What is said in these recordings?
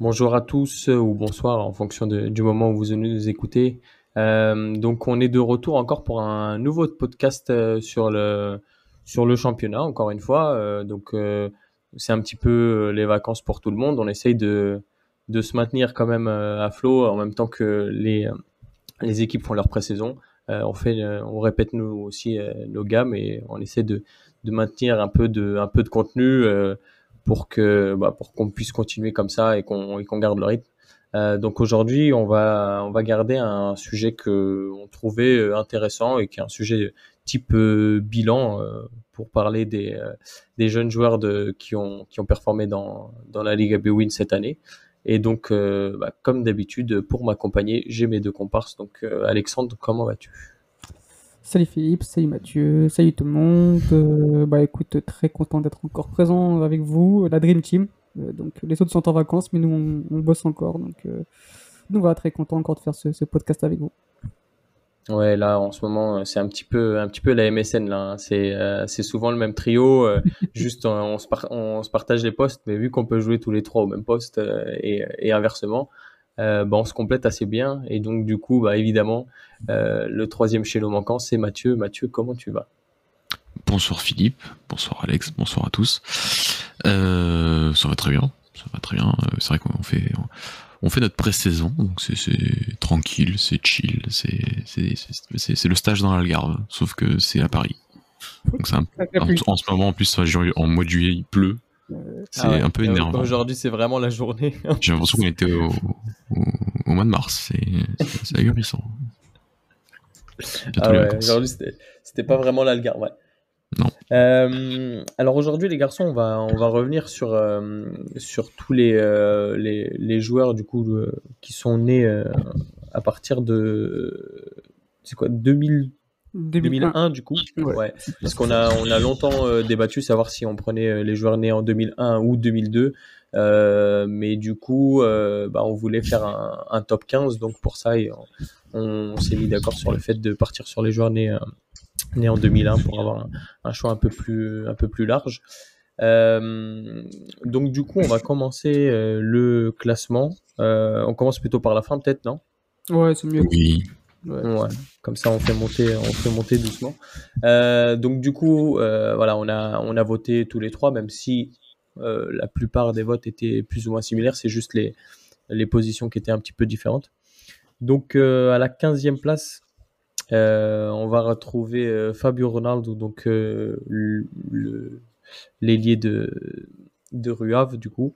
Bonjour à tous euh, ou bonsoir en fonction du moment où vous nous écouter. Euh, donc on est de retour encore pour un nouveau podcast euh, sur le sur le championnat encore une fois. donc c'est un petit peu les vacances pour tout le monde. On essaye de de se maintenir quand même à flot en même temps que les les équipes font leur pré-saison. On fait on répète nous aussi nos gammes et on essaie de de maintenir un peu de un peu de contenu pour que bah, pour qu'on puisse continuer comme ça et qu'on qu'on garde le rythme. Euh, donc aujourd'hui, on va on va garder un sujet que on trouvait euh, intéressant et qui est un sujet type euh, bilan euh, pour parler des des jeunes joueurs de qui ont qui ont performé dans dans la Ligue Win cette année. Et donc, bah, comme d'habitude, pour m'accompagner, j'ai mes deux comparses. Donc, Alexandre, comment vas-tu? Salut Philippe, salut Mathieu, salut tout le monde. Euh, bah écoute, très content d'être encore présent avec vous, la Dream Team. Euh, donc les autres sont en vacances, mais nous on, bosse encore. Donc euh, nous voilà très content encore de faire ce, podcast avec vous. Ouais, là en ce moment c'est un petit peu un petit peu la MSN là. Hein. C'est c'est souvent le même trio. juste on, se on se partage les postes, mais vu qu'on peut jouer tous les trois au même poste et, et inversement, euh, bah, on se complète assez bien. Et donc, du coup, bah, évidemment, euh, le troisième chez manquant, c'est Mathieu. Mathieu, comment tu vas? Bonsoir Philippe, bonsoir Alex, bonsoir à tous. Euh, ça va très bien, ça va très bien. Euh, c'est vrai qu'on fait, on fait notre pré-saison, donc c'est tranquille, c'est chill, c'est le stage dans l'Algarve, sauf que c'est à Paris. Donc un, en, ce moment, en plus, en mois de juillet, il pleut, c'est ah un peu énervant. Aujourd'hui, c'est vraiment la journée. J'ai l'impression qu'on était au, mois de mars. C'est ahurissant. Ah ouais, aujourd'hui, c'était pas vraiment l'Algarve. Ouais. Non. Euh, alors aujourd'hui, les garçons, on va, on va revenir sur, euh, sur tous les, euh, les, les, joueurs du coup, qui sont nés à partir de. C'est quoi 2000, 2001, du coup. Ouais. Parce qu'on a, on a longtemps euh, débattu savoir si on prenait euh, les joueurs nés en 2001 ou 2002. Euh, mais du coup, euh, bah, on voulait faire un, un, top 15. Donc pour ça, on, s'est mis d'accord sur le fait de partir sur les joueurs nés, nés en 2001 pour avoir un, choix un peu plus, un peu plus large. donc du coup, on va commencer le classement. on commence plutôt par la fin, peut-être, non? Ouais, c'est mieux. Oui. Ouais. Comme ça, on fait monter, on fait monter doucement. Euh, donc du coup, euh, voilà, on a, on a voté tous les trois, même si euh, la plupart des votes étaient plus ou moins similaires. C'est juste les, les positions qui étaient un petit peu différentes. Donc à la 15e place, on va retrouver Fabio Ronaldo, donc l'ailier de, de Ruave, du coup.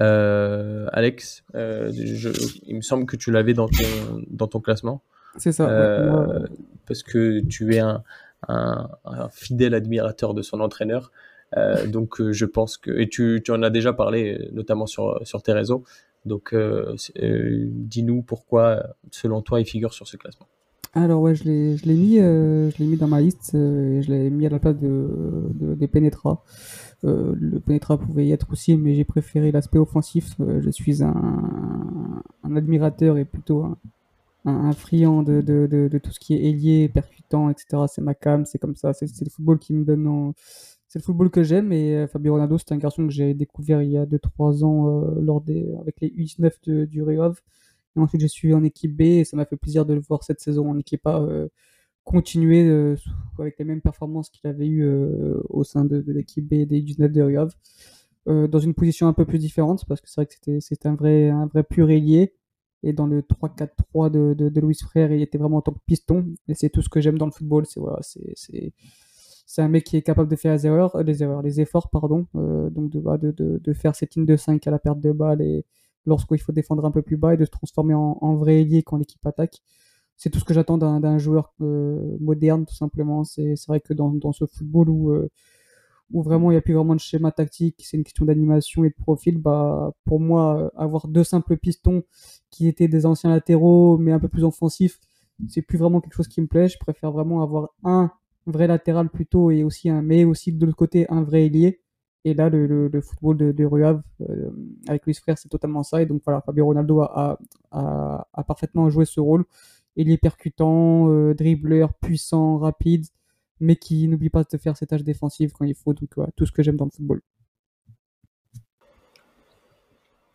Euh, Alex, euh, il me semble que tu l'avais dans ton, dans ton classement. C'est ça. Euh, parce que tu es un, un, fidèle admirateur de son entraîneur. donc je pense que et tu, tu, en as déjà parlé notamment sur sur tes réseaux. Donc dis-nous pourquoi selon toi il figure sur ce classement. Alors ouais, je l'ai mis l'ai mis dans ma liste et je l'ai mis à la place de, de des Penetra. Euh, le Penetra pouvait y être aussi, mais j'ai préféré l'aspect offensif. Euh, je suis un, un, admirateur et plutôt un, un, friand de, de, tout ce qui est ailier, percutant, etc. C'est ma cam, c'est comme ça. C'est le football qui me donne. C'est le football que j'aime et euh, Fabio Ronaldo, c'est un garçon que j'ai découvert il y a 2-3 ans lors des, avec les U19 du Réov. Ensuite, j'ai suivi en équipe B et ça m'a fait plaisir de le voir cette saison en équipe A continuer euh, avec les mêmes performances qu'il avait eu euh, au sein de, l'équipe B des 19 de Rio euh, dans une position un peu plus différente parce que c'est vrai que c'était un vrai un vrai pur ailier. Et dans le 3-4-3 de, de, de Louis Frère il était vraiment en tant que piston. Et c'est tout ce que j'aime dans le football c'est voilà c'est c'est un mec qui est capable de faire les erreurs les erreurs efforts pardon donc de, de, de, faire cette ligne de 5 à la perte de balle et lorsqu'il faut défendre un peu plus bas et de se transformer en, vrai ailier quand l'équipe attaque c'est tout ce que j'attends d'un joueur euh, moderne, tout simplement. C'est vrai que dans, ce football où, euh, où vraiment il n'y a plus vraiment de schéma tactique, c'est une question d'animation et de profil, bah, pour moi, avoir deux simples pistons qui étaient des anciens latéraux, mais un peu plus offensifs, c'est plus vraiment quelque chose qui me plaît. Je préfère vraiment avoir un vrai latéral plutôt et aussi un, mais aussi de l'autre côté un vrai ailier. Et là, le, football de, de euh, avec Luis Frère, c'est totalement ça. Et donc voilà, Fabio Ronaldo a parfaitement joué ce rôle il est percutant, euh, dribbleur, puissant, rapide, mais qui n'oublie pas de faire ses tâches défensives quand il faut. Donc voilà, tout ce que j'aime dans le football.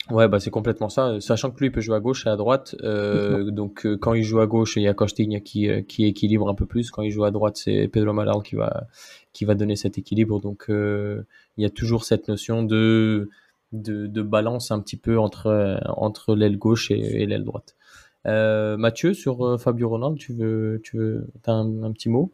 Ouais, bah c'est complètement ça. Sachant que lui il peut jouer à gauche et à droite. Euh, donc euh, quand il joue à gauche, il y a Costinha qui, euh, qui équilibre un peu plus. Quand il joue à droite, c'est Pedro Malal qui va, qui va donner cet équilibre. Donc il y a toujours cette notion de, de, de balance un petit peu entre, entre l'aile gauche et, l'aile droite. Mathieu, sur Fabio Ronald, tu veux, tu veux, as un, un petit mot?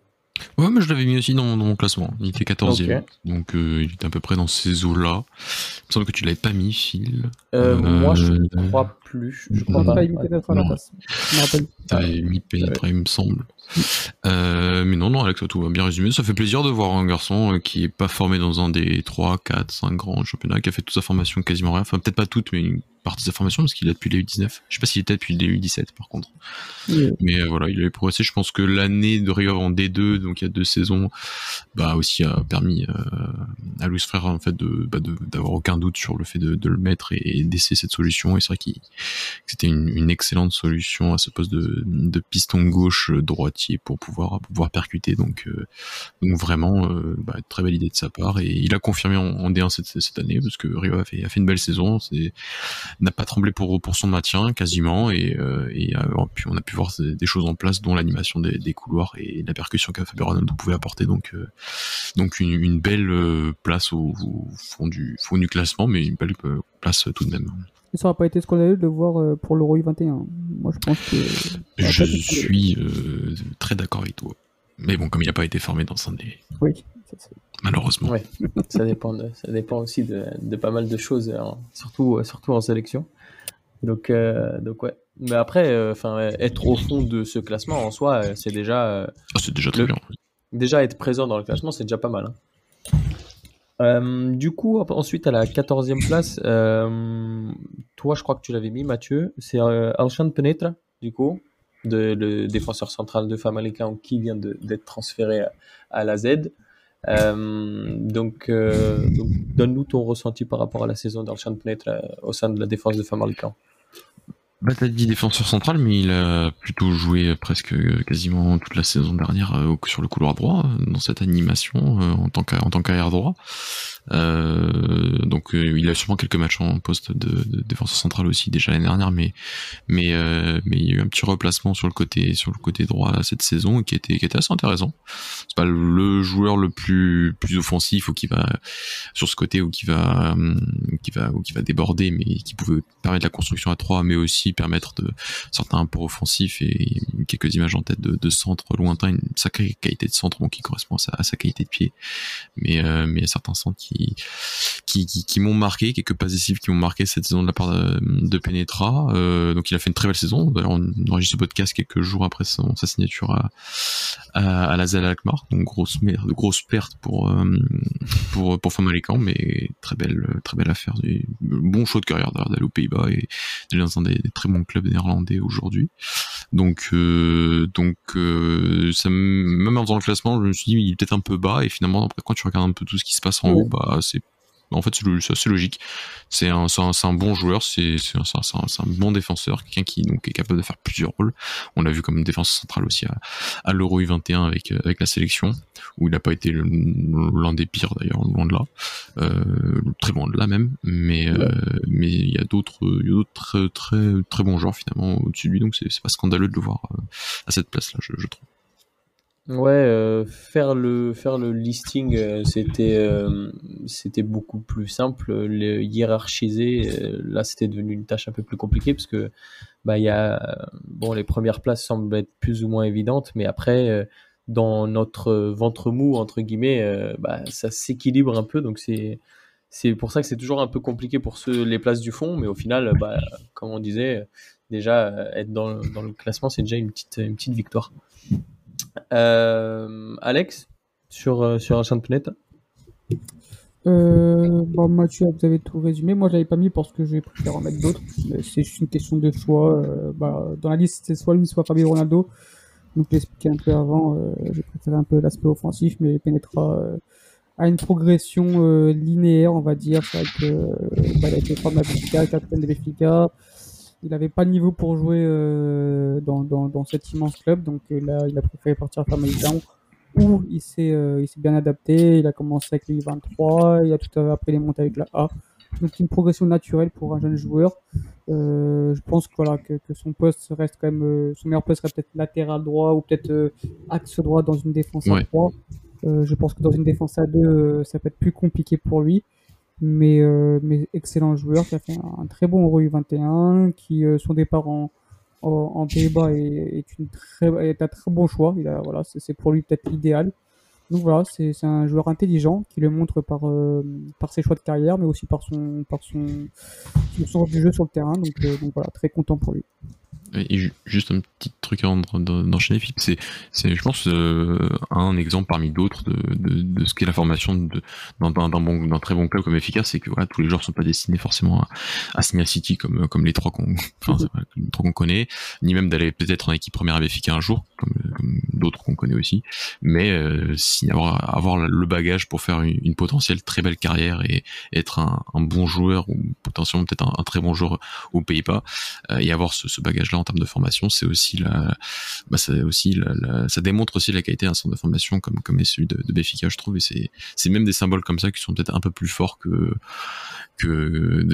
Ouais, mais je l'avais mis aussi dans, mon classement. Il était 14e. Donc, euh, il était à peu près dans ces eaux-là. Il me semble que tu l'avais pas mis, Phil. Euh, moi, je ne euh, crois plus. Je crois pas. Penetra à la place. Mis il me semble. Euh, mais non, non, Alex, tout va bien résumé. Ça fait plaisir de voir un garçon qui est pas formé dans un des 3, 4, 5 grands championnats, qui a fait toute sa formation quasiment rien. Enfin, peut-être pas toute, mais une partie de sa formation parce qu'il a depuis les U19. Je sais pas s'il était depuis les U17 par contre. Mais euh, voilà, il avait progressé. Je pense que l'année de Rio en D2, donc il y a deux saisons, bah aussi a permis euh, à Louis Frère en fait de bah, d'avoir aucun doute sur le fait de, de le mettre et, d'essayer cette solution. Et c'est vrai que c'était une, excellente solution à ce poste de, piston gauche euh, droitier pour pouvoir pouvoir percuter. Donc donc vraiment bah, très belle idée de sa part et il a confirmé en, D1 cette, cette année parce que Rio a fait, a fait une belle saison. N'a pas tremblé pour, pour son maintien quasiment et, euh, euh, puis on a pu voir des choses en place dont l'animation des, couloirs et la percussion que Fabio Ronaldo pouvait apporter donc euh, donc une, belle place au, fond du fond du classement mais une belle place tout de même. Et ça n'aurait pas été scandaleux de le voir pour l'Euro U21. Moi, je pense que. Je suis très d'accord avec toi. Mais bon, comme il n'a pas été formé dans un des. Oui, malheureusement. Ouais, ça dépend, ça dépend aussi de, de, pas mal de choses, hein, surtout, surtout en sélection. Donc, euh, donc ouais. Mais après, euh, enfin, être au fond de ce classement en soi, euh, c'est déjà. Ah, c'est déjà très bien. Déjà être présent dans le classement, c'est déjà pas mal. Hein. Du coup, ensuite à la 14e place, toi, je crois que tu l'avais mis, Mathieu, c'est Alshan Penetra, du coup, le défenseur central de Famalicão qui vient d'être transféré à, la Z. Euh, donc, euh, donne-nous ton ressenti par rapport à la saison d'Alshan Penetre euh, au sein de la défense de Famalicão. Bah, t'as dit défenseur central, mais il a plutôt joué presque quasiment toute la saison dernière sur le couloir droit, dans cette animation en tant qu'arrière droit. Euh, donc euh, il a sûrement quelques matchs en poste de, défenseur central aussi déjà l'année dernière, mais mais euh, mais il y a eu un petit replacement sur le côté sur le côté droit cette saison qui était qui était assez intéressant. C'est pas le joueur le plus plus offensif ou qui va sur ce côté ou qui va qui va ou qui va déborder, mais qui pouvait permettre la construction à trois, mais aussi permettre de certains apports offensifs et quelques images en tête de, de centre lointain, une sacrée qualité de centre bon, qui correspond à sa, à qualité de pied, mais mais il y a certains centres qui qui, qui, m'ont marqué, quelques passes décisives qui m'ont marqué cette saison de la part de, Penetra. Euh, donc il a fait une très belle saison. D'ailleurs, on enregistre ce podcast quelques jours après sa signature à, à, la ZL Alkmaar. Donc grosse grosse perte pour euh, pour pour mais très belle très belle affaire. Du, bon choix de carrière d'aller aux Pays-Bas et dans un des, très bons clubs néerlandais aujourd'hui. Donc euh, donc ça même dans le classement, je me suis dit il est peut-être un peu bas et finalement après quand tu regardes un peu tout ce qui se passe en haut, bah c'est en fait c'est logique. C'est un, bon joueur, c'est un, bon défenseur, quelqu'un qui est capable de faire plusieurs rôles. On l'a vu comme défense centrale aussi à, l'Euro U21 avec avec la sélection, où il n'a pas été l'un des pires d'ailleurs, loin de là, euh, très loin de là même. Mais euh, il y a d'autres très, très très bons joueurs finalement au-dessus de lui, donc c'est pas scandaleux de le voir euh, à cette place là, je, je trouve. Ouais, euh, faire le faire le listing, euh, c'était euh, c'était beaucoup plus simple. Le hiérarchiser, là, c'était devenu une tâche un peu plus compliquée parce que bah il y a bon les premières places semblent être plus ou moins évidentes, mais après dans notre ventre mou entre guillemets, bah ça s'équilibre un peu. Donc c'est c'est pour ça que c'est toujours un peu compliqué pour ceux les places du fond, mais au final, bah comme on disait, déjà être dans, dans le classement, c'est déjà une petite une petite victoire. Euh, Alex, sur, euh, sur un Planète euh, bon, Mathieu, vous avez tout résumé. Moi, je l'avais pas mis parce que j'ai préféré en mettre d'autres. C'est juste une question de choix. Euh, bah, dans la liste, c'est soit lui, soit Fabio Ronaldo. Donc, je expliqué un peu avant. Euh, j'ai préféré un peu l'aspect offensif, mais Penetra a une progression linéaire, on va dire. C'est vrai que bah, il a été formé à Benfica, capitaine de Benfica. Il n'avait pas le niveau pour jouer dans, dans, dans, cet immense club, donc là, il a préféré partir à Family où il s'est il s'est bien adapté. Il a commencé avec le 23 il a tout après les monté avec la A. Donc une progression naturelle pour un jeune joueur. Euh, je pense que, voilà, que, que, son poste reste quand même, euh, son meilleur poste serait peut-être latéral droit ou peut-être euh, axe droit dans une défense à 3. Euh, je pense que dans une défense à 2, ça peut être plus compliqué pour lui. Mais, mais excellent joueur qui a fait un, très bon Euro 21 qui son départ en, en, Pays-Bas est, est, est un très bon choix. Il a, voilà, c'est pour lui peut-être idéal. Donc voilà, c'est un joueur intelligent qui le montre par, euh, par ses choix de carrière, mais aussi par son, par son, son sens du jeu sur le terrain. Donc, euh, donc voilà, très content pour lui. Et juste un petit truc avant d'enchaîner, Philippe, c'est, c'est, je pense, euh, un exemple parmi d'autres de, de, de ce qu'est la formation de, d'un, d'un, bon, d'un très bon club comme efficace, c'est que voilà, tous les joueurs sont pas destinés forcément à, à signer à City comme, comme les trois qu'on, enfin, les trois qu'on connaît, ni même d'aller peut-être en équipe première à Benfica un jour, comme, comme d'autres qu'on connaît aussi, mais euh, si avoir, avoir le bagage pour faire une, potentielle très belle carrière et, être un, un, bon joueur ou potentiellement peut-être un, très bon joueur aux Pays-Bas euh, et avoir ce, ce bagage-là en termes de formation, c'est aussi la, bah, c'est aussi la, ça démontre aussi la qualité d'un centre de formation comme comme est celui de, de Béfica, je trouve, et c'est c'est même des symboles comme ça qui sont peut-être un peu plus forts que que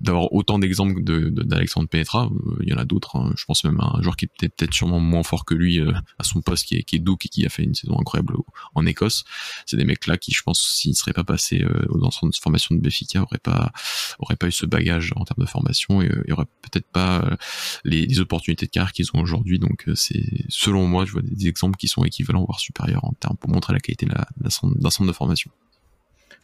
d'avoir autant d'exemples d'Alexandre de, Penetra. Euh, il y en a d'autres. Hein. Je pense même à un joueur qui est peut-être sûrement moins fort que lui euh, à son poste, qui est, qui et qui a fait une saison incroyable en Écosse. C'est des mecs là qui, je pense, s'ils ne seraient pas passés euh, dans de formation de Béfica, auraient pas auraient pas eu ce bagage en termes de formation et il y aurait peut-être pas les, les, opportunités de carrière qu'ils ont aujourd'hui. Donc c'est selon moi, je vois des, exemples qui sont équivalents voire supérieurs en termes pour montrer la qualité d'un centre de formation.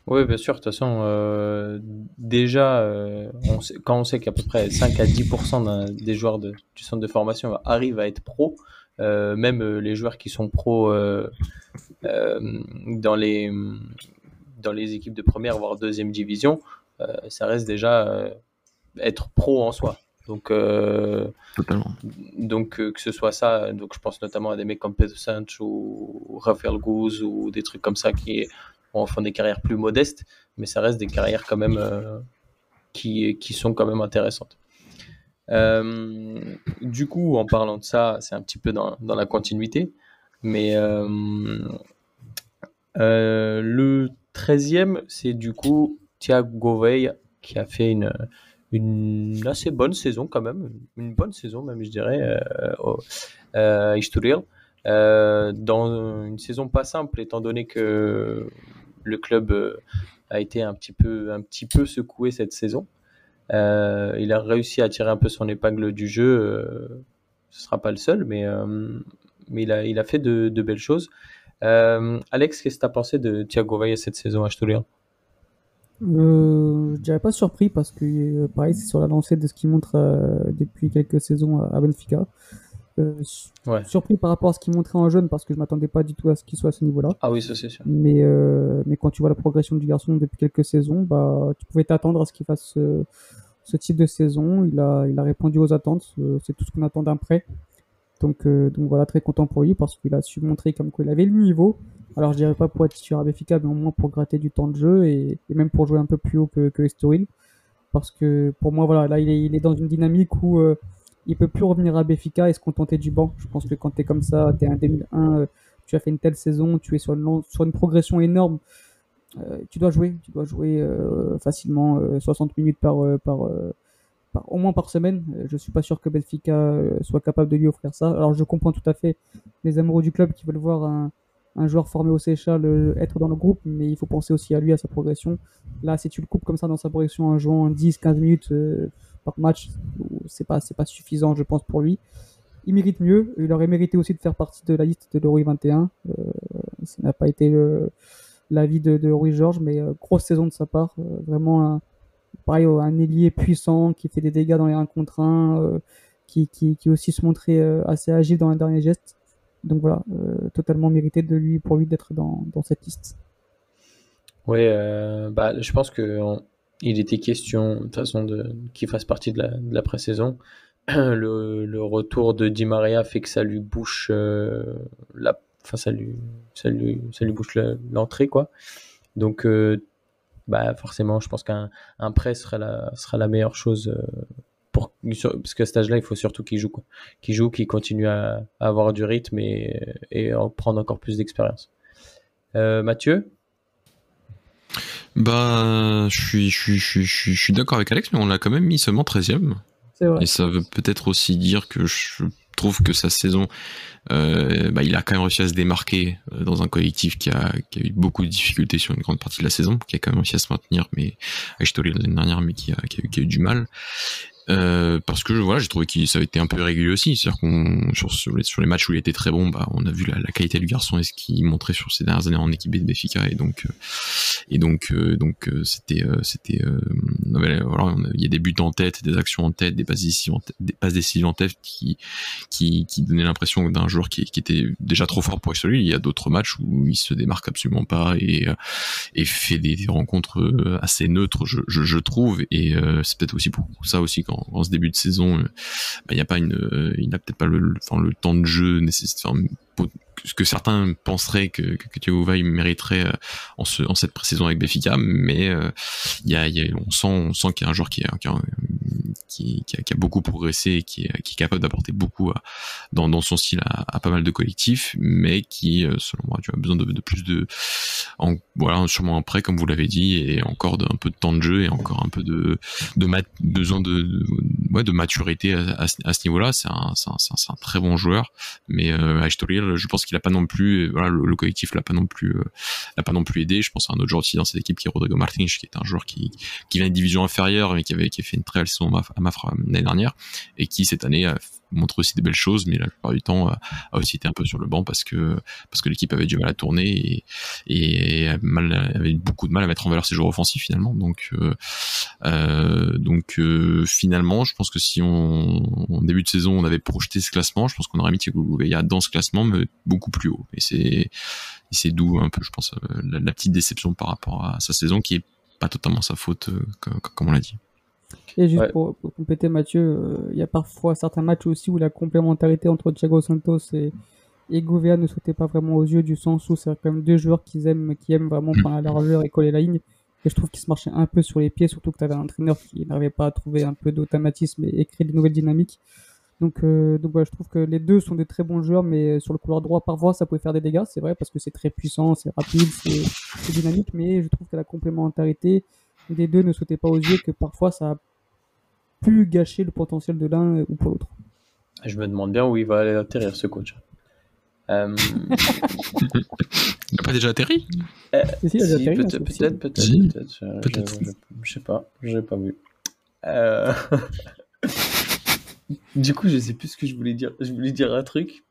Oui, bien sûr. De toute façon, euh, déjà, euh, on sait, quand on sait qu'à peu près 5 à 10% des joueurs du centre de formation arrivent à être pro, euh, même euh, les joueurs qui sont pro euh, euh, dans, les, dans les équipes de première, voire deuxième division, ça reste déjà être pro en soi. Donc, Totalement. donc que ce soit ça, donc je pense notamment à des mecs comme Pedro Sanch ou Rafael Gouz ou des trucs comme ça qui on font des carrières plus modestes, mais ça reste des carrières quand même euh, qui, qui sont quand même intéressantes. Euh, du coup, en parlant de ça, c'est un petit peu dans, dans la continuité, mais euh, le 13e, c'est du coup Thiago Veil qui a fait une, une assez bonne saison quand même, une bonne saison même je dirais, euh, au euh, dans une saison pas simple étant donné que le club euh, a été un petit peu, un petit peu secoué cette saison. Euh, il a réussi à tirer un peu son épingle du jeu. Euh, ce sera pas le seul, mais, mais il, a, il a fait de, belles choses. Alex, qu'est-ce que tu as pensé de Thiago Valle cette saison à Stoulian euh, je dirais pas surpris parce que pareil c'est sur la lancée de ce qu'il montre depuis quelques saisons à Benfica. Euh, surpris par rapport à ce qu'il montrait en jeune parce que je m'attendais pas du tout à ce qu'il soit à ce niveau-là. Ah oui, ça c'est sûr. Mais, euh, mais quand tu vois la progression du garçon depuis quelques saisons, bah, tu pouvais t'attendre à ce qu'il fasse ce, type de saison. Il a, il a répondu aux attentes. Euh, c'est tout ce qu'on attend d'un prêt. Donc, donc voilà, très content pour lui parce qu'il a su montrer comme qu'il avait le niveau. Alors je dirais pas pour être titulaire efficace, mais au moins pour gratter du temps de jeu et, même pour jouer un peu plus haut que, que Estoril. Parce que pour moi, voilà, là il est, il est dans une dynamique où il peut plus revenir à Béfica et se contenter du banc. Je pense que quand tu es comme ça, tu es un 2001, euh, tu as fait une telle saison, tu es sur une, sur une progression énorme, euh, tu dois jouer, tu dois jouer euh, facilement 60 minutes par, par, au moins par semaine. Je suis pas sûr que Benfica soit capable de lui offrir ça. Alors je comprends tout à fait les amoureux du club qui veulent voir un, un joueur formé au Seychelles être dans le groupe, mais il faut penser aussi à lui, à sa progression. Là, si tu le coupes comme ça dans sa progression en jouant 10-15 minutes par match, c'est pas, pas suffisant, je pense, pour lui. Il mérite mieux. Il aurait mérité aussi de faire partie de la liste de l'Euro 21. Euh, ça n'a pas été l'avis de, de Rui Georges, mais euh, grosse saison de sa part. Euh, vraiment, un, pareil, un ailier puissant qui fait des dégâts dans les 1 contre 1, qui, qui, qui aussi se montrait assez agile dans les dernier geste. Donc voilà, totalement mérité de lui, pour lui d'être dans, dans cette liste. Oui, bah, je pense que il était question de façon de qu'il fasse partie de la, de la pré-saison. Le, le, retour de Di Maria fait que ça lui bouche euh, la, enfin ça lui, ça lui, ça lui bouche l'entrée quoi. Donc euh, bah forcément, je pense qu'un un prêt sera la, sera la meilleure chose euh, pour, parce qu'à cet âge-là, il faut surtout qu'il joue, qu'il joue, qu'il continue à, avoir du rythme et, et prendre encore plus d'expérience. Euh, Mathieu? Bah, je suis, je suis, je suis, d'accord avec Alex, mais on l'a quand même mis seulement 13ème. Et ça veut peut-être aussi dire que je trouve que sa saison, euh, bah, il a quand même réussi à se démarquer euh, dans un collectif qui a, qui a, eu beaucoup de difficultés sur une grande partie de la saison, qui a quand même réussi à se maintenir, mais à l'année dernière, mais qui a, qui a, qui a eu du mal. Euh, parce que voilà, j'ai trouvé qu'il ça a été un peu irrégulier aussi. C'est-à-dire qu'on sur, sur, les, matchs où il était très bon, bah, on a vu la, la qualité du garçon et ce qu'il montrait sur ces dernières années en équipe de Béfica et donc euh, et donc euh, donc c'était c'était voilà, il y a des buts en tête, des actions en tête, des passes décisives en tête, des passes décisives en tête qui qui, qui donnaient l'impression d'un joueur qui, qui, était déjà trop fort pour celui. Il y a d'autres matchs où il se démarque absolument pas et et fait des, des rencontres assez neutres, je, je, je trouve et c'est peut-être aussi pour ça aussi quand en, ce début de saison, euh, bah, il n'y a pas une, euh, il n'a peut-être pas le, le temps de jeu nécessaire, ce que certains penseraient que, que, que mériterait euh, en, ce, cette pré-saison avec Béfica, mais il y a, on sent, qu'il y a un joueur qui, a, beaucoup progressé, et qui est, capable d'apporter beaucoup dans, son style à, pas mal de collectifs, mais qui, selon moi, tu as besoin de, plus de, en, voilà, sûrement un prêt, comme vous l'avez dit, et encore d'un peu de temps de jeu et encore un peu de, besoin de, maturité à, ce niveau-là. C'est un, un, un, très bon joueur, mais euh, je pense qu'il a pas non plus, le, le collectif l'a pas non plus, euh, l'a pas non plus aidé. Je pense à un autre joueur aussi dans cette équipe qui est Rodrigo Martins, qui est un joueur qui, vient d'une division inférieure, mais qui avait, qui a fait une très belle saison à Mafra l'année dernière, et qui cette année a montre aussi des belles choses, mais la plupart du temps a aussi été un peu sur le banc parce que l'équipe avait du mal à tourner et, avait beaucoup de mal à mettre en valeur ses joueurs offensifs finalement. Donc euh, euh, euh, finalement, je pense que si on en début de saison on avait projeté ce classement, je pense qu'on aurait mis Thiago Gouveia dans ce classement, mais beaucoup plus haut. Et c'est c'est d'où un peu, je pense, la, petite déception par rapport à sa saison qui est pas totalement sa faute, comme on l'a dit. Et juste pour, compléter Mathieu, euh, il y a parfois certains matchs aussi où la complémentarité entre Thiago Santos et, et Gouveia ne sautait pas vraiment aux yeux du sens où c'est quand même deux joueurs qui aiment, qui aiment vraiment prendre la largeur et coller la ligne. Et je trouve qu'ils se marchaient un peu sur les pieds, surtout que tu avais un entraîneur qui n'arrivait pas à trouver un peu d'automatisme et, créer de nouvelles dynamiques. Donc, euh, donc je trouve que les deux sont des très bons joueurs, mais sur le couloir droit, parfois, ça pouvait faire des dégâts, c'est vrai, parce que c'est très puissant, c'est rapide, c'est dynamique, mais je trouve que la complémentarité des deux ne sautait pas aux yeux, que parfois ça a plus gâcher le potentiel de l'un ou pour l'autre. Je me demande bien où il va aller atterrir ce coach. Euh... il n'a pas déjà atterri? Euh, si, Peut-être, peut-être, peut-être. Peut-être. Je, sais pas, je n'ai pas vu. Euh... du coup, je sais plus ce que je voulais dire. Je voulais dire un truc.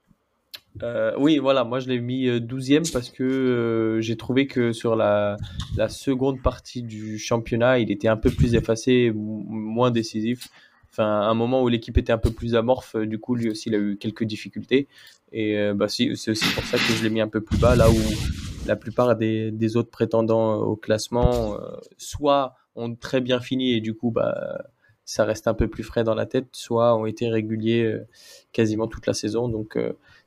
Euh, oui, voilà, moi je l'ai mis 12e euh, parce que euh, j'ai trouvé que sur la, seconde partie du championnat, il était un peu plus effacé, moins décisif. Enfin, un moment où l'équipe était un peu plus amorphe, du coup, lui aussi, il a eu quelques difficultés. Et bah, c'est aussi pour ça que je l'ai mis un peu plus bas, là où la plupart des, des autres prétendants au classement, soit ont très bien fini et du coup, bah, ça reste un peu plus frais dans la tête, soit ont été réguliers quasiment toute la saison. Donc,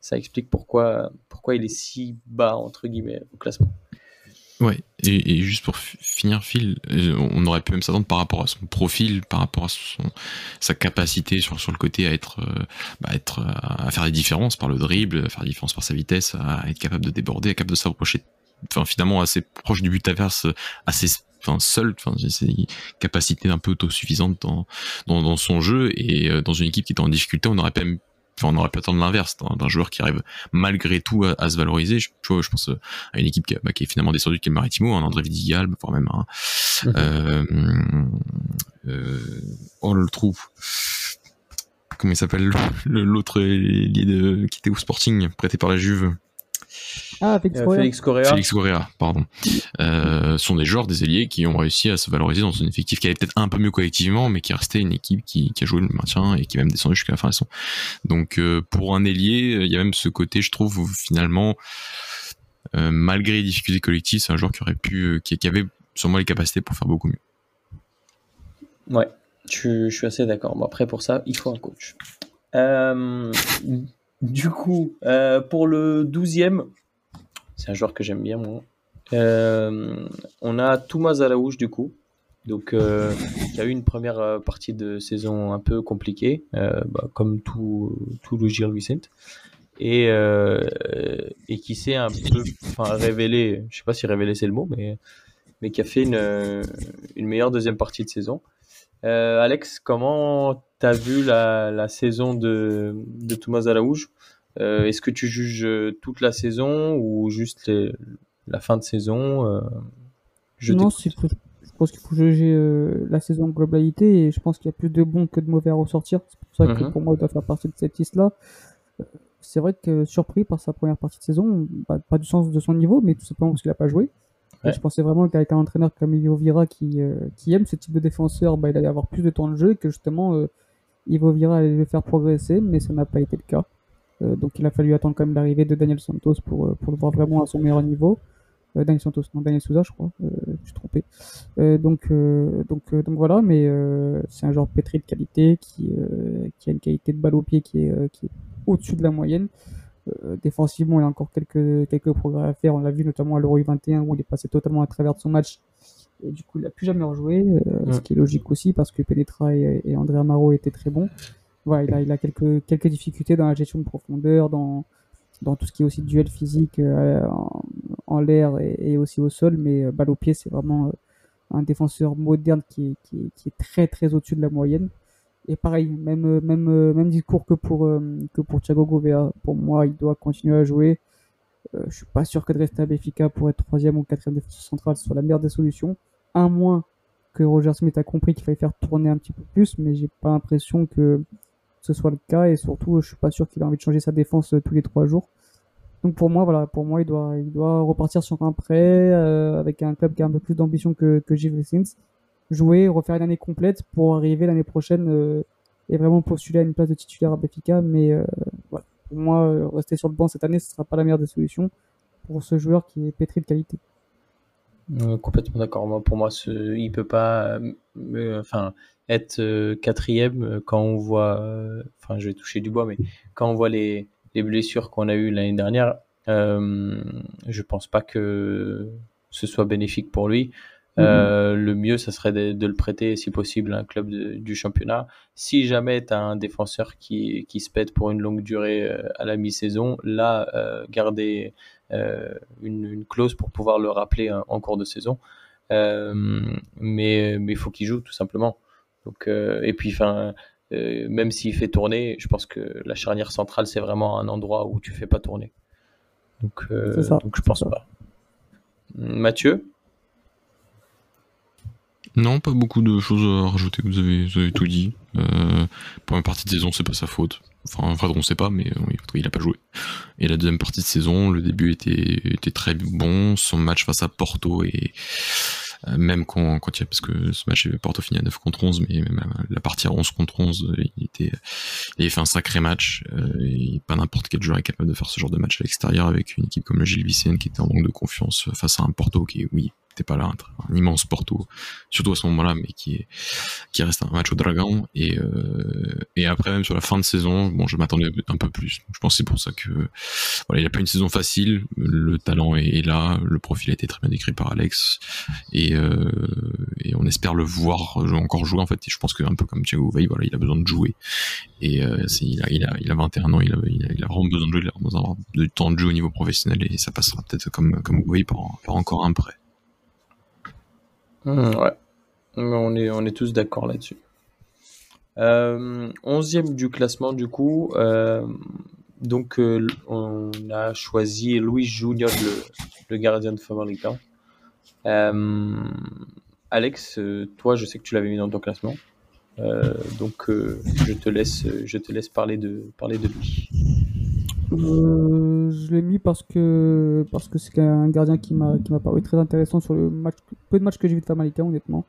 ça explique pourquoi, pourquoi il est si bas, entre guillemets, au classement. Ouais, et, juste pour finir, Phil, euh, on aurait pu même s'attendre par rapport à son profil, par rapport à sa capacité sur, le côté à être, euh, bah, être, à faire des différences par le dribble, à faire des différences par sa vitesse, à être capable de déborder, à capable de s'approcher, finalement assez proche du but adverse, assez seul enfin ses capacités un peu autosuffisantes dans, son jeu et euh, dans une équipe qui est en difficulté on aurait même on aurait pu attendre l'inverse d'un joueur qui arrive malgré tout à, se valoriser. Je, je pense euh, à une équipe qui, bah, qui est finalement descendue qui est Maritimo, un André Vidigal, voire même un. Mhm. euh, euh, on le trouve. Comment il s'appelle? L'autre de qui était au Sporting, prêté par la Juve. Ah, euh, Félix Correa. Félix Correa, pardon. Euh, sont des joueurs, des ailiers qui ont réussi à se valoriser dans un effectif qui allait peut-être un peu mieux collectivement, mais qui restait une équipe qui, qui a joué le maintien et qui est même descendu jusqu'à la fin de la saison. Donc euh, pour un ailier, il y a même ce côté, je trouve, où finalement, euh, malgré les difficultés collectives, c'est un joueur qui aurait pu, euh, qui, qui avait sûrement les capacités pour faire beaucoup mieux. Ouais, je, je suis assez d'accord. Bon, après, pour ça, il faut un coach. Euh, du coup, euh, pour le 12e, c'est un joueur que j'aime bien, moi. Euh, on a Thomas Alaouche, du coup. Donc, euh, y a eu une première euh, partie de saison un peu compliquée, bah, comme tout, tout le et, et qui s'est un peu révélé, je sais pas si révélé c'est le mot, mais, mais qui a fait une, une meilleure deuxième partie de saison. Alex, comment tu as vu la, la saison de, de Thomas Alaouge euh, Est-ce que tu juges toute la saison ou juste les, la fin de saison euh, je Non, je pense qu'il faut juger euh, la saison en globalité et je pense qu'il y a plus de bons que de mauvais à ressortir. C'est pour ça que Mhm. pour moi, il doit faire partie de cette liste-là. Euh, C'est vrai que surpris par sa première partie de saison, bah, pas du sens de son niveau, mais tout simplement parce qu'il a pas joué. Et je pensais vraiment qu'avec un entraîneur comme Ivo Vira qui, euh, qui aime ce type de défenseur, bah, il allait avoir plus de temps de jeu et que justement euh, Ivo Vira allait le faire progresser, mais ça n'a pas été le cas. Euh, donc il a fallu attendre quand même l'arrivée de Daniel Santos pour, euh, pour le voir vraiment à son meilleur niveau. Euh, Daniel Santos, non, Daniel Souza, je crois, euh, je suis trompé. Euh, donc, donc, donc voilà, mais c'est un joueur pétri de qualité qui, qui a une qualité de balle au pied qui est, qui est au-dessus de la moyenne. Défensivement, il y a encore quelques, quelques progrès à faire. On l'a vu notamment à l'Euro 21 où il est passé totalement à travers de son match. Et du coup, il n'a plus jamais rejoué, ce qui est logique aussi parce que Penetra et, et André Amaro étaient très bons. Voilà, il a, quelques, quelques difficultés dans la gestion de profondeur, dans, dans tout ce qui est aussi duel physique euh, en, en l'air et, aussi au sol, mais euh, balle au pied, c'est vraiment euh, un défenseur moderne qui est, qui est, qui est très très au-dessus de la moyenne. Et pareil, même, même, même discours que pour, que pour Thiago Gouveia. Pour moi, il doit continuer à jouer. Je suis pas sûr que à Benfica pour être troisième ou quatrième défenseur central soit la meilleure des solutions. À moins que Roger Smith a compris qu'il fallait faire tourner un petit peu plus, mais j'ai pas l'impression que ce soit le cas. Et surtout, je suis pas sûr qu'il a envie de changer sa défense euh, tous les trois jours. Donc pour moi, voilà, pour moi, il doit, repartir sur un prêt euh, avec un club qui a un peu plus d'ambition que, que Gilles Vicens, jouer, refaire une année complète pour arriver l'année prochaine euh, et vraiment postuler à une place de titulaire à Benfica. Mais euh, voilà, pour moi, euh, rester sur le banc cette année, ce sera pas la meilleure des solutions pour ce joueur qui est pétri de qualité. Euh, complètement d'accord. Moi, pour moi, ce, il peut pas, euh, euh, enfin, être euh, quatrième quand on voit, enfin, je vais toucher du bois, mais quand on voit les, les blessures qu'on a eues l'année dernière, je pense pas que ce soit bénéfique pour lui. Euh, le mieux, ça serait de, de le prêter, si possible, à un club de- du championnat. Si jamais tu as un défenseur qui, qui se pète pour une longue durée à la mi-saison, là, garder une, une clause pour pouvoir le rappeler en, en cours de saison. Euh, mais mais il faut qu'il joue, tout simplement. Donc, euh, et puis, enfin, euh, même s'il fait tourner, je pense que la charnière centrale, c'est vraiment un endroit où tu fais pas tourner. Donc, euh, ça, donc je pense ça. pas. Mathieu? Non, pas beaucoup de choses à rajouter. Vous avez, vous avez tout dit. Euh, première partie de saison, c'est pas sa faute. Enfin, en fait, on sait pas, mais euh, il a pas joué. Et la deuxième partie de saison, le début était, très bon. Son match face à Porto et euh, même quand, il y a, parce que ce match, Porto finit à 9 contre 11, mais même euh, la partie à 11 contre 11, euh, il était, il fait un sacré match. et pas n'importe quel joueur est capable de faire ce genre de match à l'extérieur avec une équipe comme le Gilles Vicenne qui était en manque de confiance face à un Porto qui, oui, n'était pas là, un, un immense Porto, surtout à ce moment-là, mais qui qui reste un match au Dragon. Et, euh, et après, même sur la fin de saison, bon, je m'attendais un peu plus. Je pense que c'est pour ça que, voilà, il a pas une saison facile. Le talent est, là, le profil a été très bien décrit par Alex, et, euh, on espère le voir encore jouer en fait. Et je pense que un peu comme Thiago Veil, voilà, il a besoin de jouer. Et euh, il, a, il, a, il a 21 ans, il a, vraiment besoin de jouer, il a besoin du temps de jeu au niveau professionnel, et ça passera peut-être comme comme Veil par, par encore un prêt. Mmh, Ouais, on est, on est tous d'accord là-dessus. Euh, onzième du classement, du coup. euh, donc, euh, on a choisi Luis Junior, le, le gardien de. Euh, Alex, toi, je sais que tu l'avais mis dans ton classement. Donc, je te laisse, je te laisse parler de, parler de lui. Euh, je l'ai mis parce que parce que c'est un gardien qui m'a qui m'a paru très intéressant sur le match peu de matchs que j'ai vu de Famalicão honnêtement.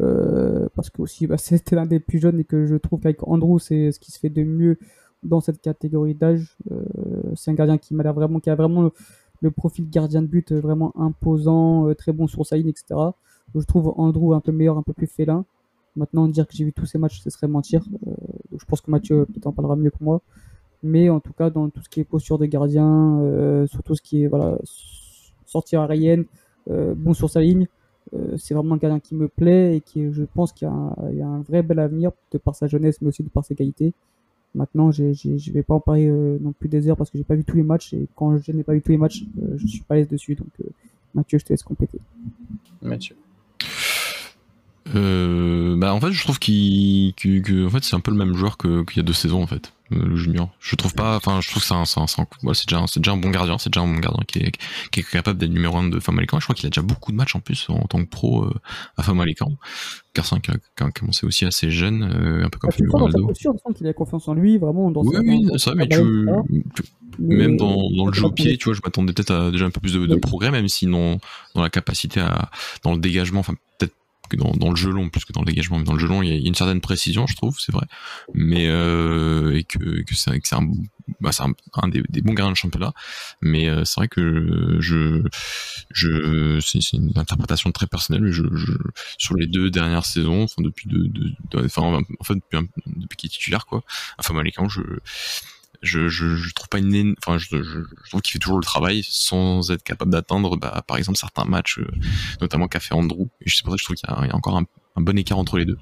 Euh, parce que aussi bah, c'était l'un des plus jeunes et que je trouve qu'avec Andrew c'est ce qui se fait de mieux dans cette catégorie d'âge. Euh, c'est un gardien qui m'a vraiment qui a vraiment le, le profil gardien de but vraiment imposant très bon sur sa ligne etc je trouve Andrew un peu meilleur un peu plus félin. Maintenant dire que j'ai vu tous ces matchs ce serait mentir. Je pense que Mathieu peut-être en parlera mieux que moi mais en tout cas dans tout ce qui est posture de gardien, euh, sur tout ce qui est voilà, s- sortie aérienne, euh, bon sur sa ligne, c'est vraiment un gardien qui me plaît et qui, je pense qu'il y, a un vrai bel avenir de par sa jeunesse, mais aussi de par ses qualités. Maintenant, je ne vais pas en parler non plus des heures parce que j'ai pas vu tous les matchs et quand je n'ai pas vu tous les matchs, je suis pas à l'aise dessus. Donc, Mathieu, je te laisse compléter. Mathieu. Euh, bah en fait je trouve qu'il en fait c'est un peu le même joueur qu'il y a deux saisons en fait euh, le junior. Je trouve pas enfin je trouve que c'est un, c'est déjà c'est déjà un bon gardien c'est déjà un bon gardien qui est, qui est capable d'être numéro 1 de Famalicão je crois qu'il a déjà beaucoup de matchs en plus en tant que pro euh, à Famalicão car c'est qui a, commencé aussi assez jeune un peu comme ah, Ronaldo. posture, qu'il a confiance en lui vraiment dans oui, oui vrai mais tu, même dans, dans le jeu au pied tu vois je m'attendais peut-être à déjà un peu plus de, de progrès même si dans, dans la capacité à dans le dégagement enfin peut-être que dans, dans, le jeu long plus que dans le dégagement mais dans le jeu long il y a, une certaine précision je trouve c'est vrai. Mais euh, et que, que c'est un, bah, un, un des, des, bons gardiens de championnat. Mais euh, c'est vrai que je je c'est une interprétation très personnelle mais je, je, sur les deux dernières saisons enfin depuis de, de, enfin en fait depuis, depuis qu'il est titulaire quoi. Enfin Malikan je je, je, je, trouve pas une enfin je, je, trouve qu'il fait toujours le travail sans être capable d'atteindre bah, par exemple certains matchs euh, notamment qu'a fait Andrew. Et c'est pour ça que je trouve qu'il y, a encore un, un, bon écart entre les deux.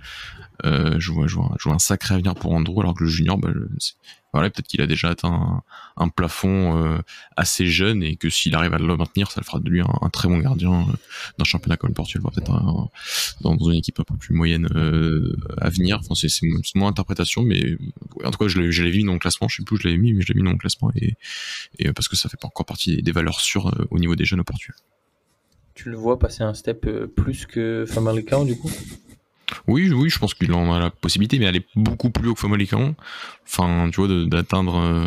Euh, je, vois, je, vois, je vois un sacré avenir pour Andrew alors que le junior bah, peut-être qu'il a déjà atteint un, plafond euh, assez jeune et que s'il arrive à le maintenir, ça le fera de lui un, très bon gardien euh, d'un championnat comme le Portugal, peut-être dans, une équipe un peu plus moyenne euh, à venir. C'est, mon interprétation, mais en tout cas, je l'avais, vu dans le classement. Je sais plus où je l'avais mis, mais je l'ai mis dans le classement et, et parce que ça fait pas encore partie des, valeurs sûres au niveau des jeunes au Portugal. Tu le vois passer un step plus que Famalicão du coup? Oui, oui, je pense qu'il en a la possibilité, mais elle est beaucoup plus haut que Famalicão. Enfin, tu vois, d'atteindre euh,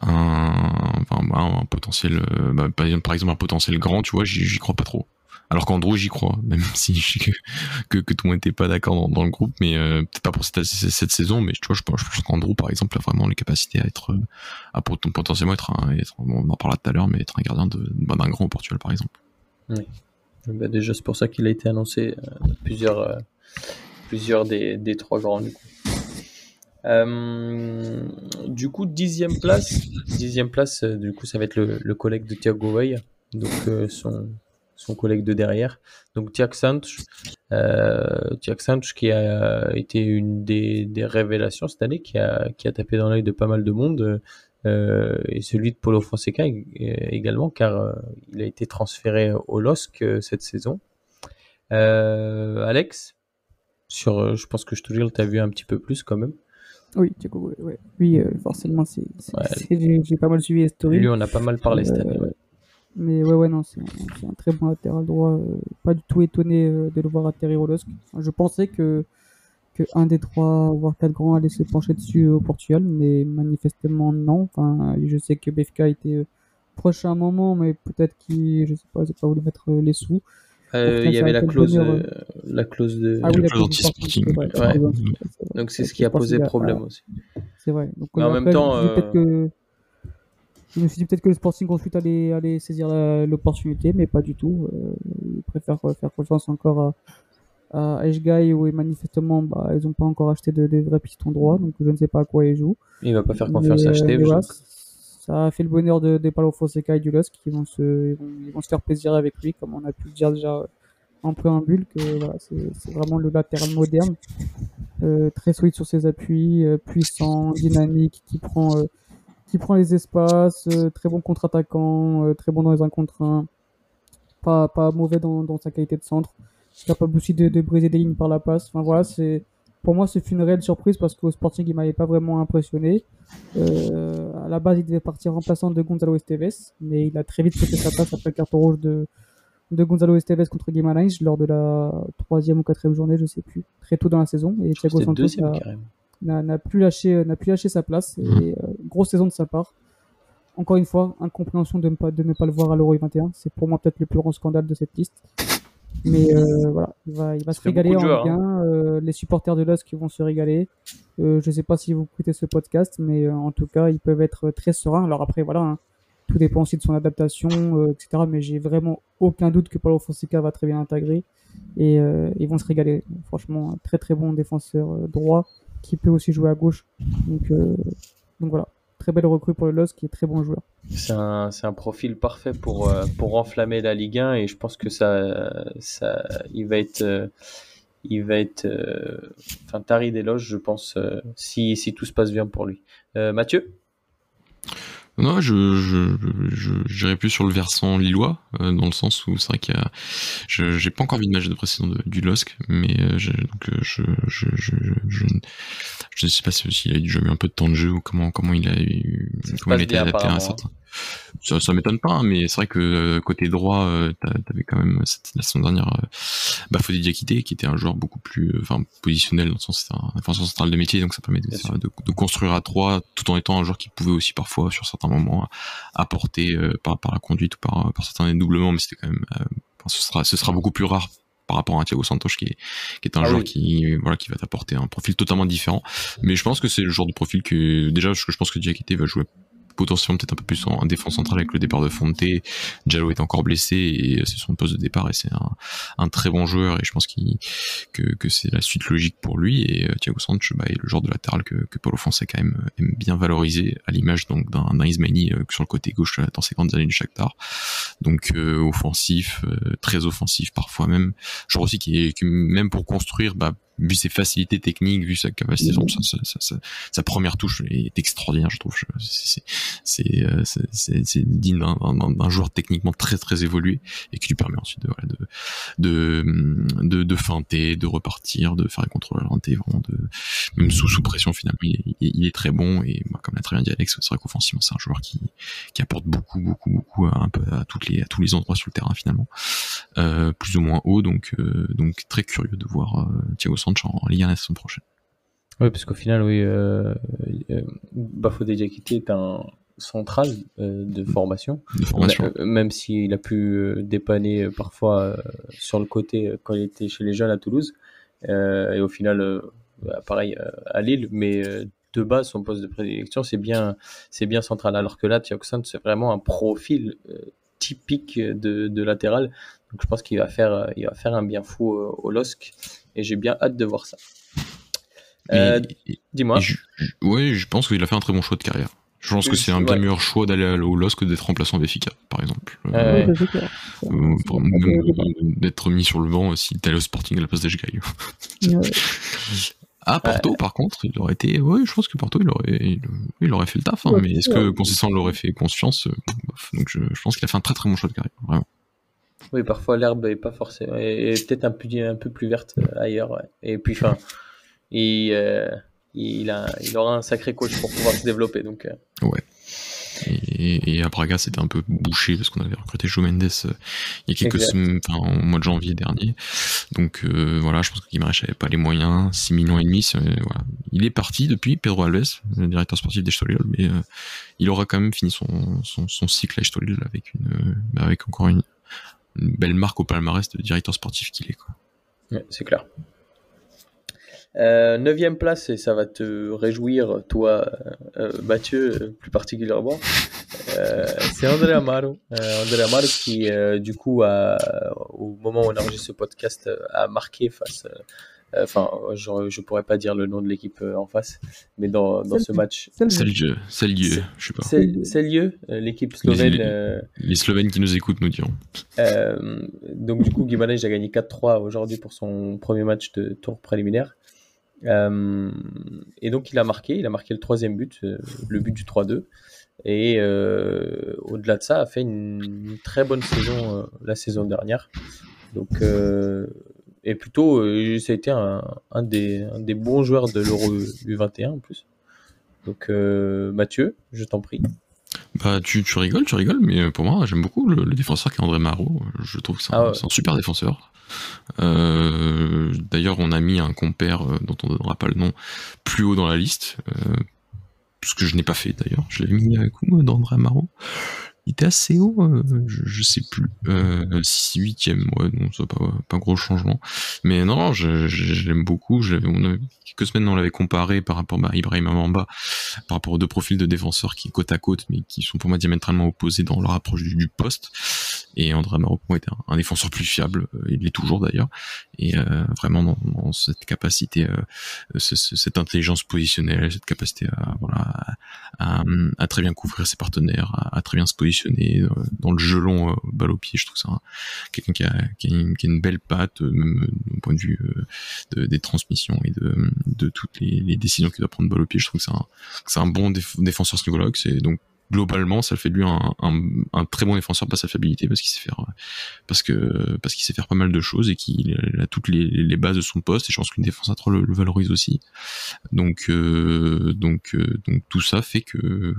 un, un, potentiel, euh, bah, par exemple un potentiel grand, tu vois, j'y crois pas trop. Alors qu'Andrew, j'y crois, même si je sais que, que, tout le monde n'était pas d'accord dans, le groupe, mais euh, peut-être pas pour cette, saison, mais tu vois, je pense, qu'Andrew, par exemple, a vraiment les capacités à être, à potentiellement être, un, être on en parlera tout à l'heure, mais être un gardien bah, d'un grand au Portugal, par exemple. Oui. Bah, déjà, c'est pour ça qu'il a été annoncé plusieurs plusieurs des, des, trois grands du coup. Euh, du coup, dixième place, dixième place, euh, du coup, ça va être le, le collègue de Thiago Veil, donc euh, son, son collègue de derrière. Donc Thiago Santos, qui a été une des, des, révélations cette année, qui a, qui a tapé dans l'œil de pas mal de monde, et celui de Polo Fonseca également, car il a été transféré au LOSC cette saison. Alex, sur, euh, je pense que je te tu as vu un petit peu plus quand même. Oui, du coup, ouais, oui, euh, forcément, c'est, j'ai pas mal suivi Story. Lui, on a pas mal parlé cette année. Euh, mais ouais, ouais, non, c'est un, très bon latéral droit. pas du tout étonné de le voir atterrir au LOSC. Je pensais que, que un des trois, voire quatre grands allait se pencher dessus au Portugal, mais manifestement non. Enfin, je sais que BFK était proche à un moment, mais peut-être qu'il, je sais pas, j'ai pas voulu mettre les sous. Euh, il y avait la clause, euh, la clause de. Ah, oui, la clause anti-sporting. Donc c'est ce qui a posé problème aussi. C'est vrai. Donc, Mais en même temps. Euh, je me suis dit peut-être que le Sporting ensuite allait, allait saisir l'opportunité, mais pas du tout. ils préfèrent faire confiance encore à, à Eshgai où manifestement bah, ils n'ont pas encore acheté de, de, vrais pistons droits, donc je ne sais pas à quoi ils jouent. Il va pas faire confiance à acheter ça a fait le bonheur de, de Paulo Fonseca et du LOSC qui vont se, faire plaisir avec lui, comme on a pu le dire déjà en préambule, que voilà, c'est vraiment le latéral moderne, euh, très solide sur ses appuis, euh, puissant, dynamique, qui prend, euh, les espaces, euh, très bon contre-attaquant, euh, très bon dans les 1 contre 1, pas, mauvais dans, dans sa qualité de centre, capable aussi de, de briser des lignes par la passe. Enfin voilà, c'est pour moi, c'est une réelle surprise parce qu'au Sporting, il m'avait pas vraiment impressionné. Euh, à la base, il devait partir remplaçant de Gonzalo Esteves, mais il a très vite fait sa place après le carton rouge de, de Gonzalo Esteves contre Guimarães lors de la troisième ou quatrième journée, je sais plus, très tôt dans la saison. Et Thiago Santos n'a plus lâché, n'a plus lâché sa place. Et mmh. euh, grosse saison de sa part. Encore une fois, incompréhension de ne pas, de ne pas le voir à l'Euro 21. C'est pour moi peut-être le plus grand scandale de cette liste. Mais euh, voilà, il va, il va se régaler en Ligue hein. euh, les supporters de qui vont se régaler. Euh, je sais pas si vous écoutez ce podcast, mais en tout cas, ils peuvent être très sereins. Alors après, voilà, hein, tout dépend aussi de son adaptation, etc. Mais j'ai vraiment aucun doute que Paulo Fonseca va très bien intégrer et ils vont se régaler. Franchement, très très bon défenseur droit qui peut aussi jouer à gauche. Donc, donc voilà, très belle recrue pour le LOS, qui est très bon joueur. C'est un, un, profil parfait pour, pour enflammer la Ligue 1 et je pense que ça, ça il va être, il va être, enfin, tari d'éloge, je pense, si, si tout se passe bien pour lui. Mathieu? Non, je, je, j'irais plus sur le versant lillois, euh, dans le sens où c'est vrai qu'il y a, je, j'ai pas encore vu de match de précédent du LOSC, mais euh, je, donc euh, je, je, je, je, je, ne sais pas s'il a déjà eu un peu de temps de jeu ou comment, comment il a eu, comment il a été adapté à un certain. Ça, ça m'étonne pas, hein, mais c'est vrai que euh, côté droit, euh, t'avais quand même cette, la saison dernière euh, Bafodé Diakité, qui était un joueur beaucoup plus, euh, enfin positionnel dans le sens c'est un défenseur central de métier, donc ça permet de, de, de, construire à trois, tout en étant un joueur qui pouvait aussi parfois sur certains moments apporter par, par la conduite ou par, par certains dédoublements, mais c'était quand même, ce sera, ce sera beaucoup plus rare par rapport à Thiago Santos qui est, qui est un ah joueur qui voilà qui va t'apporter un profil totalement différent. Mais je pense que c'est le genre de profil que déjà je, je pense que Diakité va jouer potentiellement peut-être un peu plus en défense centrale avec le départ de Fonte. Jallo est encore blessé et c'est son poste de départ et c'est un, très bon joueur et je pense que, que c'est la suite logique pour lui et euh, Thiago Santos bah, est le genre de latéral que, que Paulo Fonseca aime, bien valoriser à l'image donc d'un Ismaili euh, sur le côté gauche euh, dans ses grandes années du Shakhtar. Donc offensif, très offensif parfois même. Genre aussi qui est même pour construire bah, vu ses facilités techniques, vu sa capacité, sa, sa, sa, sa, première touche est extraordinaire, je trouve. C'est euh, digne d'un joueur techniquement très très évolué et qui lui permet ensuite de, voilà, de, de, de, de, feinter, de repartir, de faire les contrôles ralentés, vraiment de même sous sous pression finalement, il, il, est très bon. Et moi, comme l'a très bien dit Alex, c'est vrai qu'offensivement c'est un joueur qui, qui apporte beaucoup beaucoup beaucoup à, un peu à toutes les à tous les endroits sur le terrain finalement, euh, plus ou moins haut donc euh, donc très curieux de voir euh, Thiago en Ligue 1 la saison prochaine. Oui, parce qu'au final, oui, euh, euh, Diakité est un central euh, de formation. De formation. Même s'il a pu dépanner parfois sur le côté quand il était chez les jeunes à Toulouse. et au final, bah, pareil à Lille, mais de base, son poste de prédilection, c'est bien, c'est bien central. Alors que là, Thiago c'est vraiment un profil typique de, de, latéral. Donc je pense qu'il va faire, il va faire un bien fou au LOSC et j'ai bien hâte de voir ça. Euh, dis-moi. Oui, je pense qu'il a fait un très bon choix de carrière. Je pense que c'est un bien meilleur choix d'aller au LOS que d'être remplaçant Béfica, par exemple. Euh, d'être mis sur le banc s'il était allé au Sporting à la place d'Eshgaï. Ah, Porto, par contre, il aurait été. Oui, je pense que Porto, il aurait, il, aurait fait le taf. Hein, mais est-ce que Consistant l'aurait fait conscience euh, Donc, je, je pense qu'il a fait un très très bon choix de carrière, vraiment. Oui, parfois l'herbe est pas forcément, et peut-être un peu, un peu plus verte euh, ailleurs. Et puis, enfin, il, euh, il, a, il aura un sacré coach pour pouvoir se développer. Donc, euh. Ouais. Et, à Braga, c'était un peu bouché parce qu'on avait recruté Joe Mendes il y a quelques semaines, enfin, au mois de janvier dernier. Donc voilà, je pense que Guimaraes n'avait pas les moyens, 6 millions et demi. Voilà. Il est parti depuis, Pedro Alves, le directeur sportif d'Estolil, mais il aura quand même fini son, son, son cycle à avec, une, avec encore une, une belle marque au palmarès de directeur sportif qu'il est. C'est clair. Euh, neuvième place, et ça va te réjouir, toi, euh, Mathieu, plus particulièrement, euh, c'est André Amaro. André Amaro qui, du coup, au moment où on enregistre ce podcast, a marqué face Enfin, je, je pourrais pas dire le nom de l'équipe euh, en face, mais dans, dans ce match. C'est lieu, c'est lieu, je sais pas. C'est lieu, euh, l'équipe slovène. Les, euh, les, Slovènes qui nous écoutent nous diront. Euh, donc du coup, Guimarães a gagné 4-3 aujourd'hui pour son premier match de tour préliminaire. Euh, et donc il a marqué, il a marqué le troisième but, le but du 3-2. Et au-delà de ça, a fait une, une très bonne saison la saison dernière. Donc et plutôt, euh, ça a été un, un, des, un, des, bons joueurs de l'Euro U21 en plus. Donc, euh, Mathieu, je t'en prie. Bah, tu, tu, rigoles, tu rigoles, mais pour moi, j'aime beaucoup le, défenseur qui est André Marot. Je trouve que c'est un, ah un, super défenseur. Euh, D'ailleurs, on a mis un compère dont on ne donnera pas le nom plus haut dans la liste, euh, ce que je n'ai pas fait d'ailleurs. Je l'ai mis avec coup d'André Marot il était assez haut, euh, je, sais plus, euh, 6 8 ouais, non, ça pas, pas gros changement. Mais non, je, l'aime beaucoup. Quelques semaines, on l'avait comparé par rapport à Ibrahim Amamba, par rapport aux deux profils de défenseurs qui côte à côte, mais qui sont pour moi diamétralement opposés dans leur approche du poste. Et André Amaro était un, défenseur plus fiable, il l'est toujours d'ailleurs, et vraiment dans, cette capacité, cette intelligence positionnelle, cette capacité à voilà à, très bien couvrir ses partenaires, à, très bien se positionner dans le jeu long balle au pied. Je trouve ça quelqu'un qui a, qui, a une, belle patte, même d'un point de vue de, des transmissions et de, de toutes les, les décisions qu'il doit prendre balle au pied. Je trouve que c'est un, un bon défenseur ce. C'est donc globalement, ça fait de lui un, un, très bon défenseur par sa fiabilité parce qu'il sait faire, parce que parce qu'il sait faire pas mal de choses et qu'il a toutes les, bases de son poste. Et je pense qu'une défense à 3 le, valorise aussi. Donc euh, donc euh, donc tout ça fait que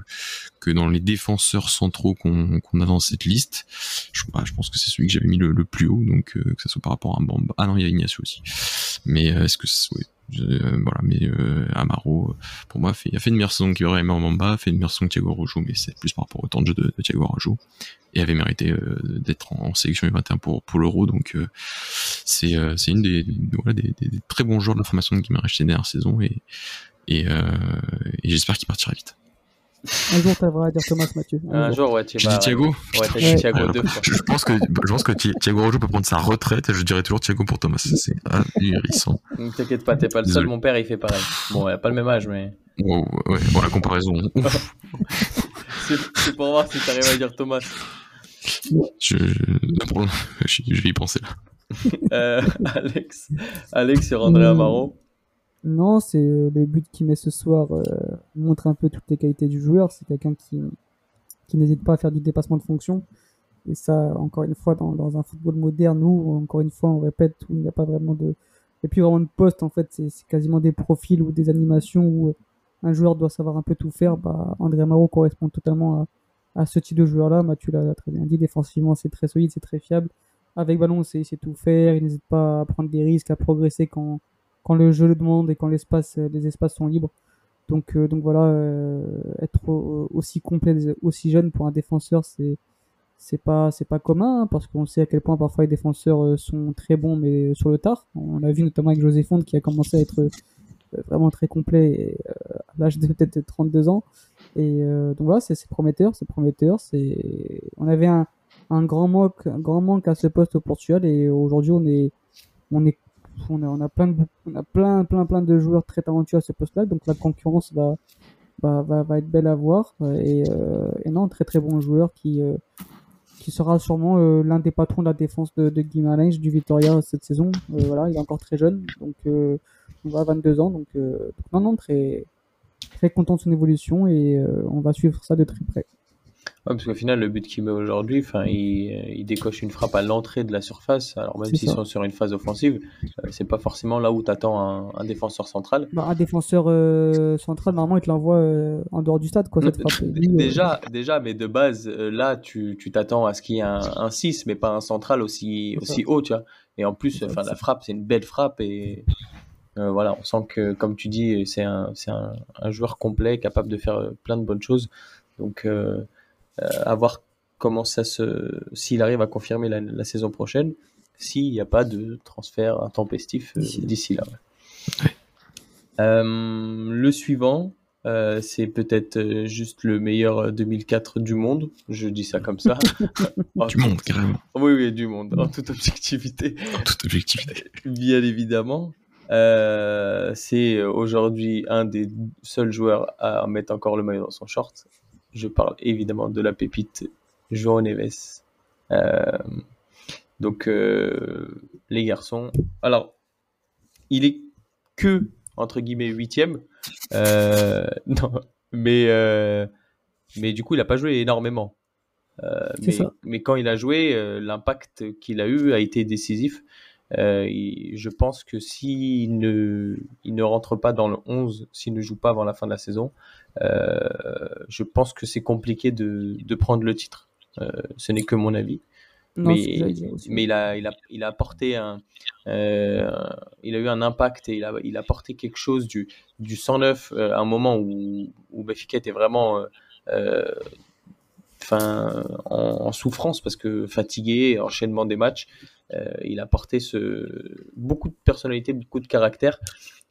que dans les défenseurs centraux qu'on qu'on a dans cette liste, je, bah, je pense que c'est celui que j'avais mis le, plus haut. Donc euh, que ça soit par rapport à un Bamba. Ah non, il y a Ignacio aussi. Mais est-ce que ouais, euh, voilà, mais euh, Amaro, pour moi, fait, a fait une meilleure saison qu'Ibrahim Mamba, a fait une meilleure saison que Thiago Rojo, mais c'est plus par rapport au temps de jeu de, Thiago Rojo, et avait mérité euh, d'être en, sélection U21 pour, pour l'Euro, donc c'est c'est une des, voilà, des, des, très bons joueurs de la formation de Guimaraes cette dernière saison, et, et, et j'espère qu'il partira vite. Un jour, t'as à dire Thomas Mathieu. Un, jour, ouais, tu vas. dis Thiago Ouais, t'as dit Thiago deux fois. Je pense que, je pense que Thiago Rojo peut prendre sa retraite et je dirais toujours Thiago pour Thomas. C'est ahurissant. T'inquiète pas, t'es pas le seul. Mon père, il fait pareil. Bon, il a pas le même âge, mais. Oh, ouais, bon, la comparaison. c'est pour voir si t'arrives à dire Thomas. Je, je, vais y penser là. euh, Alex, Alex sur André Amaro. Non, c'est euh, le but qu'il met ce soir euh, montre un peu toutes les qualités du joueur. C'est quelqu'un qui, qui n'hésite pas à faire du dépassement de fonction. Et ça, encore une fois, dans, dans un football moderne où, encore une fois, on répète, où il n'y a pas vraiment de, et puis vraiment de poste, en fait, c'est quasiment des profils ou des animations où euh, un joueur doit savoir un peu tout faire. Bah, André Amaro correspond totalement à, à ce type de joueur-là. Mathieu l'a très bien dit, défensivement, c'est très solide, c'est très fiable. Avec ballon, c'est tout faire. Il n'hésite pas à prendre des risques, à progresser quand, quand le jeu le demande et quand l'espace, euh, les espaces sont libres. Donc, euh, donc voilà, euh, être aussi complet, aussi jeune pour un défenseur, c'est c'est pas c'est pas commun hein, parce qu'on sait à quel point parfois les défenseurs sont très bons mais sur le tard. On l'a vu notamment avec José Fonde qui a commencé à être vraiment très complet à l'âge de peut-être 32 ans. Et donc voilà, c'est prometteur, c'est prometteur. C'est on avait un, un grand manque, un grand manque à ce poste au Portugal et aujourd'hui on est on est on a, plein de, plein, plein, de joueurs très talentueux à ce poste-là, donc la concurrence va, être belle à voir. Et, euh, non, très très bon joueur qui, euh, sera sûrement euh, l'un des patrons de la défense de, de Guimarães du Vitoria cette saison. voilà, il est encore très jeune, donc on va 22 ans, donc, non, non, très, très content de son évolution. Et on va suivre ça de très près parce qu'au final, le but qu'il met aujourd'hui, enfin, il, il, décoche une frappe à l'entrée de la surface. Alors même s'ils sont sur une phase offensive, euh, c'est pas forcément là où tu attends un, un, défenseur central. Bah, un défenseur euh, central, normalement, il te l'envoie euh, en dehors du stade, quoi, cette frappe. déjà, déjà, mais de base, là, tu t'attends à ce qu'il y ait un, un, 6, mais pas un central aussi, aussi haut, tu vois. Et en plus, enfin, la frappe, c'est une belle frappe et voilà, on sent que, comme tu dis, c'est un, un, un, joueur complet, capable de faire plein de bonnes choses. Donc euh, à voir comment ça se, s'il arrive à confirmer la, saison prochaine, s'il n'y a pas de transfert intempestif euh, d'ici là. Euh, le suivant, c'est peut-être juste le meilleur 2004 du monde. Je dis ça comme ça. du monde, carrément. Oui, oui, du monde, en toute objectivité. En toute objectivité. Bien évidemment. c'est aujourd'hui un des seuls joueurs à mettre encore le maillot dans son short. Je parle évidemment de la pépite João Neves. Euh, donc, euh, les garçons. Alors, il est que, entre guillemets, huitième. Euh, non, mais, mais du coup, il n'a pas joué énormément. mais, mais, quand il a joué, l'impact qu'il a eu a été décisif. je pense que s'il ne, il ne rentre pas dans le 11, s'il ne joue pas avant la fin de la saison, euh, je pense que c'est compliqué de, de, prendre le titre. Euh, ce n'est que mon avis. mais, mais il a, il a, il a apporté un, euh, il a eu un impact et il a, il a apporté quelque chose du, du 109 à un moment où, où Benfica était vraiment, enfin, en, souffrance parce que fatigué, enchaînement des matchs. il a apporté ce, beaucoup de personnalité, beaucoup de caractère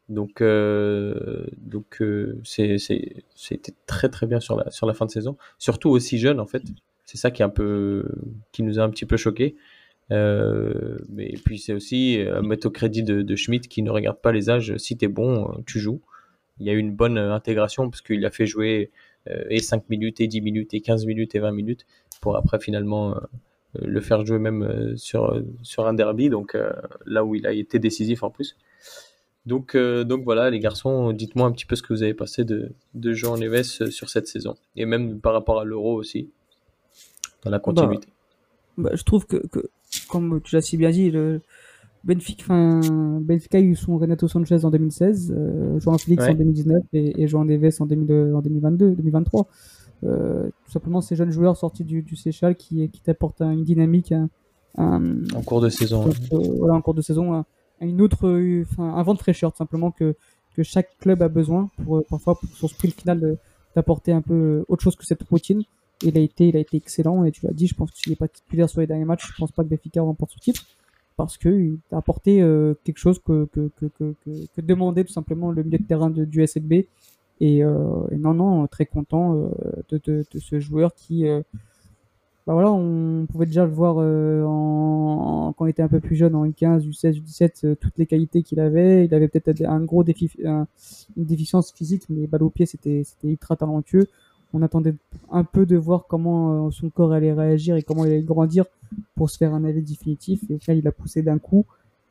donc, euh, donc euh, c'était très très bien sur la, sur la fin de saison. Surtout aussi jeune en fait. c'est ça qui est un peu, qui nous a un petit peu choqué. Euh, mais puis c'est aussi euh, mettre au crédit de, de Schmidt qui ne regarde pas les âges. Si t'es bon, tu joues. Il y a eu une bonne intégration parce qu'il a fait jouer et 5 minutes et 10 minutes et 15 minutes et 20 minutes pour après finalement le faire jouer même sur, sur un derby, donc là où il a été décisif en plus. Donc, euh, donc voilà, les garçons, dites-moi un petit peu ce que vous avez passé de, de Jean Neves euh, sur cette saison. Et même par rapport à l'Euro aussi, dans la continuité. Bah, bah, je trouve que, que, comme tu l'as si bien dit, le Benfica, fin, Benfica a eu son Renato Sanchez en 2016, euh, Jean Félix en 2019 et, et Jean Neves en, 2022, 2023. Euh, tout simplement, ces jeunes joueurs sortis du, du Seychelles qui, qui t'apportent une dynamique. Un, en cours de saison. voilà, en cours de saison une autre, enfin, un vent de fraîcheur, tout simplement que, que chaque club a besoin pour euh, parfois pour son sprint final d'apporter un peu euh, autre chose que cette routine. Il a été, il a été excellent et tu l'as dit, je pense qu'il n'est pas titulaire sur les derniers matchs. Je pense pas que Benfica remporte ce titre parce qu'il a apporté euh, quelque chose que, que, que, que, que, demandait tout simplement le milieu de terrain du SLB. Et, euh, non, non, très content de, de, de, ce joueur qui, bah voilà, on pouvait déjà le voir euh, en, quand il était un peu plus jeune, en U15, U16, U17, toutes les qualités qu'il avait. Il avait peut-être un gros défi, une déficience physique, mais balle au pied, c'était ultra talentueux. On attendait un peu de voir comment euh, son corps allait réagir et comment il allait grandir pour se faire un avis définitif. Et au il a poussé d'un coup.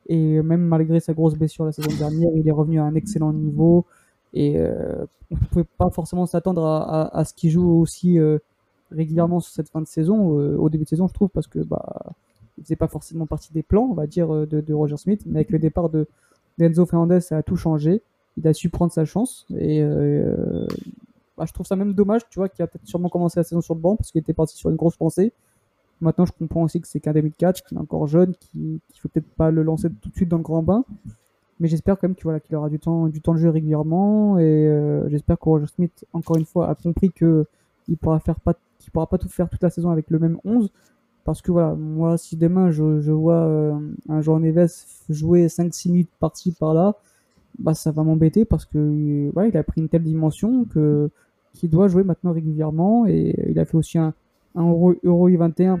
Et même malgré sa grosse blessure la saison dernière, il est revenu à un excellent niveau. Et euh, on ne pouvait pas forcément s'attendre à, à, à, ce qu'il joue aussi euh, régulièrement sur cette fin de saison, euh, au début de saison, je trouve, parce que bah, il faisait pas forcément partie des plans, on va dire, euh, de, de Roger Smith, mais avec le départ de d'Enzo Fernandez, ça a tout changé. Il a su prendre sa chance et euh, bah, je trouve ça même dommage, tu vois, qu'il a peut-être sûrement commencé la saison sur le banc parce qu'il était parti sur une grosse pensée. Maintenant, je comprends aussi que c'est qu'un 2004, qu'il est encore jeune, qu'il ne faut peut-être pas le lancer tout de suite dans le grand bain. Mais j'espère quand même qu'il voilà, qu'il aura du temps, du temps de jeu régulièrement. Et j'espère que Roger Smith, encore une fois, a compris que il pourra faire pas qui pourra pas tout faire toute la saison avec le même 11 parce que voilà moi si demain je, vois euh, un joueur Neves jouer 5-6 minutes par-ci par-là bah ça va m'embêter parce que ouais, il a pris une telle dimension que qu'il doit jouer maintenant régulièrement et il a fait aussi un, Euro, Euro 21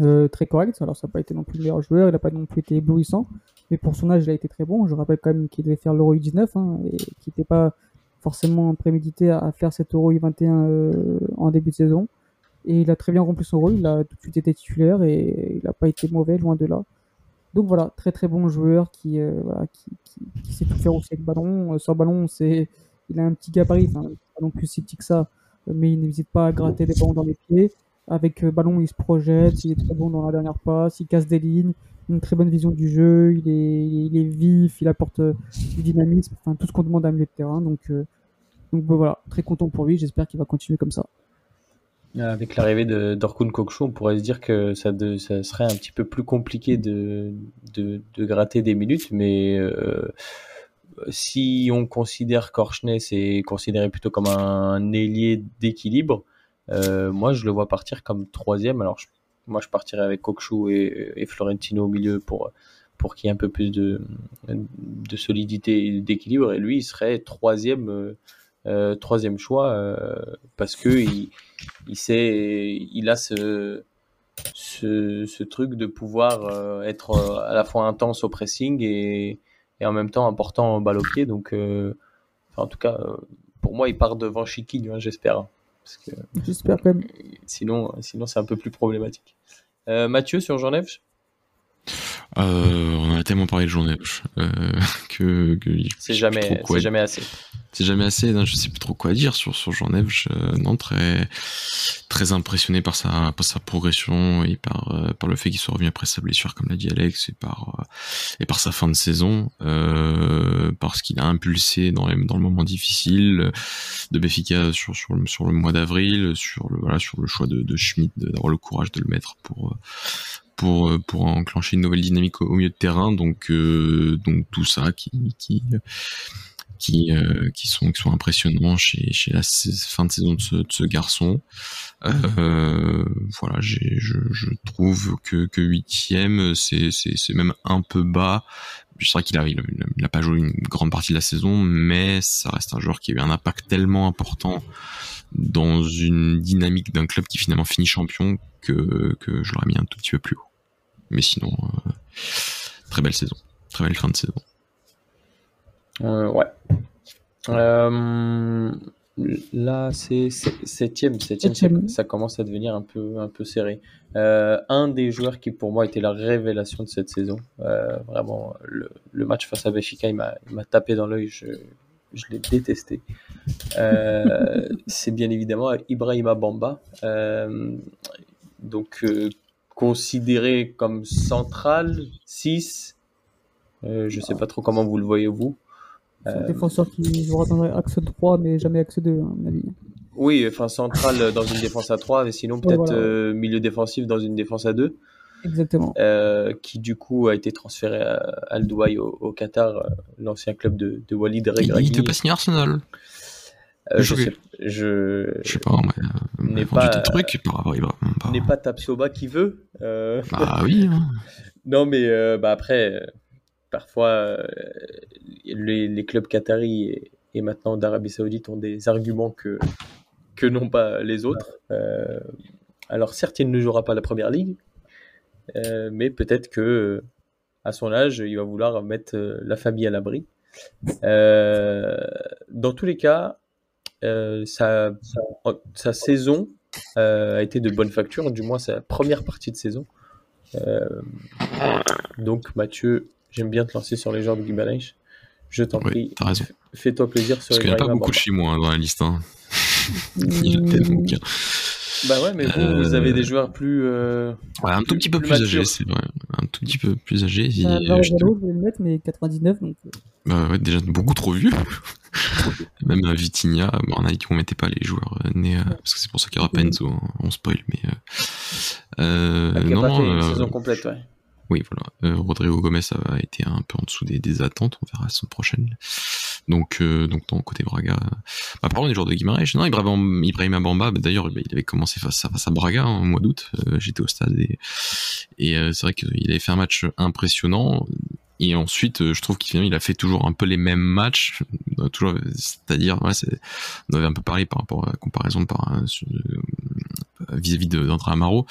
euh, très correct. Alors ça n'a pas été non plus le meilleur joueur il n'a pas non plus été éblouissant mais pour son âge il a été très bon. Je rappelle quand même qu'il devait faire l'Euro 19 hein, et qu'il n'était pas forcément prémédité à, faire cet Euro U21 euh, en début de saison. Et il a très bien rempli son rôle, il a tout de suite été titulaire et il n'a pas été mauvais, loin de là. Donc voilà, très très bon joueur qui, euh, voilà, sait tout faire aussi avec ballon. Euh, sans ballon, il a un petit gabarit, pas non plus si petit que ça, mais il n'hésite pas à gratter des ballons dans les pieds. Avec euh, ballon, il se projette, il est très bon dans la dernière passe, il casse des lignes, une très bonne vision du jeu, il est, vif, il apporte euh, du dynamisme, enfin tout ce qu'on demande à un milieu de terrain. Donc, bah, voilà, très content pour lui, j'espère qu'il va continuer comme ça. Avec l'arrivée de d'Orkun Kokchu, on pourrait se dire que ça, serait un petit peu plus compliqué de, de, gratter des minutes, mais euh, si on considère Korchnes c'est considéré plutôt comme un ailier d'équilibre, euh, moi je le vois partir comme troisième. Alors moi, je partirais avec Kokshu et, Florentino au milieu pour, pour qu'il y ait un peu plus de, de solidité et d'équilibre. Et lui, il serait troisième, euh, euh troisième choix euh, parce que il, il, sait, il a ce, ce, ce truc de pouvoir euh, être à la fois intense au pressing et, et en même temps important en balle au pied. Donc, enfin, en tout cas, pour moi, il part devant Chiquinho, hein, j'espère. J'espère quand même. Sinon, sinon c'est un peu plus problématique. Mathieu sur Genève euh, on a tellement parlé de journée euh, que, que c'est jamais, c'est jamais assez. C'est jamais assez. Non, je sais plus trop quoi dire sur sur Genève. non, très très impressionné par sa par sa progression et par euh, par le fait qu'il soit revenu après sa blessure, comme l'a dit Alex, et par euh, et par sa fin de saison, euh, parce qu'il a impulsé dans les, dans le moment difficile de Béfica sur sur le, sur le mois d'avril, sur le voilà sur le choix de, de Schmidt d'avoir le courage de le mettre pour pour pour enclencher une nouvelle dynamique au, milieu de terrain. Donc euh, donc tout ça qui qui qui euh, qui sont qui sont impressionnants chez chez la fin de saison de ce, garçon. Euh, voilà, je, je trouve que que huitième c'est c'est c'est même un peu bas. Je sais qu'il a, il, il a pas joué une grande partie de la saison, mais ça reste un joueur qui a eu un impact tellement important dans une dynamique d'un club qui finalement finit champion que, que je l'aurais mis un tout petit peu plus haut. Mais sinon, euh, très belle saison, très belle fin de saison. Euh, ouais. Euh, là, c'est septième, septième, Ça, commence à devenir un peu, un peu serré. un des joueurs qui pour moi était la révélation de cette saison, vraiment le, le, match face à Béfica, il m'a tapé dans l'œil. Je, je l'ai détesté. Euh, c'est bien évidemment Ibrahima Bamba, euh, donc euh, considéré comme central 6. je ne sais pas trop comment vous le voyez vous. C'est un défenseur qui jouera dans axe 3 mais jamais axe 2 hein, à mon avis. Oui, enfin central dans une défense à 3, mais sinon peut-être milieu défensif dans une défense à 2. Exactement. Euh, qui du coup a été transféré à Al Douai au, Qatar, euh, l'ancien club de, de Walid Regragui. Il te pas signer Arsenal euh, je, sais, je... je sais pas, mais n'est pas des trucs par rapport à N'est pas Tapsoba qui veut. Bah oui. Hein. non mais bah après, parfois les, les, clubs qataris et, et maintenant d'Arabie Saoudite ont des arguments que que n'ont pas les autres. alors certes, il ne jouera pas la première ligue, euh, mais peut-être que à son âge, il va vouloir mettre euh, la famille à l'abri. Euh, dans tous les cas, sa, sa, saison a été de bonne facture, du moins sa première partie de saison. donc Mathieu, j'aime bien te lancer sur les joueurs de Gimenez. Je t'en prie. Fais-toi plaisir sur Parce qu'il n'y a pas beaucoup de chez moi hein, dans la liste. Hein. il y a tellement bah ouais, mais vous, vous avez des joueurs plus. Euh, ouais, un tout petit peu plus, âgés, c'est vrai. Un tout petit peu plus âgés. Bah, bah, je, vais le mettre, mais 99. Donc... Euh. Bah ouais, déjà beaucoup trop vieux. Même à Vitinha, on a dit qu'on mettait pas les joueurs euh, nés. Parce que c'est pour ça qu'il y aura pas Enzo, hein, on spoil, mais. Euh, ah, non, pas fait une saison complète, ouais. Oui, voilà. Rodrigo Gomez a été un peu en dessous des, des attentes. On verra la semaine prochaine. Donc, euh, donc dans côté Braga. Bah, parlons des joueurs de Guimarães. Non, Ibrahim, Ibrahim Bamba, bah, d'ailleurs, bah, il avait commencé face à, face à Braga hein, mois d'août. Euh, j'étais au stade et, et euh, c'est vrai qu'il avait fait un match impressionnant. Et ensuite, je trouve qu'il il a fait toujours un peu les mêmes matchs, toujours, c'est-à-dire, ouais, on avait un peu parlé par rapport à la comparaison par vis-à-vis d'André Amaro,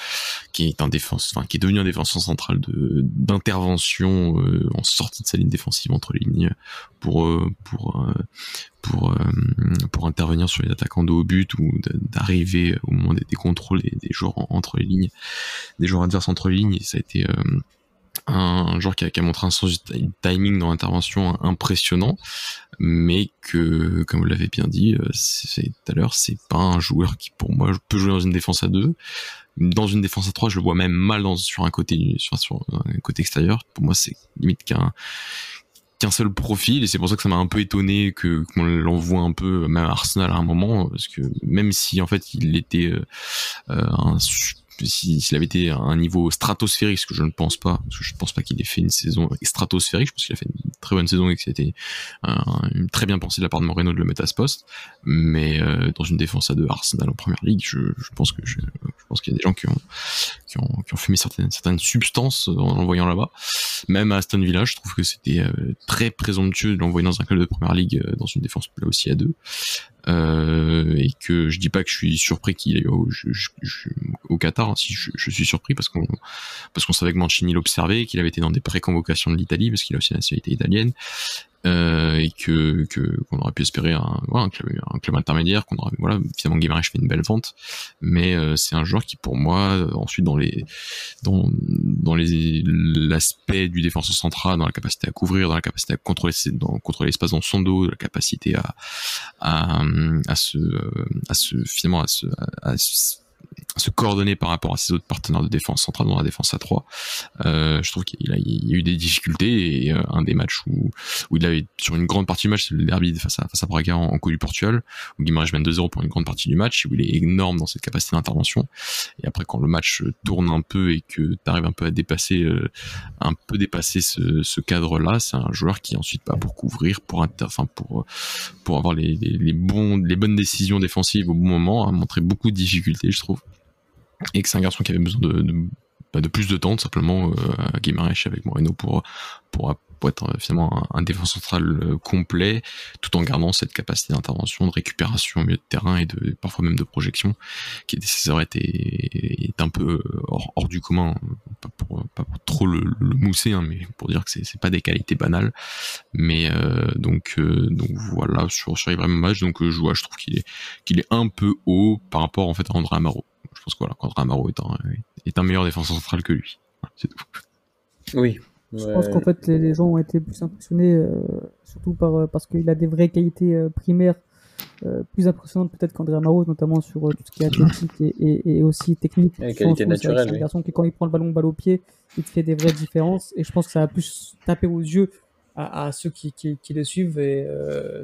qui est un défense, enfin qui est devenu un défenseur central de d'intervention euh, en sortie de sa ligne défensive entre les lignes pour euh, pour euh, pour intervenir sur les attaquants de haut but ou d'arriver au moment des, contrôles des, des joueurs entre les lignes, des joueurs adverses entre les lignes. Ça a été un joueur qui a, montré un sens du timing dans l'intervention impressionnant, mais que, comme vous l'avez bien dit euh, tout à l'heure, c'est pas un joueur qui, pour moi, peut jouer dans une défense à deux. Dans une défense à trois, je le vois même mal sur un côté, sur un côté extérieur. Pour moi, c'est limite qu'un qu'un seul profil et c'est pour ça que ça m'a un peu étonné que qu'on l'envoie un peu même à Arsenal à un moment parce que même si en fait il était euh, euh un s'il avait été à un niveau stratosphérique, ce que je ne pense pas, parce que je ne pense pas qu'il ait fait une saison stratosphérique, je pense qu'il a fait une très bonne saison et que c'était très bien pensé de la part de Moreno de le mettre à ce poste, mais euh, dans une défense à deux Arsenal en première ligue, je, pense que je, pense qu'il y a des gens qui ont, qui ont, qui ont fumé certaines, certaines substances en l'envoyant là-bas. Même à Aston Villa, je trouve que c'était euh, très présomptueux de l'envoyer dans un club de première ligue euh, dans une défense là aussi à deux. Euh, et que je dis pas que je suis surpris qu'il est au, au Qatar, hein, si je, suis surpris parce qu'on parce qu'on savait que Mancini l'observait, qu'il avait été dans des pré-convocations de l'Italie parce qu'il a aussi la nationalité italienne euh, et que qu'on aurait pu espérer un, voilà, un, club, intermédiaire qu'on aurait voilà finalement Guimaraes fait une belle vente. Mais euh, c'est un joueur qui pour moi ensuite dans les dans dans l'aspect du défenseur central dans la capacité à couvrir dans la capacité à contrôler dans contrôler l'espace dans son dos la capacité à à, à se à se finalement à se à se coordonner par rapport à ses autres partenaires de défense centrale dans la défense à 3. Euh, je trouve qu'il a, a eu des difficultés et euh, un des matchs où, où il avait sur une grande partie du match, c'est le derby face à, face à Braga en, en Coupe du Portugal, où Guimaraes mène 2-0 pour une grande partie du match, où il est énorme dans cette capacité d'intervention. Et après, quand le match tourne un peu et que tu arrives un peu à dépasser, euh, un peu dépasser ce, ce cadre-là, c'est un joueur qui ensuite va pour couvrir, pour inter, enfin pour pour avoir les, les, les bons, les bonnes décisions défensives au bon moment, a montré beaucoup de difficultés, je trouve et que c'est un garçon qui avait besoin de, bah, plus de temps simplement euh, à Guimarães avec Moreno pour être finalement un, défenseur central complet, tout en gardant cette capacité d'intervention, de récupération au milieu de terrain et de parfois même de projection, qui est, est, un peu hors, du commun, pas pour, trop le, mousser, hein, mais pour dire que c'est pas des qualités banales. Mais donc voilà sur sur les match, donc je vois, je trouve qu'il est est un peu haut par rapport en fait à André Amaro. Pense que voilà, André Amaro est un, est un meilleur défenseur central que lui. C'est tout. Oui. Je pense qu'en fait les, gens ont été plus impressionnés, euh, surtout par, euh, parce qu'il a des vraies qualités euh, primaires plus impressionnantes peut-être qu'André Amaro, notamment sur tout ce qui est athlétique et, et, aussi technique. Et qualité naturelle. C'est un garçon qui quand il prend le ballon balle au pied, il fait des vraies différences et je pense que ça a plus tapé aux yeux à, ceux qui, qui, qui, le suivent et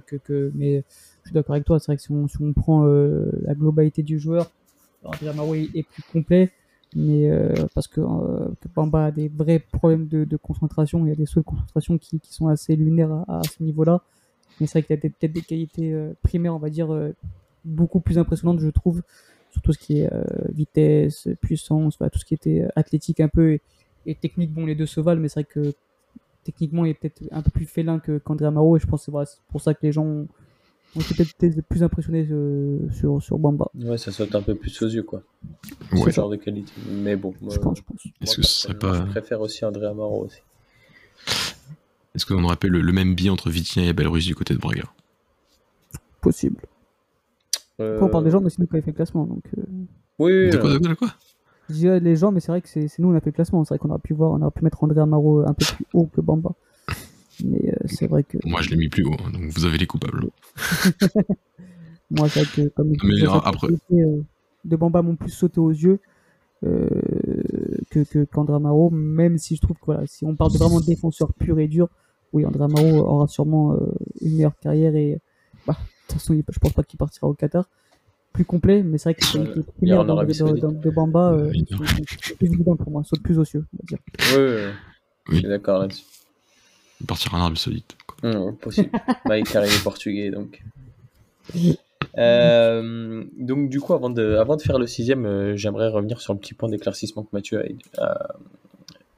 que, que mais je suis d'accord avec toi, c'est vrai que si on, si on prend la globalité du joueur, André Amaro est, est plus complet mais euh, parce que, euh, Bamba a des vrais problèmes de, concentration, il y a des sauts de concentration qui, sont assez lunaires à, ce niveau-là. Mais c'est vrai qu'il a peut-être des qualités euh, primaires, on va dire, beaucoup plus impressionnantes, je trouve, sur tout ce qui est vitesse, puissance, tout ce qui était athlétique un peu et, technique. Bon, les deux se valent, mais c'est vrai que techniquement, il est peut-être un peu plus félin qu'André Amaro, et je pense que c'est pour ça que les gens on était peut-être plus impressionné euh, sur, sur Bamba. Ouais, ça saute un peu plus aux yeux, quoi. Ouais. Ce genre de qualité. Mais bon, je pense, je pense. Est-ce que ce serait pas... Je préfère aussi André Amaro aussi. Est-ce qu'on aurait le, le, même biais entre Vitinha et Belrusse du côté de Braga? Possible. Euh... on parle des gens, mais c'est nous qui avons fait le classement. Donc, euh... Oui, De quoi, de quoi, de quoi? Je les gens, mais c'est vrai que c'est nous on a fait le classement. C'est vrai qu'on aurait pu voir, on aurait pu mettre André Amaro un peu plus haut que Bamba. Mais euh, c'est vrai que. Moi, je l'ai mis plus haut, hein, donc vous avez les coupables. Moi, c'est vrai que comme mais après... Euh, de Bamba m'ont plus sauté aux yeux euh, que, que qu'Andramaro, même si je trouve que voilà, si on parle de vraiment défenseur pur et dur, oui, Andramaro aura sûrement une meilleure carrière et bah, de toute façon, je pense pas qu'il partira au Qatar plus complet, mais c'est vrai que c'est première dans, de, de, Bamba, euh, c'est plus évident pour moi, saute plus aux cieux, on va dire. Oui, oui, oui. je suis d'accord là-dessus. Il partira en Arabie Saoudite. Non, possible. bah, il est arrivé portugais, donc. Euh, donc du coup, avant de, avant de faire le sixième, euh, j'aimerais revenir sur le petit point d'éclaircissement que Mathieu a,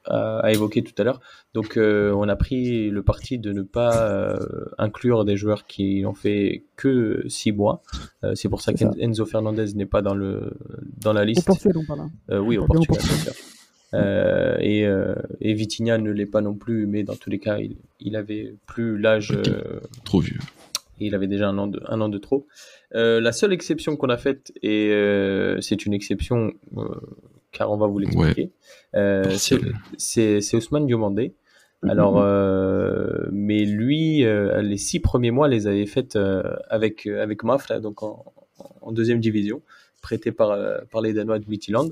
a, a, évoqué tout à l'heure. Donc euh, on a pris le parti de ne pas euh, inclure des joueurs qui n'ont fait que six mois. Euh, c'est pour ça qu'Enzo Fernandez n'est pas dans, le, dans la liste. Au Portugal, on parle. oui, au Portugal, bien sûr. Euh, et, euh, et Vitinha ne l'est pas non plus, mais dans tous les cas, il, il avait plus l'âge. Euh, trop vieux. il avait déjà un an de, un an de trop. Euh, la seule exception qu'on a faite, et c'est une exception car on va vous l'expliquer, ouais. c'est Ousmane Diomandé. Mhm. Alors, euh, mais lui, euh, les six premiers mois, les avait faites euh, avec avec Mafra, donc en, en, deuxième division, prêté par par les Danois de Vittyland.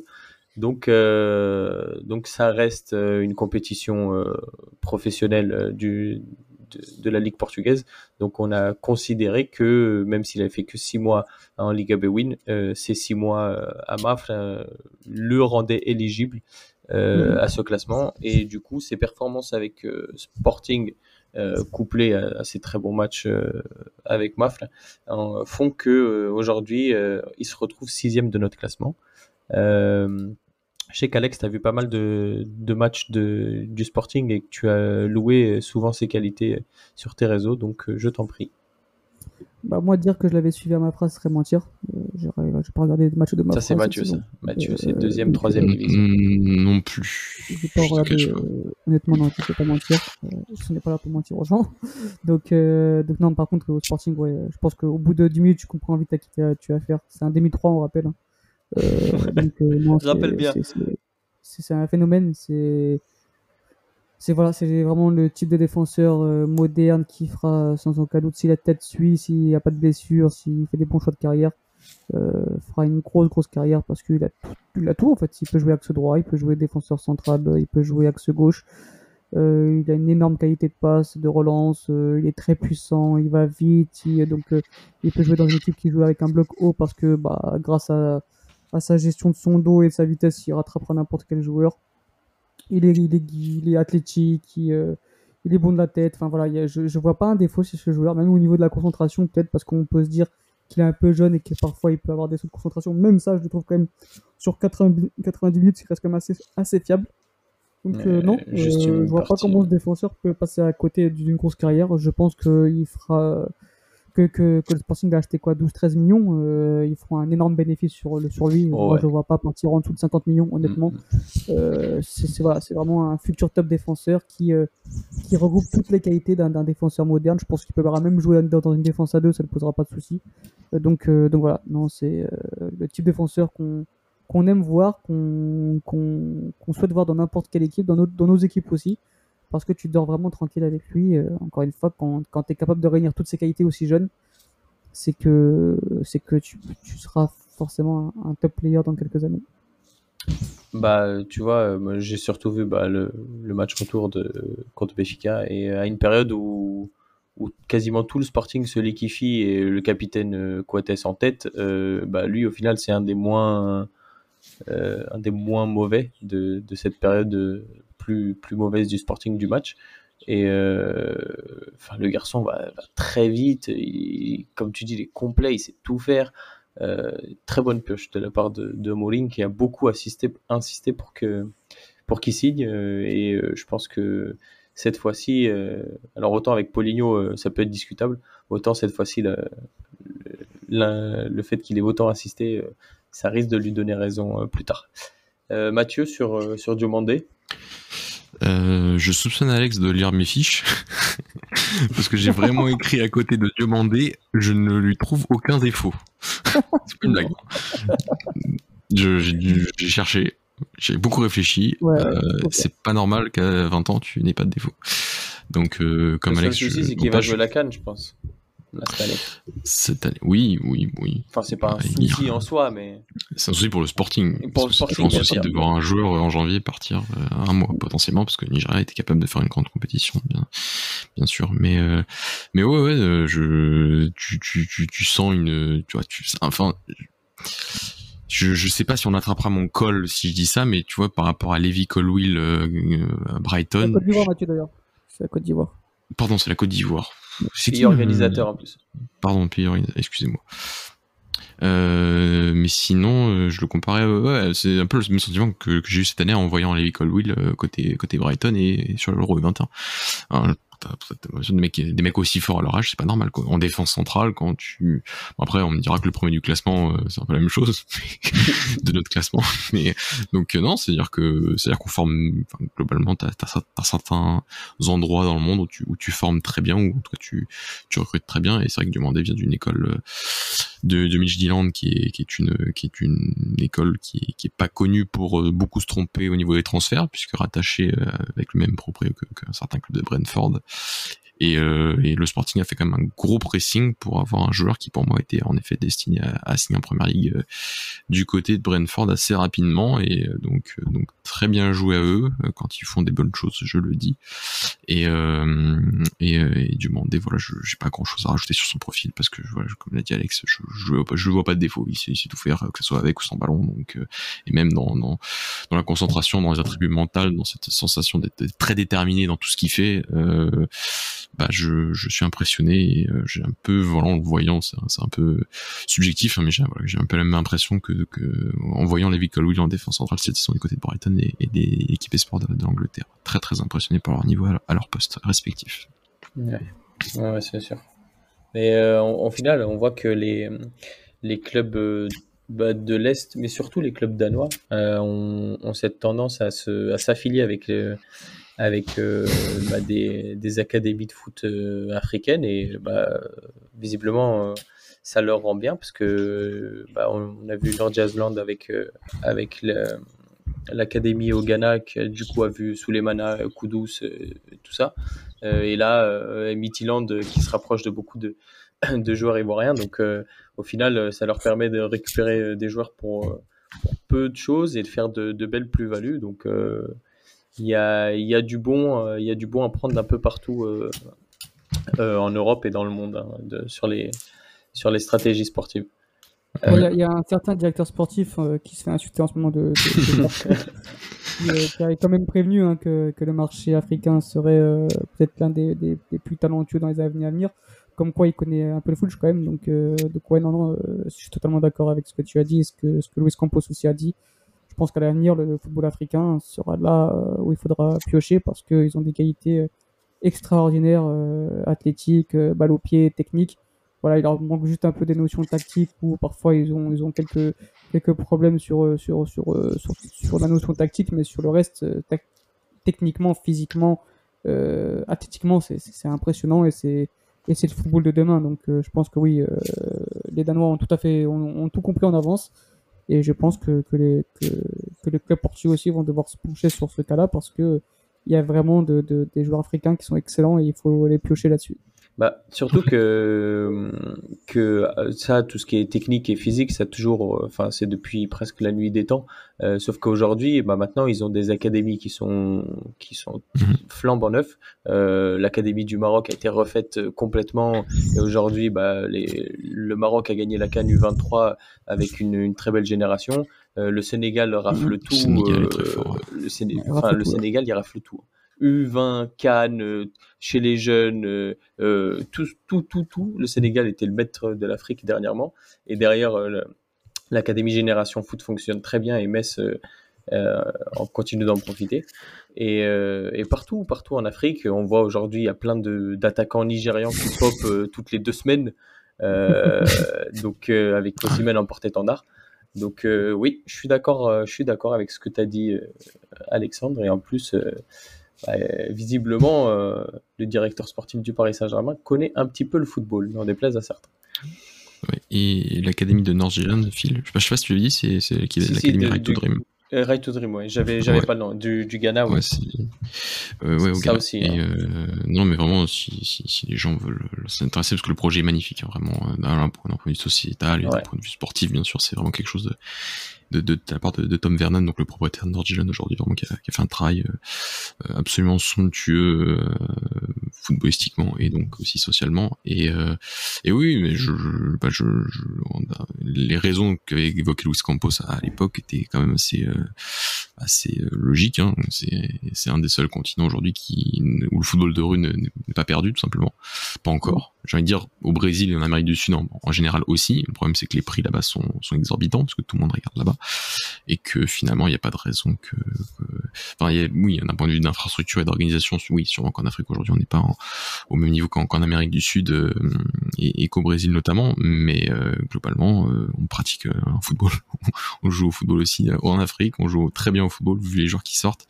Donc, euh, donc ça reste euh, une compétition euh, professionnelle euh, du, de, de, la Ligue portugaise. Donc on a considéré que même s'il avait fait que six mois en Liga Bwin, euh, ces six mois à Mafra le rendaient éligible mmh. à ce classement. Et du coup, ses performances avec Sporting euh, couplé à, à, ces très bons matchs euh, avec Mafle, euh, font que aujourd'hui il se retrouve sixième de notre classement. Je sais qu'Alex, tu as vu pas mal de, de matchs de, du Sporting et que tu as loué souvent ses qualités sur tes réseaux, donc euh, je t'en prie. Bah, moi, dire que je l'avais suivi à ma phrase serait mentir. Euh, je n'ai pas regardé de matchs de ma Ça, c'est Mathieu, ça. Mathieu, c'est euh, deuxième, troisième division. Non plus. Je pas regardé, euh, honnêtement, non, je ne peux pas mentir. Euh, je n'est pas là pour mentir aux gens. donc, euh, donc, non, par contre, au Sporting, ouais, je pense qu'au bout de 10 minutes, tu comprends vite à qui tu as affaire. C'est un demi-3, on rappelle. Hein. Euh, donc, euh, non, Je rappelle bien. C'est un phénomène. C'est c'est voilà, c'est vraiment le type de défenseur euh, moderne qui fera sans aucun doute si la tête suit, s'il n'y a pas de blessure, s'il fait des bons choix de carrière, euh, fera une grosse grosse carrière parce qu'il a il a tout en fait. Il peut jouer axe droit, il peut jouer défenseur central, il peut jouer axe gauche. Euh, il a une énorme qualité de passe, de relance, il est très puissant, il va vite, il, donc il peut jouer dans une équipe qui joue avec un bloc haut parce que bah grâce à à sa gestion de son dos et de sa vitesse, il rattrapera n'importe quel joueur. Il est, il est, il est athlétique, il, euh, il, est bon de la tête. Enfin voilà, a, je, je vois pas un défaut chez ce joueur, même au niveau de la concentration, peut-être parce qu'on peut se dire qu'il est un peu jeune et que parfois il peut avoir des sauts de concentration. Même ça, je le trouve quand même sur 80, 90 minutes, il reste quand même assez, assez fiable. Donc non, je vois pas comment ce défenseur peut passer à côté d'une grosse carrière. Je pense qu'il fera que, que, que le Sporting a acheté quoi 12-13 millions, euh, ils feront un énorme bénéfice sur, le, sur lui. Moi, je vois pas partir en dessous de 50 millions, honnêtement. Mm, mm. Euh, c'est voilà, vraiment un futur top défenseur qui, euh, qui regroupe toutes les qualités d'un défenseur moderne. Je pense qu'il peut même jouer dans une défense à deux, ça ne posera pas de soucis. Euh, donc, donc voilà, non, c'est le type de défenseur qu'on qu'on aime voir, qu'on qu'on souhaite voir dans n'importe quelle équipe, dans nos, dans nos équipes aussi parce que tu dors vraiment tranquille avec lui. Euh, encore une fois, quand, quand tu es capable de réunir toutes ces qualités aussi jeunes, c'est que, c'est que tu, tu, seras forcément un, top player dans quelques années. Bah, tu vois, euh, j'ai surtout vu bah, le, le, match retour de, contre Béfica et à une période où, où quasiment tout le Sporting se liquifie et le capitaine euh, Coates en tête, bah, lui au final c'est un des moins un des moins mauvais de, de cette période plus, mauvaise du Sporting du match. Et euh, enfin, le garçon va, très vite. comme tu dis, il est complet, il sait tout faire. Euh, très bonne pioche de la part de, de qui a beaucoup assisté, insisté pour que pour qu'il signe. Euh, et je pense que cette fois-ci, alors autant avec Poligno, ça peut être discutable, autant cette fois-ci, le, fait qu'il ait autant insisté, ça risque de lui donner raison plus tard. Mathieu sur, sur Diomandé euh, je soupçonne Alex de lire mes fiches parce que j'ai vraiment écrit à côté de demander, je ne lui trouve aucun défaut. C'est pas une blague. J'ai cherché, j'ai beaucoup réfléchi. Euh, c'est pas normal qu'à 20 ans tu n'aies pas de défaut. Donc, euh, comme Alex. C'est qu'il va jouer la canne, je pense cette année. Oui, oui, oui. Enfin, c'est pas un souci en soi, mais. C'est un souci pour le Sporting. Pour le Sporting. C'est un souci de voir un joueur en janvier partir euh, un mois potentiellement, parce que Nigeria était capable de faire une grande compétition, bien, bien sûr. Mais, euh, mais ouais, ouais, euh, je, tu, tu, tu, tu sens une, tu vois, tu, enfin. Je, je sais pas si on attrapera mon col si je dis ça, mais tu vois, par rapport à Levi Colwill à Brighton. C'est la Côte d'Ivoire, Mathieu, d'ailleurs. C'est la Côte d'Ivoire. Pardon, c'est la Côte d'Ivoire. C'est qui organisateur en plus. Pardon, pays organisateur, excusez-moi. Euh, mais sinon, euh, je le comparais, ouais, c'est un peu le même sentiment que, que j'ai eu cette année en voyant Levi Colwill euh, côté côté Brighton et, sur l'Euro 21. Alors, des mecs, aussi forts à leur âge, c'est pas normal. Quoi. En défense centrale, quand tu, après, on me dira que le premier du classement, euh, c'est un peu la même chose de notre classement. Mais donc euh, non, c'est à dire que, c'est à dire qu'on forme enfin, globalement, t'as as, certains endroits dans le monde où tu, où tu formes très bien, ou en tout cas tu, tu recrutes très bien. Et c'est vrai que Dumandé vient d'une école euh, de, de Mitch Dilland qui est, qui est une, qui est une école qui est, pas connue pour beaucoup se tromper au niveau des transferts, puisque rattaché avec le même proprio qu'un certain club de Brentford et, euh, et, le Sporting a fait quand même un gros pressing pour avoir un joueur qui pour moi était en effet destiné à, signer en première ligue euh, du côté de Brentford assez rapidement et euh, donc donc très bien joué à eux quand ils font des bonnes choses, je le dis. Et et, et du monde, voilà, je j'ai pas grand chose à rajouter sur son profil parce que voilà, comme l'a dit Alex, je je, je vois pas de défaut. Il sait, tout faire, que ce soit avec ou sans ballon. Donc et même dans, dans dans la concentration, dans les attributs mentaux, dans cette sensation d'être très déterminé dans tout ce qu'il fait. Euh, bah je, je suis impressionné et euh, j'ai un peu voilà en le voyant c'est un peu subjectif hein, mais j'ai voilà, j'ai un peu la même impression que, que en voyant les Colwill en défense centrale saison du côté de Brighton et, des équipes sport de, l'Angleterre très très impressionné par leur niveau leur poste respectif ouais, c'est sûr. Mais euh, en, final on voit que les les clubs euh, bah, de l'Est, mais surtout les clubs danois, ont, ont, cette tendance à s'affilier à avec le, avec euh, bah, des, des, académies de foot euh, africaines. Et bah, visiblement euh, ça leur rend bien parce que on, a vu George Asland avec, avec l'académie au Ghana qui du coup a vu Souleymana Koudous tout ça. Et là Mithyland qui se rapproche de beaucoup de, de joueurs ivoiriens. Donc au final ça leur permet de récupérer des joueurs pour, pour peu de choses et de faire de, de belles plus-values. Donc il y a, y a du bon, euh, il y a du bon à prendre d'un peu partout euh, euh, en Europe et dans le monde hein, de, sur les sur les stratégies sportives. Il y, a un certain directeur sportif qui se fait insulter en ce moment de, qui, avait quand même prévenu hein, que, que, le marché africain serait peut-être l'un des, des, plus talentueux dans les années à venir. Comme quoi, il connaît un peu le foot quand même. Donc, donc ouais, non, non, je suis totalement d'accord avec ce que tu as dit et ce que, ce que Luis Campos aussi a dit je pense qu'à l'avenir, le, football africain sera là où il faudra piocher parce qu'ils ont des qualités extraordinaires, athlétiques, balle au pied, techniques. Voilà, il leur manque juste un peu des notions tactiques ou parfois ils ont, quelques, problèmes sur, sur, sur, sur, sur la notion tactique, mais sur le reste, techniquement, physiquement, athlétiquement, c'est impressionnant et c'est le football de demain. Donc euh, je pense que oui, euh, les Danois ont tout à fait ont, tout compris en avance. Et je pense que, que, les, que, les clubs portugais aussi vont devoir se pencher sur ce cas-là parce que il y a vraiment de, de, des joueurs africains qui sont excellents et il faut les piocher là-dessus. Bah, surtout que, que euh, ça, tout ce qui est technique et physique, ça toujours, euh, enfin, c'est depuis presque la nuit des temps. Euh, sauf qu'aujourd'hui, bah, maintenant, ils ont des académies qui sont, qui sont mhm. flambant neufs. Euh, L'académie du Maroc a été refaite complètement. Et aujourd'hui, bah, les, le Maroc a gagné la Cannes U23 avec une, une très belle génération. Euh, le Sénégal rafle mhm. tout. Le Sénégal, enfin, le Sénégal, il rafle tout. U20, Cannes, euh, chez les jeunes, euh, euh, tout, tout, tout, tout. Le Sénégal était le maître de l'Afrique dernièrement. Et derrière, l'Académie Génération Foot fonctionne très bien et Metz on continue d'en profiter. Et, et, partout, partout en Afrique, on voit aujourd'hui, il y a plein d'attaquants nigérians qui pop toutes les deux semaines. donc, avec Osimhen en porte-étendard. Donc oui, je suis d'accord, je suis d'accord avec ce que tu as dit, Alexandre. Et en plus, bah, visiblement, euh, le directeur sportif du Paris Saint-Germain connaît un petit peu le football, n'en déplaise à certains. et l'académie de North-Zealand, Phil, je sais, sais pas si tu l'as dit, c'est l'académie Right to Dream. Euh, right to Dream, ouais. J'avais, j'avais pas le nom. Du, du Ghana, ouais. Euh, ouais, au ça aussi. Hein. Euh, non, mais vraiment, si, si, si les gens veulent s'intéresser, parce que le projet est magnifique, hein, vraiment, d'un point de vue sociétal et d'un point de vue sportif, bien sûr, c'est vraiment quelque chose de, de, la part de, Tom Vernon, donc le propriétaire de Nordjylland aujourd'hui, vraiment qui a, fait un travail euh, absolument somptueux euh, footballistiquement et donc aussi socialement. Et, euh, oui, mais bah, les raisons qu'avait évoqué Luis Campos à, l'époque étaient quand même assez assez logiques. Hein. C'est un des seuls continents aujourd'hui où le football de rue n'est pas perdu tout simplement, pas encore. J'ai envie de dire au Brésil et en Amérique du Sud en, général aussi. Le problème c'est que les prix là-bas sont exorbitants parce que tout le monde regarde là-bas et que finalement il n'y a pas de raison que, enfin y a, oui d'un point de vue d'infrastructure et d'organisation oui sûrement qu'en Afrique aujourd'hui on n'est pas au même niveau qu'en Amérique du Sud euh, et, qu'au Brésil notamment mais euh, globalement euh, on pratique un football. On joue au football aussi en Afrique on joue très bien au football vu les joueurs qui sortent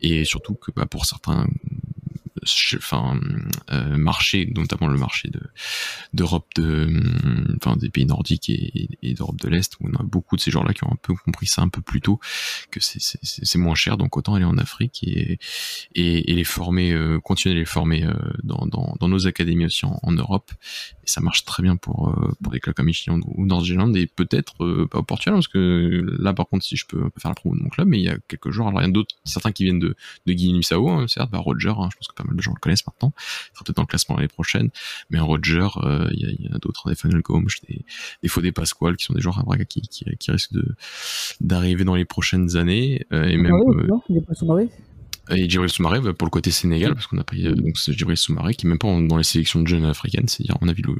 et surtout que bah, pour certains enfin euh, marché, notamment le marché de d'Europe de, enfin des pays nordiques et, et d'Europe de l'Est, où on a beaucoup de ces gens-là qui ont un peu compris ça un peu plus tôt, que c'est moins cher, donc autant aller en Afrique et et, et les former, euh, continuer à les former euh, dans, dans, dans, nos académies aussi en, Europe. Et ça marche très bien pour euh, pour des clubs comme Michelin ou Nord-Zélande et peut-être pas au Portugal, parce que là par contre si je peux, faire la promo de mon club, mais il y a quelques joueurs, alors il y en a d'autres, certains qui viennent de de Guinée-Bissau, hein, certes, bah Roger, hein, je pense que pas mal de gens le connaissent maintenant. Il sera peut-être dans le classement l'année prochaine. Mais Roger, euh, il y, y, en a d'autres, des Funnel Gomes, des, des Fodé Pasquale, qui sont des joueurs à Braga qui, qui, qui risquent de d'arriver dans les prochaines années. Euh, et même, euh, et Djibril Soumaré bah, pour le côté Sénégal parce qu'on a pris donc c'est Djibril Soumaré qui est même pas dans les sélections de jeunes africaines c'est-à-dire on a vu le,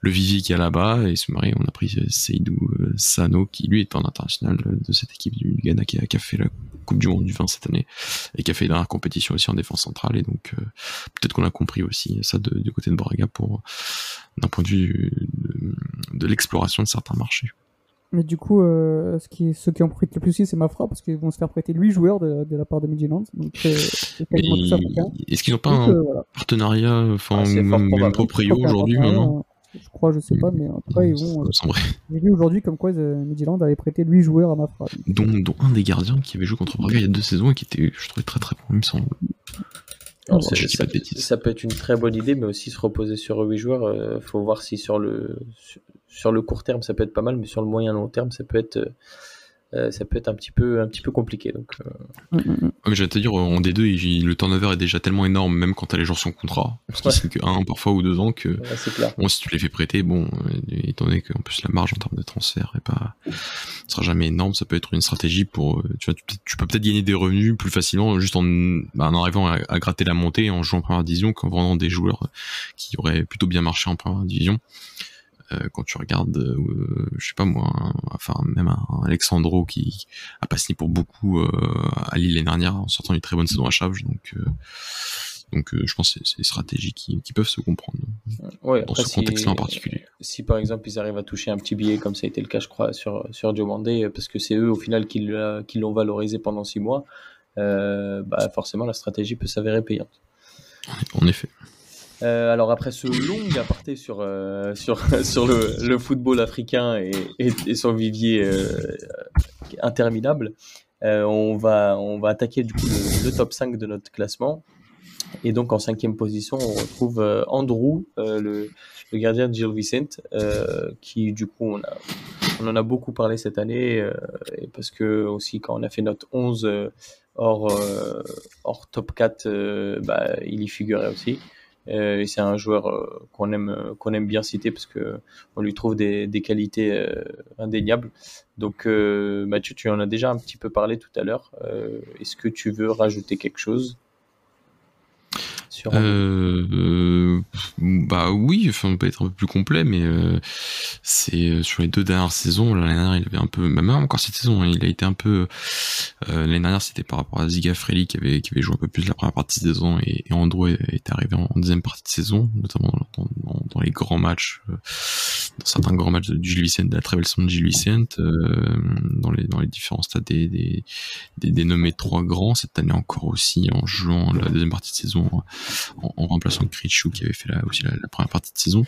le vivier qui est là-bas et Soumaré on a pris Seydou Sano qui lui est un international de cette équipe du Ghana qui a, qui a fait la Coupe du Monde du 20 cette année et qui a fait la compétition aussi en défense centrale et donc euh, peut-être qu'on a compris aussi ça de, du côté de Braga pour d'un point de vue de, de l'exploration de certains marchés. Mais du coup, euh, ce qui, ceux qui en profitent le plus aussi, c'est Mafra, parce qu'ils vont se faire prêter 8 joueurs de, de la part de Midland. Donc, euh, Est-ce qu'ils n'ont pas un euh, partenariat, enfin, ah, même proprio aujourd'hui maintenant je crois, je sais pas, mais en tout cas, ils vont. J'ai vu aujourd'hui comme quoi Midland avait prêté 8 joueurs à Mafra. Dont, dont un des gardiens qui avait joué contre Braga il y a deux saisons et qui était, je trouvais, très très bon, il me semble. ça, ça, peut être une très bonne idée, mais aussi se reposer sur 8 joueurs. Euh, faut voir si sur le, sur, sur, le court terme ça peut être pas mal, mais sur le moyen long terme ça peut être euh, ça peut être un petit peu, un petit peu compliqué. Donc, euh. mm, mm, mm. mais je vais te dire, en D2, le turnover est déjà tellement énorme, même quand t'as les gens sans contrat. Parce qu'ils signent que un, parfois, ou deux ans, que bon, si tu les fais prêter, bon, euh, étant donné qu'en plus la marge en termes de transfert est pas, sera jamais énorme, ça peut être une stratégie pour, tu vois, tu, peux peut-être gagner des revenus plus facilement juste en, bah, en arrivant à, gratter la montée en jouant en première division qu'en vendant des joueurs qui auraient plutôt bien marché en première division. Quand tu regardes, je sais pas moi, enfin même un, Alexandro qui a pas signé pour beaucoup à Lille l'année dernière en sortant une très bonne saison à Chaves, donc donc je pense que c'est des stratégies qui, qui, peuvent se comprendre dans ce contexte-là en particulier. Si par exemple ils arrivent à toucher un petit billet comme ça a été le cas je crois sur, sur Diomandé, parce que c'est eux au final qui l'ont valorisé pendant six mois, bah, forcément la stratégie peut s'avérer payante. En effet. Euh, alors après ce long aparté sur, euh, sur, sur le, football africain et, son vivier euh, interminable, on, va, on va attaquer du coup le, top 5 de notre classement. Et donc en cinquième position, on retrouve Andrew, le, gardien de Gilles Vicente, qui du coup, on, a, on en a beaucoup parlé cette année, parce que aussi quand on a fait notre 11 hors, hors top 4, bah, il y figurait aussi. Euh, et c'est un joueur euh, qu'on aime, euh, qu'on aime bien citer parce que on lui trouve des, des qualités indéniables. Donc Mathieu, tu en as déjà un petit peu parlé tout à l'heure. Est-ce que tu veux rajouter quelque chose? Euh, bah oui, enfin on peut être un peu plus complet, mais euh, c'est euh, sur les deux dernières saisons. L'année dernière, il avait un peu, même encore cette saison, hein, il a été un peu. Euh, l'année dernière, c'était par rapport à Ziga Freli qui avait qui avait joué un peu plus la première partie de saison et, et Andrew est arrivé en, deuxième partie de saison, notamment dans, dans, dans les grands matchs, euh, dans certains grands matchs de, du Gilles Vicente, de la très belle saison de Gilles Vicente, dans les dans les différents stades des des, des, des nommés trois grands cette année encore aussi en jouant la deuxième partie de saison en, remplaçant Krichou qui avait fait la, aussi la, première partie de saison.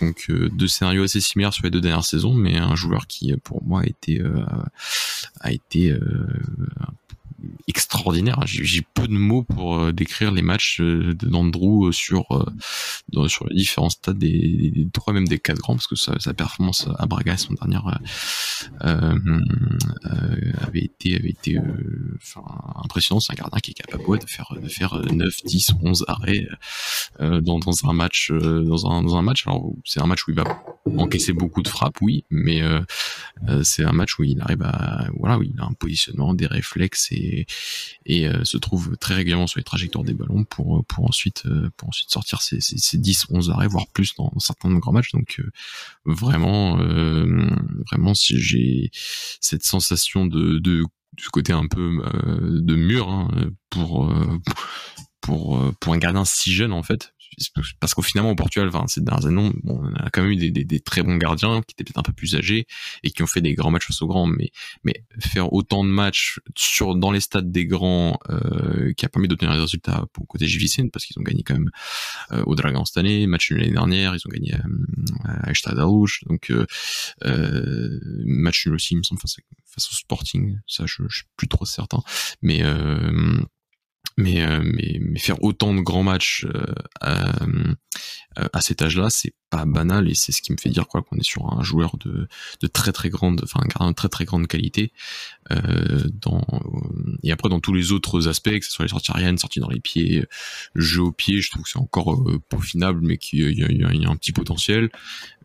Donc euh, deux scénarios assez similaires sur les deux dernières saisons, mais un joueur qui pour moi a été euh, a été euh, extraordinaire. J'ai peu de mots pour euh, décrire les matchs euh, d'Andrew euh, sur sur les différents stades des, trois même des quatre grands parce que sa, performance à Braga son dernière euh, avait été avait été impressionnant. C'est un gardien qui est capable de faire de faire 9, 10, 11 arrêts dans, dans un match dans un dans un match. Alors c'est un match où il va encaisser beaucoup de frappes, oui, mais c'est un match où il arrive à voilà où il a un positionnement, des réflexes et et, euh, se trouve très régulièrement sur les trajectoires des ballons pour pour ensuite euh, pour ensuite sortir ses, 10 11 arrêts voire plus dans, certains grands matchs. Donc euh, vraiment vraiment si j'ai cette sensation de, de ce côté un peu de mur hein, pour pour pour un gardien si jeune en fait parce qu'au finalement au Portugal, enfin, ces dernières années, bon, on a quand même eu des, des, des très bons gardiens qui étaient peut-être un peu plus âgés et qui ont fait des grands matchs face aux grands, mais mais faire autant de matchs sur dans les stades des grands euh, qui a permis d'obtenir des résultats pour côté JVC parce qu'ils ont gagné quand même euh, au Dragon cette année, match l'année dernière, ils ont gagné euh, à Stade donc euh, euh, match nul aussi, il me semble face, face au Sporting, ça je, je suis plus trop certain, mais euh, mais, euh, mais, mais faire autant de grands matchs euh, à, euh, à cet âge-là, c'est pas banal et c'est ce qui me fait dire quoi qu'on est sur un joueur de, de très très grande, enfin un gardien de très très grande qualité. Euh, dans, et après dans tous les autres aspects, que ce soit les sorties aériennes, sorties dans les pieds, jeu au pied, je trouve que c'est encore euh, peaufinable, mais qu'il y, y, y, a un petit potentiel.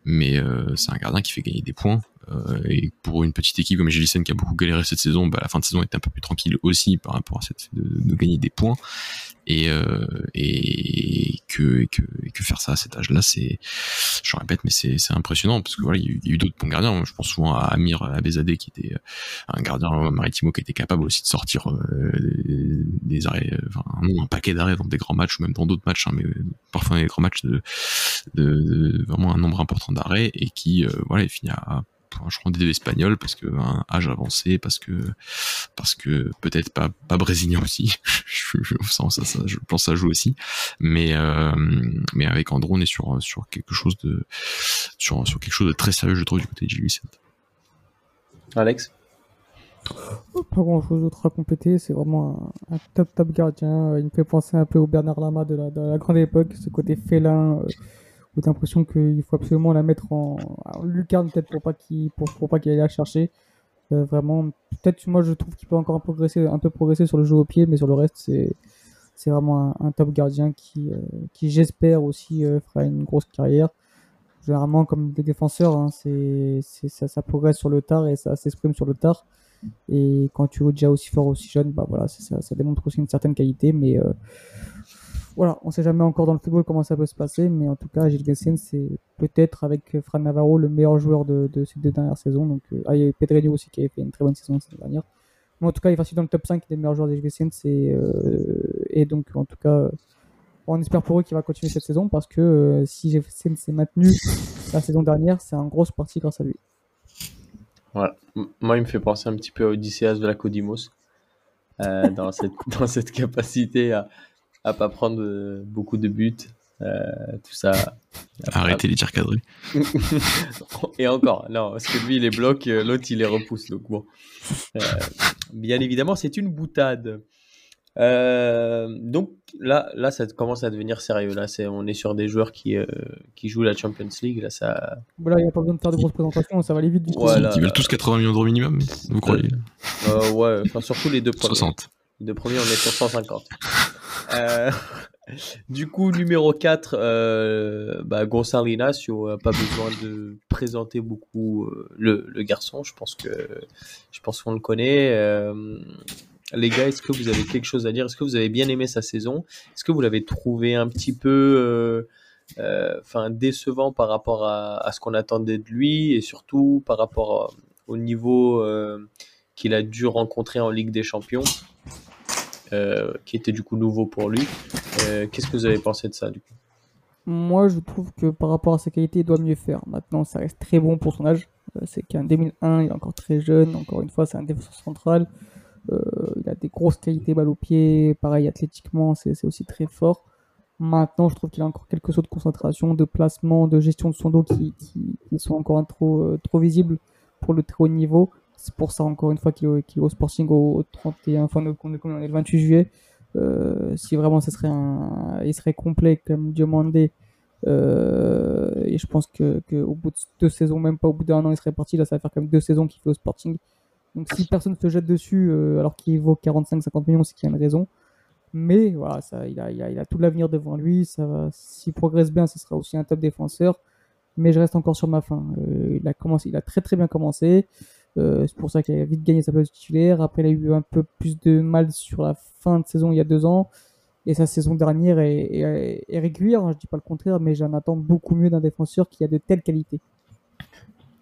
Mais euh, c'est un gardien qui fait gagner des points. Euh, et pour une petite équipe comme Gélissène qui a beaucoup galéré cette saison, bah, la fin de saison était un peu plus tranquille aussi par rapport à cette de, de gagner des points. Et, euh, et, que, et, que, et que faire ça à cet âge-là, c'est, je répète, mais c'est impressionnant parce que voilà, il y a eu, d'autres bons gardiens. Je pense souvent à Amir Abezadeh qui était un gardien maritimo qui était capable aussi de sortir euh, des, arrêts, enfin un, paquet d'arrêts dans des grands matchs ou même dans d'autres matchs, hein, mais parfois dans des grands matchs de, de, de, vraiment un nombre important d'arrêts et qui euh, voilà, il finit à je crois des espagnols parce que un âge avancé parce que parce que peut-être pas pas brésilien aussi. Je, je, ça, ça, je pense ça joue aussi. Mais euh, mais avec Andro on est sur sur quelque chose de sur sur quelque chose de très sérieux je trouve du côté de Gilles Alex? Pas grand chose d'autre à compléter, c'est vraiment un, top top gardien. Il me fait penser un peu au Bernard Lama de la, de la grande époque, ce côté félin, euh, où t'as l'impression qu'il faut absolument la mettre en, en lucarne peut-être pour pas qu'il pour, pour, pas qu'il aille la chercher. Euh, vraiment, peut-être moi je trouve qu'il peut encore progresser, un peu progresser sur le jeu au pied, mais sur le reste c'est c'est vraiment un, un, top gardien qui euh, qui j'espère aussi euh, fera une grosse carrière. Généralement comme des défenseurs, hein, c'est ça, ça progresse sur le tard et ça s'exprime sur le tard. Et quand tu es déjà aussi fort aussi jeune, bah voilà, ça, ça démontre aussi une certaine qualité, mais voilà, on sait jamais encore dans le football comment ça peut se passer, mais en tout cas, Gilles Gassien, c'est peut-être avec Fran Navarro le meilleur joueur de, ces deux dernières saisons. Donc, euh, ah, il y a Pedrello aussi qui avait fait une très bonne saison cette dernière. Mais en tout cas, il est facile dans le top 5 des meilleurs joueurs de Gilles c'est euh, et donc, en tout cas, on espère pour eux qu'il va continuer cette saison parce que euh, si Gilles s'est maintenu la saison dernière, c'est un grosse partie grâce à lui. Voilà. Moi, il me fait penser un petit peu à Odysseas de la Codimos. Euh, dans, cette, dans cette capacité à, à pas prendre euh, beaucoup de buts, euh, tout ça. Arrêtez les tirs cadrés. Et encore, non, parce que lui il les bloque, euh, l'autre il les repousse. Donc bon, bien évidemment c'est une boutade. donc là, là, ça commence à devenir sérieux. Là, c'est, on est sur des joueurs qui, qui jouent la Champions League. Là, ça. Voilà, il n'y a pas besoin de faire de grosses présentations, ça va aller vite. Du voilà. Ils veulent tous 80 millions d'euros minimum, vous croyez Ouais, enfin surtout les deux premiers. 60. Les deux premiers, on est sur 150. Euh, du coup, numéro 4, euh, bah, Gonçalo Inacio, euh, pas besoin de présenter beaucoup euh, le, le, garçon. Je pense que je pense qu'on le connaît. les gars, est-ce que vous avez quelque chose à dire? Est-ce que vous avez bien aimé sa saison? Est-ce que vous l'avez trouvé un petit peu enfin décevant par rapport à ce qu'on attendait de lui et surtout par rapport au niveau qu'il a dû rencontrer en Ligue des Champions euh, qui était du coup nouveau pour lui. Euh, qu'est-ce que vous avez pensé de ça Moi, je trouve que par rapport à sa qualité, il doit mieux faire. Maintenant, ça reste très bon pour son âge. Euh, c'est qu'en 2001, il est encore très jeune. Encore une fois, c'est un défenseur central. il a des grosses qualités balle au pied. Pareil, athlétiquement, c'est aussi très fort. Maintenant, je trouve qu'il a encore quelques sauts de concentration, de placement, de gestion de son dos qui, qui, sont encore trop, trop visibles pour le très haut niveau. C'est pour ça, encore une fois, qu'il est, au Sporting au 31, enfin, on est le 28 juillet. Euh, si vraiment ce serait un, il serait complet comme demandé. Euh, et je pense que, au bout de deux saisons, même pas au bout d'un an, il serait parti. Là, ça va faire quand même deux saisons qu'il fait au Sporting. Donc si personne se jette dessus euh, alors qu'il vaut 45-50 millions, c'est qu'il y a une raison. Mais voilà, il, a, tout l'avenir devant lui. S'il progresse bien, ce sera aussi un top défenseur. Mais je reste encore sur ma fin. Euh, il a commencé, il a très très bien commencé. Euh, c'est pour ça qu'il a vite gagné sa place titulaire. Après, il a eu un peu plus de mal sur la fin de saison il y a deux ans. Et sa saison dernière est, régulière, hein, je dis pas le contraire, mais j'en attends beaucoup mieux d'un défenseur qui a de telles qualités.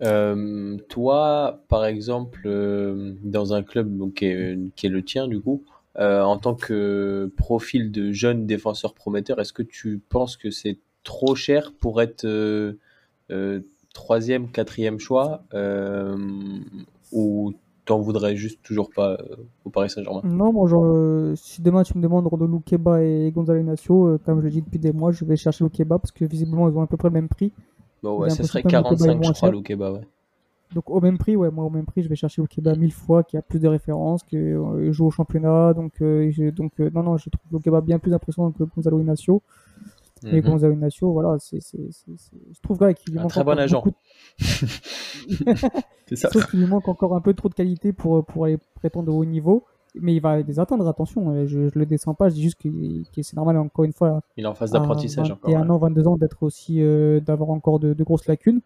Euh, toi, par exemple, euh, dans un club qui, est, le tien, du coup, en tant que profil de jeune défenseur prometteur, est-ce que tu penses que c'est trop cher pour être troisième, quatrième choix euh, ou t'en voudrais juste toujours pas euh, au Paris Saint-Germain? Non, moi, genre, euh, si demain tu me demandes de Loukeba et Gonzalo Ignacio, comme je l'ai dit depuis des mois, je vais chercher Loukeba parce que visiblement ils ont à peu près le même prix. Bon, ouais, ce serait 45, je crois, Loukeba, ouais. Donc au même prix, ouais, moi au même prix, je vais chercher Loukeba mille fois, qui a plus de références, qui joue au championnat. Donc, donc non, non, je trouve Loukeba bien plus impressionnant que Gonzalo Ignacio. Mais mhm. Gonzalo Ignacio, voilà, c'est, je trouve qu'il lui manque un très bon agent. c'est ça. Sauf qu'il lui manque encore un peu trop de qualité pour, pour aller prétendre au haut niveau. Mais il va les atteindre, attention, euh, je, je le descends pas, je dis juste que, c'est normal, encore une fois. Il est en phase d'apprentissage encore. un an, 22 ans, d'être aussi, euh, d'avoir encore de, grosses lacunes.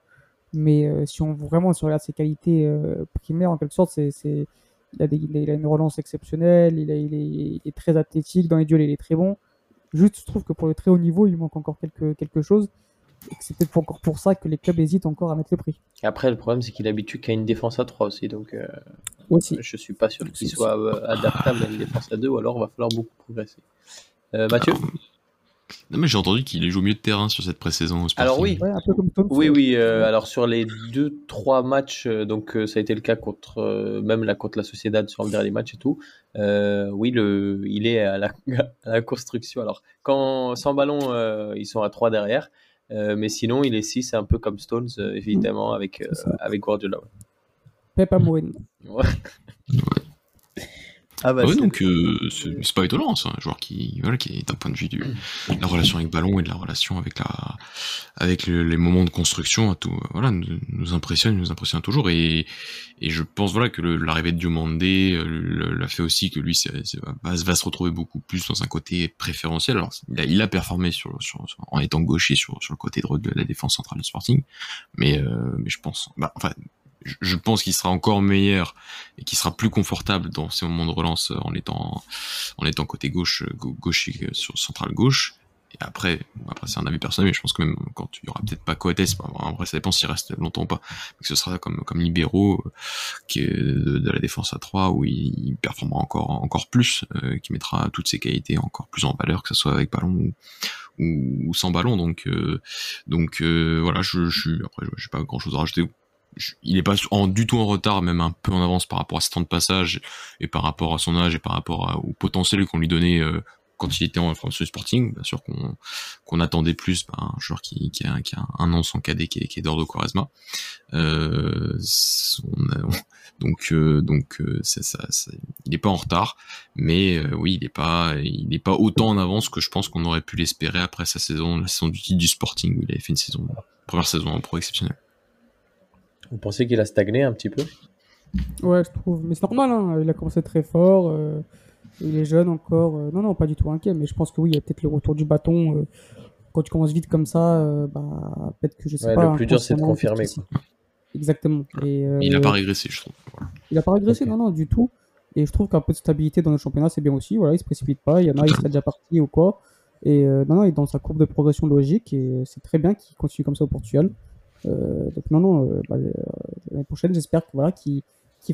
Mais euh, si on vraiment si on regarde ses qualités primaires, en quelque sorte, c'est, il, a des, il, a une relance exceptionnelle, il, il, est, il, est, très athlétique, dans les duels, il est très bon. Juste, je trouve que pour le très haut niveau, il manque encore quelque, quelque chose. Et que c'est peut-être encore pour ça que les clubs hésitent encore à mettre le prix. Après, le problème, c'est qu'il est habitué qu'à une défense à 3 aussi. Donc, euh, aussi. je suis pas sûr qu'il soit euh, adaptable à une défense à 2, ou alors il va falloir beaucoup progresser. Euh, Mathieu? Non, mais j'ai entendu qu'il joue mieux de terrain sur cette pré-saison. Alors oui, oui, oui. Euh, alors sur les deux, trois matchs, euh, donc euh, ça a été le cas contre même la contre la Sociedad sur le dernier match et tout. oui, le, il est à la, à la, construction. Alors quand sans ballon, ils sont à trois derrière, mais sinon il est 6 un peu comme Stones évidemment avec avec Guardiola. Ouais. Pep Amorim. Ouais. Ah bah, donc euh, c'est pas étonnant, c'est un joueur qui, voilà, qui est d'un point de vue de la relation avec ballon et de la relation avec la, avec les moments de construction, tout, voilà, nous, impressionne, nous impressionne toujours. Et, et je pense voilà que l'arrivée de Diomandé euh, l'a fait aussi que lui va, se retrouver beaucoup plus dans un côté préférentiel. Alors il a, performé sur, sur, en étant gaucher sur, sur le côté droit de la défense centrale du Sporting, mais, euh, mais je pense, bah, enfin je pense qu'il sera encore meilleur et qu'il sera plus confortable dans ces moments de relance euh, en étant en étant côté gauche, gauche sur centrale gauche. Et après, après c'est un avis personnel, mais je pense que même quand il y aura peut-être pas Coates, en vrai ça dépend s'il reste longtemps ou pas, mais que ce sera comme comme libéraux qui est de, la défense à 3 où il, performera encore encore plus, qui mettra toutes ses qualités encore plus en valeur, que ce soit avec ballon ou, ou, sans ballon. Donc, euh, donc euh, voilà, je, je après, j'ai pas grand chose à rajouter. Il est pas en, du tout en retard, même un peu en avance par rapport à ses temps de passage et par rapport à son âge et par rapport au potentiel qu'on lui donnait euh, quand il était en France Sporting, bien sûr qu'on attendait plus ben, un joueur qui, a, un an sans cadet qui est, qui est d'Ordo Quaresma. Euh, donc euh, donc il n'est pas en retard, mais oui, il n'est pas n'est pas autant en avance que je pense qu'on aurait pu l'espérer après sa saison, la saison du titre du Sporting où il avait fait une saison première saison en pro exceptionnelle. Vous pensez qu'il a stagné un petit peu? Ouais, je trouve, mais c'est normal. Hein. Il a commencé très fort. Il est jeune encore. Euh, non, non, pas du tout inquiet, mais je pense que oui, il y a peut-être le retour du bâton. Euh, quand tu commences vite comme ça, euh, bah, peut-être que je sais pas. Le plus dur, c'est de confirmer. Exactement. Et, il n'a pas régressé, je trouve. Il n'a pas régressé, non, non, du tout. Et je trouve qu'un peu de stabilité dans le championnat, c'est bien aussi. Voilà, il se précipite pas. Il y en a, il serait déjà parti ou quoi. Et non, non, il est dans sa courbe de progression logique et c'est très bien qu'il continue comme ça au Portugal. Donc non, non, bah, l'année prochaine, j'espère que voilà, qu'il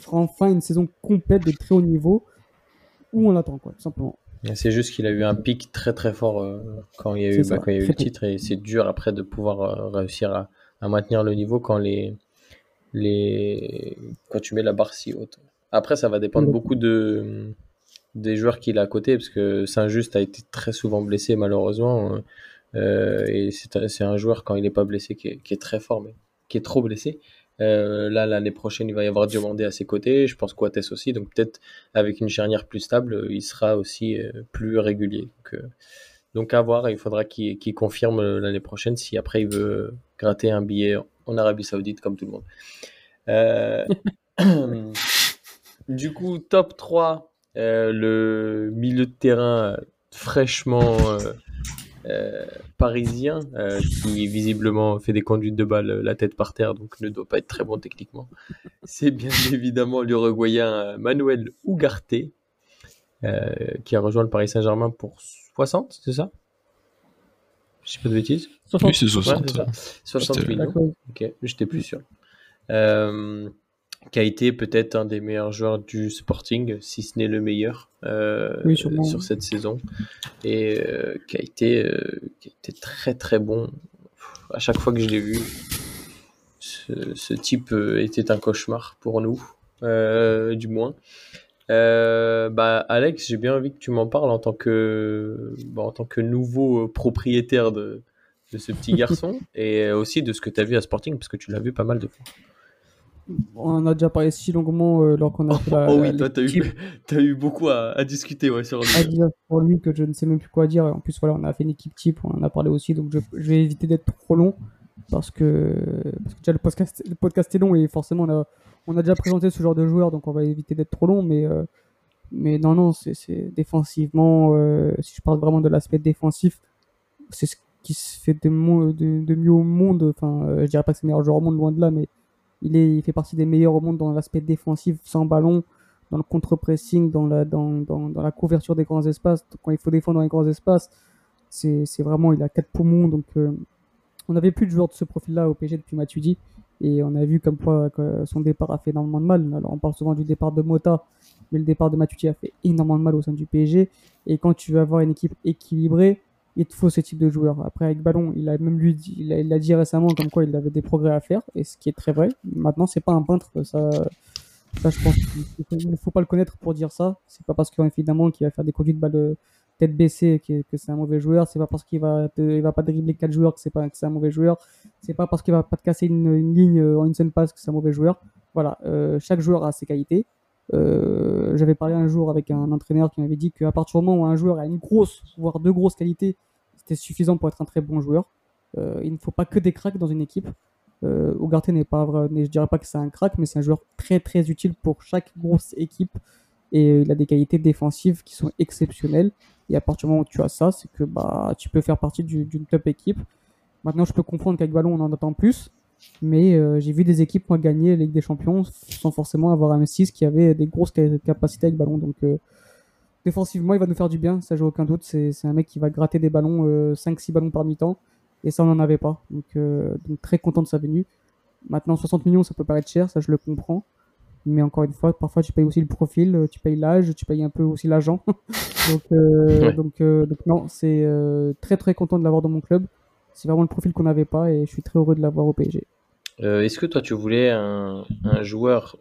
fera enfin une saison complète de très haut niveau où on l'attend, quoi, simplement. C'est juste qu'il a eu un pic très très fort euh, quand il y a eu, bah, quand il y a eu le titre et c'est dur après de pouvoir euh, réussir à, à, maintenir le niveau quand les, les quand tu mets la barre si haute. Après, ça va dépendre beaucoup de des joueurs qu'il a à côté parce que Saint-Just a été très souvent blessé malheureusement euh, et c'est un joueur quand il n'est pas blessé qui est, très fort mais qui est trop blessé euh, là, l'année prochaine, il va y avoir Diomandé à ses côtés. Je pense Quates aussi. Donc, peut-être avec une charnière plus stable, il sera aussi euh, plus régulier. Euh, donc, à voir. Il faudra qu'il confirme l'année prochaine si après il veut gratter un billet en Arabie Saoudite comme tout le monde. du coup, top 3, le milieu de terrain fraîchement euh, parisien euh, qui visiblement fait des conduites de balle la tête par terre, donc ne doit pas être très bon techniquement. C'est bien évidemment l'Uruguayen euh, Manuel Ugarte qui a rejoint le Paris Saint-Germain pour 60, c'est ça? Je sais pas de bêtises. 60. Oui, c'est 60. 60 millions. Ok, j'étais plus sûr. Euh, qui a été peut-être un des meilleurs joueurs du Sporting, si ce n'est le meilleur euh, sur cette saison, et euh, qui, a été, euh, qui a été très très bon. À chaque fois que je l'ai vu, ce, type était un cauchemar pour nous, du moins. bah Alex, j'ai bien envie que tu m'en parles en tant que bah, en tant que nouveau propriétaire de, de ce petit garçon et aussi de ce que tu as vu à Sporting parce que tu l'as vu pas mal de fois on en a déjà parlé si longuement euh, lors qu'on a fait la. Oh oui, toi, t'as eu, as eu beaucoup à, discuter ouais, sur lui. À dire pour lui que je ne sais même plus quoi dire. En plus, voilà, on a fait une équipe type, on en a parlé aussi, donc je, vais éviter d'être trop long parce que, parce que déjà le podcast, le podcast est long et forcément on a, on a déjà présenté ce genre de joueur, donc on va éviter d'être trop long, mais. Euh, mais non, non, c'est défensivement, euh, si je parle vraiment de l'aspect défensif, c'est ce qui se fait de, de, de mieux au monde. Enfin, je dirais pas que c'est le meilleur joueur au monde, loin de là, mais il, est, il fait partie des meilleurs au monde dans l'aspect défensif sans ballon, dans le contre-pressing, dans la, dans, dans, dans, la couverture des grands espaces. Quand il faut défendre dans les grands espaces, c'est vraiment, il a quatre poumons. Donc, euh, on n'avait plus de joueurs de ce profil-là au PSG depuis Matuidi. Et on a vu comme quoi son départ a fait énormément de mal. Alors, on parle souvent du départ de Mota, mais le départ de Matuidi a fait énormément de mal au sein du PSG. Et quand tu veux avoir une équipe équilibrée, il te faut ce type de joueur. Après, avec Ballon, il a même lui dit, il a, dit récemment comme quoi il avait des progrès à faire, et ce qui est très vrai. Maintenant, c'est pas un peintre, ça, ça je pense qu'il ne faut pas le connaître pour dire ça. C'est pas parce qu'évidemment qu'il va faire des conduites de balle de tête baissée que, que c'est un mauvais joueur. C'est pas parce qu'il va, il va pas dribbler quatre joueurs que c'est pas que c'est un mauvais joueur. C'est pas parce qu'il va pas te casser une, ligne en une seule passe que c'est un mauvais joueur. Voilà, euh, chaque joueur a ses qualités. Euh, j'avais parlé un jour avec un entraîneur qui m'avait dit qu'à partir du moment où un joueur a une grosse, voire deux grosses qualités, suffisant pour être un très bon joueur. Euh, il ne faut pas que des cracks dans une équipe. Euh, n'est pas vrai, je dirais pas que c'est un crack, mais c'est un joueur très très utile pour chaque grosse équipe et il a des qualités défensives qui sont exceptionnelles. Et à partir du moment où tu as ça, c'est que bah tu peux faire partie d'une top équipe. Maintenant, je peux comprendre qu'avec Ballon, on en attend plus, mais euh, j'ai vu des équipes gagner la Ligue des Champions sans forcément avoir un M6 qui avait des grosses capacités avec Ballon. Donc euh, défensivement, il va nous faire du bien, ça j'ai aucun doute. C'est un mec qui va gratter des ballons, 5-6 ballons par mi-temps. Et ça, on n'en avait pas. Donc, donc, très content de sa venue. Maintenant, 60 millions, ça peut paraître cher, ça je le comprends. Mais encore une fois, parfois tu payes aussi le profil, euh, tu payes l'âge, tu payes un peu aussi l'agent. donc, euh, donc, euh, donc, non, c'est très très content de l'avoir dans mon club. C'est vraiment le profil qu'on n'avait pas et je suis très heureux de l'avoir au PSG. Est-ce que toi tu voulais un, un, joueur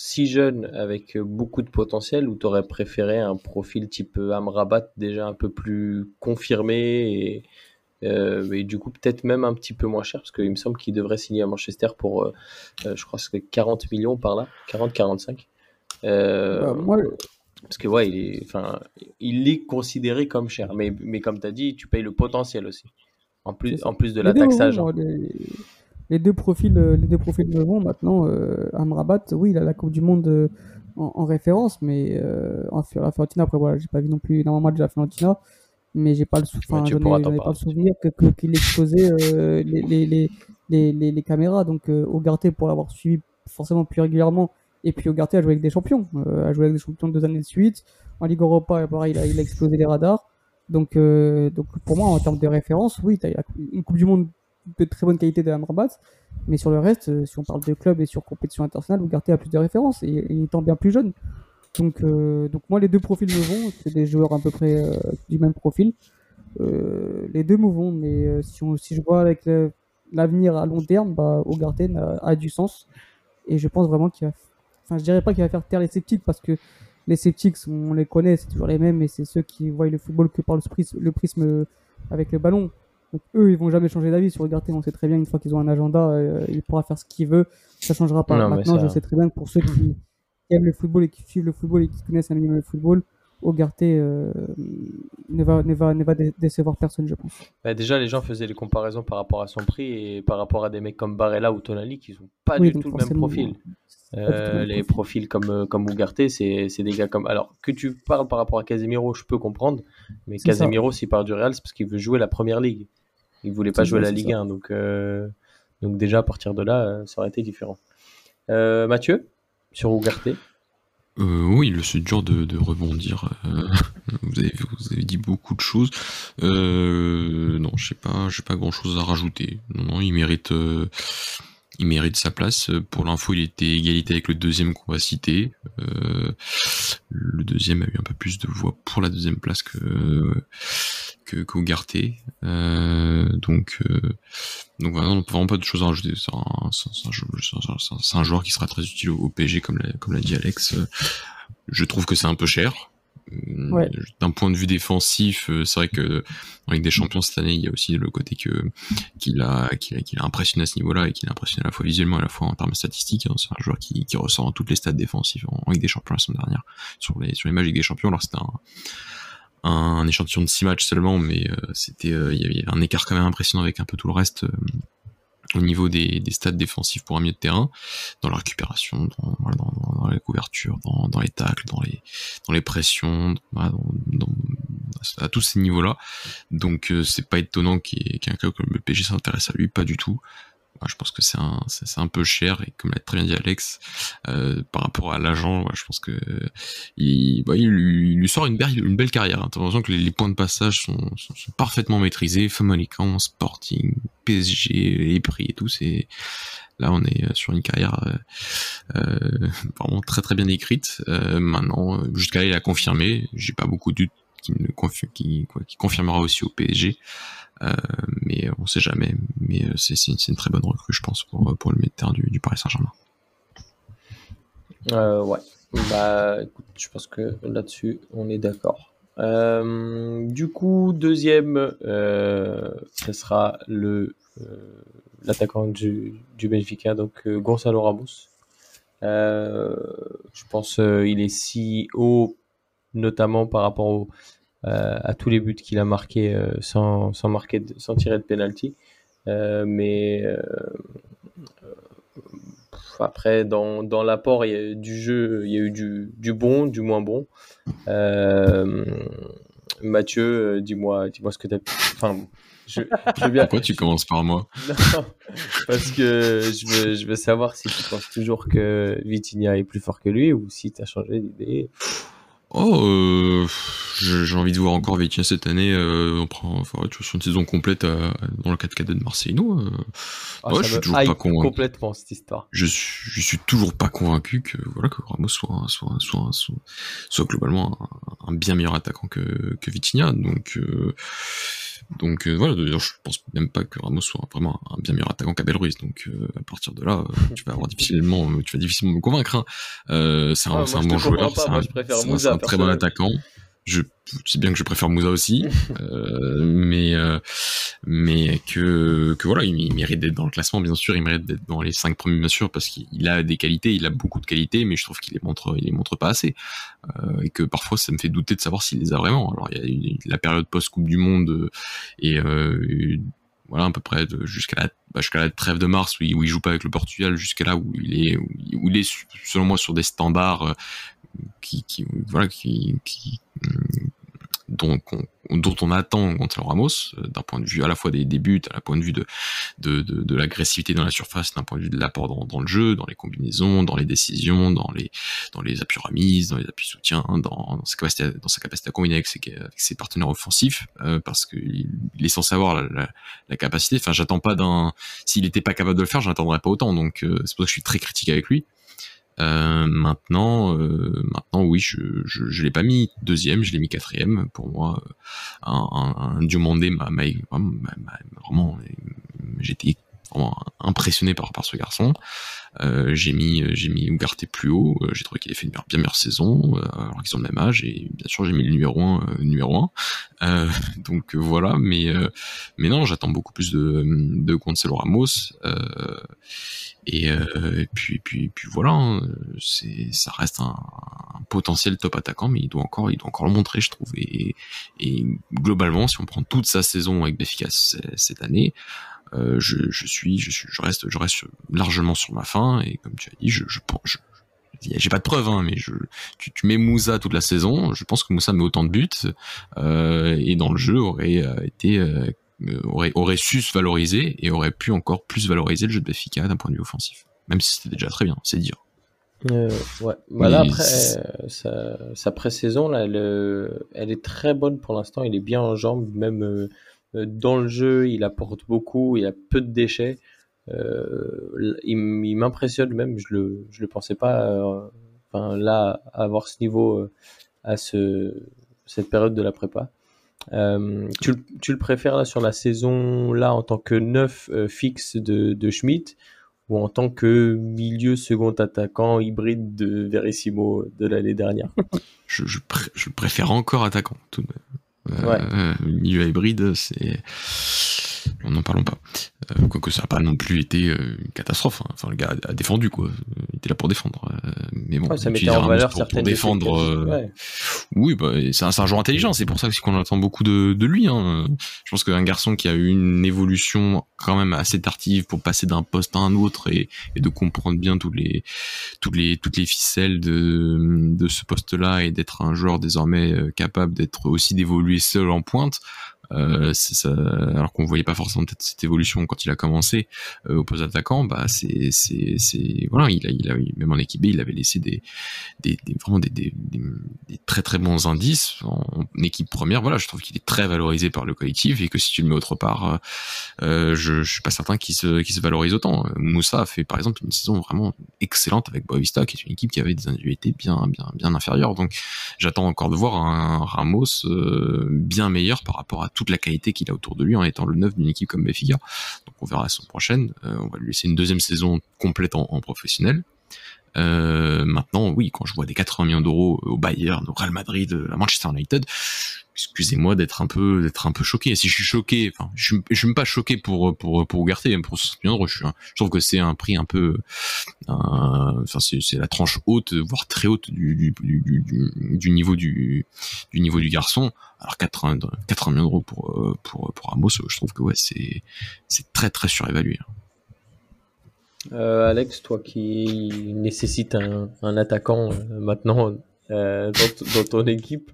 si jeune avec beaucoup de potentiel ou tu aurais préféré un profil type Amrabat déjà un peu plus confirmé et, euh, et du coup, peut-être même un petit peu moins cher, parce qu'il me semble qu'il devrait signer à Manchester pour, euh, euh, je crois, que 40 millions par là, 40-45. Bah, parce que, ouais, il est, enfin, il est considéré comme cher, mais, mais comme tu as dit, tu payes le potentiel aussi, en plus, en plus de la taxage. Les, deux profils, les deux profils me vont maintenant. Amrabat, oui, il a la Coupe du Monde en, référence, mais en la Fiorentina, après, voilà, j'ai pas vu non plus énormément de la Fiorentina mais j'ai pas le, pas le souvenir que, qu'il exposait euh, les, les, les, les, les, caméras. Donc euh, Ogarté, pour l'avoir suivi forcément plus régulièrement, et puis Ogarté a joué avec des champions, euh, a joué avec des champions deux années de suite. En Ligue Europa, pareil, il a, il a explosé les radars. Donc, euh, donc pour moi, en termes de référence, oui, tu as une Coupe du Monde de très bonne qualité de Amrabat, mais sur le reste, si on parle de club et sur compétition internationale, Ogarté a plus de références et, et étant bien plus jeune. Donc, euh, donc moi, les deux profils me vont. C'est des joueurs à peu près euh, du même profil. Euh, les deux me vont, mais si, on, si je vois avec l'avenir à long terme, bah, a, du sens. Et je pense vraiment qu'il va. Enfin, je dirais pas qu'il va faire taire les sceptiques parce que les sceptiques, on les connaît, c'est toujours les mêmes, et c'est ceux qui voient le football que par le prisme avec le ballon. Donc eux, ils vont jamais changer d'avis sur Ogarten. On sait très bien une fois qu'ils ont un agenda, il pourra faire ce qu'il veut, ça changera pas. Maintenant, je sais très bien que pour ceux qui aiment le football et qui suivent le football et qui connaissent un minimum le football, Ogarté euh, ne, va, ne, va, ne va décevoir personne, je pense. Bah déjà, les gens faisaient les comparaisons par rapport à son prix et par rapport à des mecs comme Barella ou Tonali qui n'ont pas du tout le même profil. Euh, les profils comme, euh, comme Ougarté, c'est des gars comme. Alors, que tu parles par rapport à Casemiro, je peux comprendre, mais Casemiro, s'il part du Real, c'est parce qu'il veut jouer la première ligue. Il voulait pas jouer la Ligue 1, donc, donc déjà à partir de là, ça aurait été différent. Mathieu sur Ougarté euh, oui, c'est dur de, rebondir. Euh, vous, avez, vous, avez, dit beaucoup de choses. Euh, non, je sais pas, j'ai pas grand chose à rajouter. Non, non, il mérite, il mérite sa place. Pour l'info, il était égalité avec le deuxième qu'on va citer. le deuxième a eu un peu plus de voix pour la deuxième place que que qu'Ougarté. donc donc voilà, vraiment pas de choses à rajouter. C'est un, un, joueur qui sera très utile au, PSG, comme l'a, comme l'a dit Alex. Je trouve que c'est un peu cher. Ouais. D'un point de vue défensif, euh, c'est vrai que avec des champions cette année, il y a aussi le côté que qu'il a qu'il a, impressionné à ce niveau-là et qu'il a impressionné à la fois visuellement et à la fois en termes statistiques. Hein. C'est un joueur qui, qui ressort dans toutes les stades défensifs en, Ligue des Champions la semaine dernière sur les sur les matchs Ligue des Champions. Alors c'était un un échantillon de 6 matchs seulement, mais euh, c'était euh, il y avait un écart quand même impressionnant avec un peu tout le reste euh, au niveau des, des stats défensifs pour un milieu de terrain, dans la récupération, dans, dans, dans les couvertures, dans, les tacles, dans les, pressions, à tous ces niveaux-là. Donc c'est pas étonnant qu'un club comme le PG s'intéresse à lui, pas du tout je pense que c'est un, c'est, un peu cher et comme l'a très bien dit Alex, euh, par rapport à l'agent, je pense que il, bah, il, lui, sort une belle, une belle carrière. Hein. T'as que les, points de passage sont, sont, parfaitement maîtrisés. Famalicão, Sporting, PSG, les prix et tout, c'est là on est sur une carrière euh, euh vraiment très très bien écrite. Euh, maintenant, jusqu'à là il a confirmé. J'ai pas beaucoup de doutes qui, qui, qui confirmera aussi au PSG. Euh, mais on sait jamais. Mais euh, c'est une, très bonne recrue, je pense, pour, le milieu du, du Paris Saint-Germain. Euh, ouais. Bah, écoute, je pense que là-dessus, on est d'accord. du coup, deuxième, ce sera le l'attaquant du, du Benfica, donc Gonzalo Ramos. je pense il est si haut, notamment par rapport au, à tous les buts qu'il a marqués euh, sans, sans, marquer sans tirer de penalty. Euh, mais après, dans, dans l'apport du jeu, il y a eu du, du bon, du moins bon. Mathieu, dis-moi, dis-moi ce que tu as. Enfin, je, je bien... Pourquoi tu commences par moi? Non, Parce que je veux, je veux savoir si tu penses toujours que Vitinha est plus fort que lui ou si tu as changé d'idée. Oh, euh, j'ai envie de voir encore Vitinha cette année. Euh, on prend enfin, sur une saison complète euh, dans le 4 de Marseillino. Euh, Ah, ouais, je suis toujours pas convaincu. complètement cette histoire. Je suis, je suis toujours pas convaincu que voilà que Ramos soit soit soit soit, soit globalement un, un bien meilleur attaquant que que Vitinha. Donc euh, donc euh, voilà. D'ailleurs, je pense même pas que Ramos soit vraiment un bien meilleur attaquant qu'Abel Ruiz. Donc euh, à partir de là, euh, tu vas avoir difficilement tu vas difficilement me convaincre. Hein. C'est un, Ah, moi, un bon joueur. c'est un- très bon attaquant. Je sais bien que je préfère Moussa aussi, euh, mais euh, mais que que voilà, il, il mérite d'être dans le classement, bien sûr, il mérite d'être dans les cinq premiers, bien sûr, parce qu'il a des qualités, il a beaucoup de qualités, mais je trouve qu'il les montre, il les montre pas assez, euh, et que parfois ça me fait douter de savoir s'il les a vraiment. Alors il y a la période post Coupe du Monde et voilà à peu près jusqu'à la bah, jusqu'à la trêve de mars où il, où il joue pas avec le Portugal jusqu'à là où il est où il, est selon moi sur des standards qui, qui voilà qui, qui dont, qu'on- dont on attend Gonzalo Ramos euh, d'un point de vue à la fois des, des buts, à la point de vue de de, de, de l'agressivité dans la surface, d'un point de vue de l'apport dans, dans le jeu, dans les combinaisons, dans les décisions, dans les dans les appuis remises, dans les appuis soutiens, dans, dans sa capacité à, dans sa capacité à combiner avec ses, avec ses partenaires offensifs, euh, parce qu'il il est censé avoir la, la, la capacité. Enfin, j'attends pas d'un s'il était pas capable de le faire, j'attendrais pas autant. Donc euh, c'est pour ça que je suis très critique avec lui. Euh, maintenant, euh, maintenant, oui, je, je, je l'ai pas mis deuxième, je l'ai mis quatrième. Pour moi, euh, un, un, un Diomandé m'a m'a- m'a- m'a- vraiment, j'étais impressionné par ce garçon. Euh, j'ai mis j'ai mis Ugarte plus haut. euh, j'ai trouvé qu'il avait fait une bien meilleure saison, euh, alors qu'ils ont le même âge. Et bien sûr, j'ai mis le numéro un, euh, numéro un. Euh, donc euh, voilà, mais euh, mais non, j'attends beaucoup plus de de Gonzalo Ramos. Euh, et, euh, puis, puis, puis voilà, hein, c'est, ça reste un, potentiel top attaquant, mais il doit encore, il doit encore le montrer, je trouve. Et, globalement, si on prend toute sa saison avec Béfica c- cette année, euh, je, je suis, je suis, je reste, je reste largement sur ma fin. Et comme tu as dit, je, je, pense- je j'ai pas de preuves, hein, mais je, tu, tu mets Moussa toute la saison. Je pense que Moussa met autant de buts euh, et dans le jeu aurait euh, été euh, aurait, aurait su se valoriser et aurait pu encore plus valoriser le jeu de Benfica d'un point de vue offensif. Même si c'était déjà très bien, c'est dire. Euh, ouais. Là, Mais après, sa, sa pré-saison, là, elle, elle est très bonne pour l'instant. Il est bien en jambes, même dans le jeu, il apporte beaucoup, il a peu de déchets. Euh, il, m'impressionne même, je le, je le pensais pas. euh, Enfin, là, avoir ce niveau euh, à ce, cette période de la prépa. Euh, tu, tu le préfères là sur la saison là en tant que neuf euh, fixe de, de Schmidt ou en tant que milieu second attaquant hybride de Verissimo de l'année dernière? Je, je, je préfère encore attaquant. Tout de même. Euh, Ouais. euh, milieu hybride, c'est. On n'en parlons pas. Euh, Quoique ça n'a pas non plus été euh, une catastrophe. hein. Enfin, le gars a, a défendu, quoi. Il était là pour défendre. Euh, mais bon, Ouais, ça mettait utiliser en Ramos valeur pour, certaines défendre. euh, Ouais. Oui, bah, c'est un, un joueur intelligent, c'est pour ça qu'on attend beaucoup de, de lui. Hein. Je pense qu'un garçon qui a eu une évolution quand même assez tardive pour passer d'un poste à un autre et, et de comprendre bien tous les, toutes les, toutes les ficelles de, de ce poste-là et d'être un joueur désormais euh, capable d'être aussi d'évoluer seul en pointe. Euh, ça, alors qu'on voyait pas forcément cette évolution quand il a commencé euh, au poste d'attaquant, bah c'est c'est voilà, il a il a même en équipe B, il avait laissé des des, des vraiment des, des, des, très très bons indices en, équipe première. Voilà, je trouve qu'il est très valorisé par le collectif et que si tu le mets autre part, euh, je, je suis pas certain qu'il se qu'il se valorise autant. Moussa a fait par exemple une saison vraiment excellente avec Boavista, qui est une équipe qui avait des individualités bien bien bien inférieures. Donc j'attends encore de voir un Ramos euh, bien meilleur par rapport à toute la qualité qu'il a autour de lui en étant le neuf d'une équipe comme Benfica. Donc on verra la saison prochaine. Euh, on va lui laisser une deuxième saison complète en professionnel. Euh, maintenant, oui, quand je vois des 80 millions d'euros au Bayern, au Real Madrid, à Manchester United, excusez-moi d'être un peu d'être un peu choqué. Si je suis choqué, je, suis- suis pas choqué pour pour pour Ugarte, même pour 60 millions d'euros. Je, je trouve que c'est un prix un peu, enfin, c'est la tranche haute, voire très haute du niveau du niveau du garçon. Alors 80 80 millions d'euros pour euh, pour pour Ramos, je trouve que ouais, c'est c'est très très surévalué. Euh, Alex, toi qui nécessite un, un attaquant euh, maintenant euh, dans, ton équipe,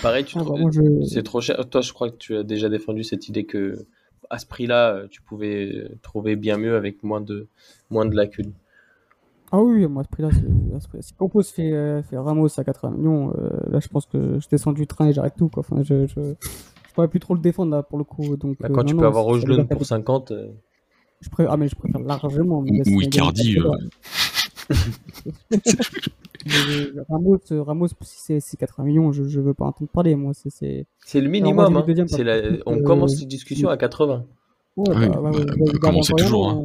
pareil, tu Ah, je- c'est trop cher. Toi, je crois que tu as déjà défendu cette idée que à ce prix-là, tu pouvais trouver bien mieux avec moins de moins de lacunes. Ah oui, moi, à ce prix-là, si Campos fait, fait Ramos à 80 millions, là, je pense que je descends du train et j'arrête tout, quoi. Enfin, je, je, je pourrais plus trop le défendre, là, pour le coup. Donc, Bah, quand tu peux non, avoir c'est- pour 50, euh, Je préfère, ah, mais je préfère largement. mais Ou- Icardi, euh. euh, Ramos, euh, Ramos, si c'est c'est 80 millions, je, je veux pas entendre parler, moi. C'est, c'est... c'est le moi, minimum. mis hein. la- On euh, commence les discussions à 80. Ouais, Ah oui, bah, bah, bah, ouais, bah, ouais, comme on un toujours,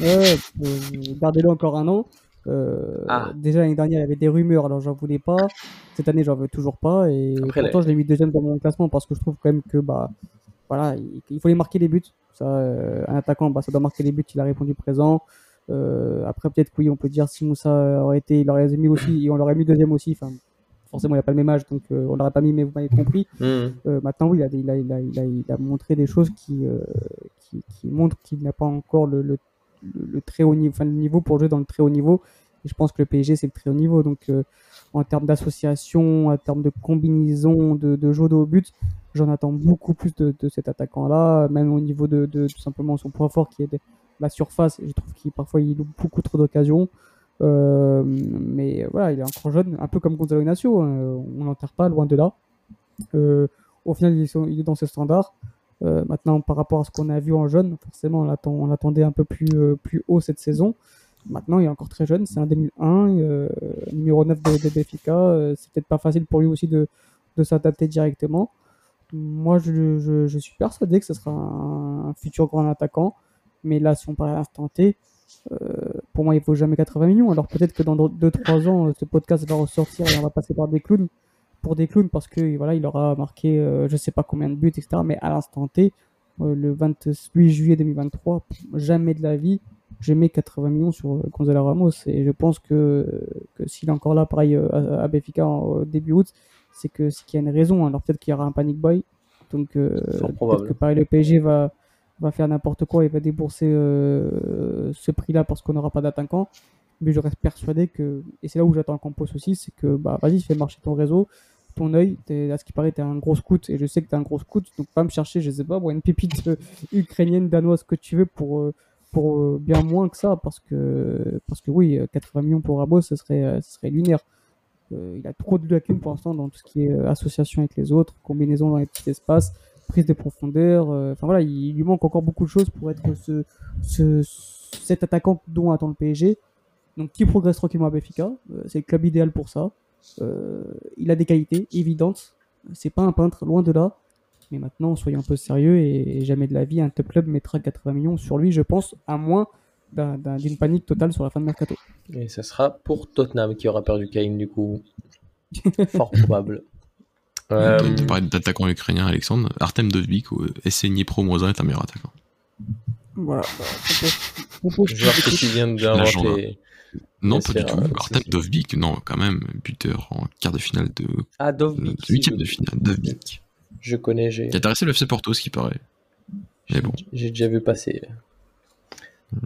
ouais, euh, gardez-le encore un an. Euh, Ah. Déjà l'année dernière, il y avait des rumeurs, alors j'en voulais pas. Cette année, j'en veux toujours pas. Et Après, pourtant, la- je l'ai mis deuxième dans mon classement parce que je trouve quand même que bah voilà, il, il faut les marquer les buts. Ça, euh, un attaquant, bah, ça doit marquer les buts. Il a répondu présent. Euh, après, peut-être que oui, on peut dire si Moussa aurait été, il aurait mis aussi, et on l'aurait mis deuxième aussi. Enfin, forcément, il a pas le même âge, donc euh, on l'aurait pas mis, mais vous m'avez compris. Mhm. Euh, maintenant, oui, il a, il, a, il, a, il, a, montré des choses qui, euh, qui, qui montrent qu'il n'a pas encore le, le, le, très haut niveau, enfin, le niveau pour jouer dans le très haut niveau. Et je pense que le PSG, c'est le très haut niveau. Donc, en termes d'association, en termes de combinaison, de, de jeu de haut but, j'en attends beaucoup plus de, cet attaquant-là, même au niveau de, tout simplement son point fort qui est la surface. Je trouve qu'il parfois il loupe beaucoup trop d'occasions. Euh, mais voilà, il est encore jeune, un peu comme Gonzalo Ignacio. hein, on n'enterre pas, loin de là. Euh, au final, il est, dans ses standards. Euh, maintenant, par rapport à ce qu'on a vu en jeune, forcément, on, attend, on attendait un peu plus, plus haut cette saison. Maintenant, il est encore très jeune, c'est un 2001, euh, numéro 9 de, de euh, c'est peut-être pas facile pour lui aussi de, de s'adapter directement. Moi, je, je, je suis persuadé que ce sera un, futur grand attaquant. Mais là, si on parle à l'instant T, euh, pour moi, il faut jamais 80 millions. Alors peut-être que dans 2-3 ans, euh, ce podcast va ressortir et on va passer par des clowns pour des clowns parce que voilà, il aura marqué euh, je sais pas combien de buts, etc. Mais à l'instant T, euh, le 28 juillet 2023, jamais de la vie, je mets 80 millions sur Gonzalo Ramos. Et je pense que, s'il est encore là, pareil à, à Benfica en- début août, c'est que c'est qu'il y a une raison. Alors peut-être qu'il y aura un panic buy. Donc euh, peut-être que pareil, le PSG va, va faire n'importe quoi et va débourser euh, ce prix-là parce qu'on n'aura pas d'attaquant. Mais je reste persuadé que, et c'est là où j'attends Campos aussi, c'est que bah vas-y, fais marcher ton réseau, ton œil. À ce qui paraît, t'es un gros scout et je sais que t'es un gros scout, donc pas me chercher, je sais pas, moi, une pépite euh, ukrainienne, danoise, que tu veux pour, pour bien moins que ça, parce que, parce que oui, euh, 80 millions pour Ramos, ce serait, ce serait lunaire. Euh, il a trop de lacunes pour l'instant dans tout ce qui est euh, association avec les autres, combinaison dans les petits espaces, prise de profondeur. euh, Enfin voilà, il, lui manque encore beaucoup de choses pour être ce, ce, cet attaquant dont attend le PSG. Donc qui progresse tranquillement à Benfica, c'est le club idéal pour ça. Il a des qualités évidentes. C'est pas un peintre, loin de là. Mais maintenant, soyons un peu sérieux et, et jamais de la vie, un top club mettra 80 millions sur lui, je pense, à moins d'une panique totale sur la fin de mercato. Et ça sera pour Tottenham qui aura perdu Kane du coup. Fort probable. Euh, Tu parlais d'attaquant ukrainien, Alexandre. Artem Dovbik SC Pro Moza est un meilleur attaquant. Voilà. Joueur que tu viens d'inventer. Non, pas du tout. Artem Dovbik, non, quand même, buteur en quart de finale de. Ah, Dovbik. Huitième de finale, Dovbik. Je connais, j'ai a intéressé le FC Porto, ce qui paraît. Mais bon, j'ai déjà vu passer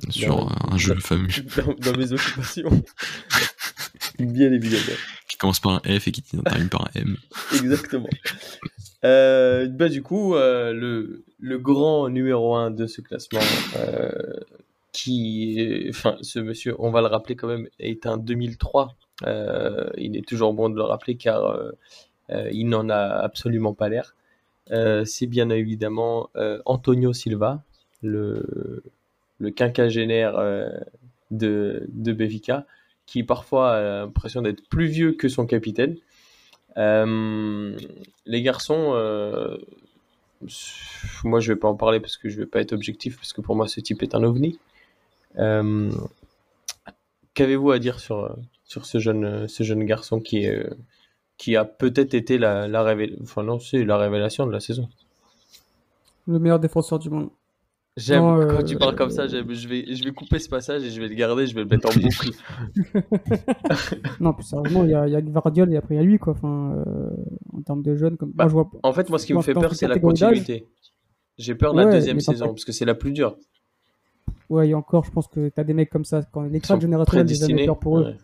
sur Dans- un jeu fameux dans, dans mes occupations. Bien évidemment. qui commence par un F et qui termine par un M. Exactement. Euh, bah, du coup, euh, le, le grand numéro 1 de ce classement, euh, qui, enfin, ce monsieur, on va le rappeler quand même, est un 2003. Euh, il est toujours bon de le rappeler car il n'en a absolument pas l'air. C'est bien évidemment Antonio Silva, le, le quinquagénaire euh, de, de Benfica, qui parfois a l'impression d'être plus vieux que son capitaine. Euh, les garçons, euh, moi je vais pas en parler parce que je vais pas être objectif parce que pour moi ce type est un ovni. Euh, Qu'avez-vous à dire sur, sur ce, jeune, ce jeune garçon qui, euh, qui a peut-être été la, la, enfin, non, la révélation de la saison? Le meilleur défenseur du monde. J'aime Non, quand euh, tu parles comme ça, j'aime- je vais, je vais couper ce passage et je vais le garder, je vais le mettre en boucle. Non, plus sérieusement, il y a, y a et après il y a lui, quoi. Enfin, euh, en termes de jeunes, comme Bah, moi, je vois. En fait, moi ce qui me fait peur, c'est la continuité. J'ai peur de la deuxième saison parce que c'est la plus dure. Ouais, et encore, je pense que t'as des mecs comme ça. Quand les Ils cracks générationnels, prédestinés. peur pour eux. Ouais.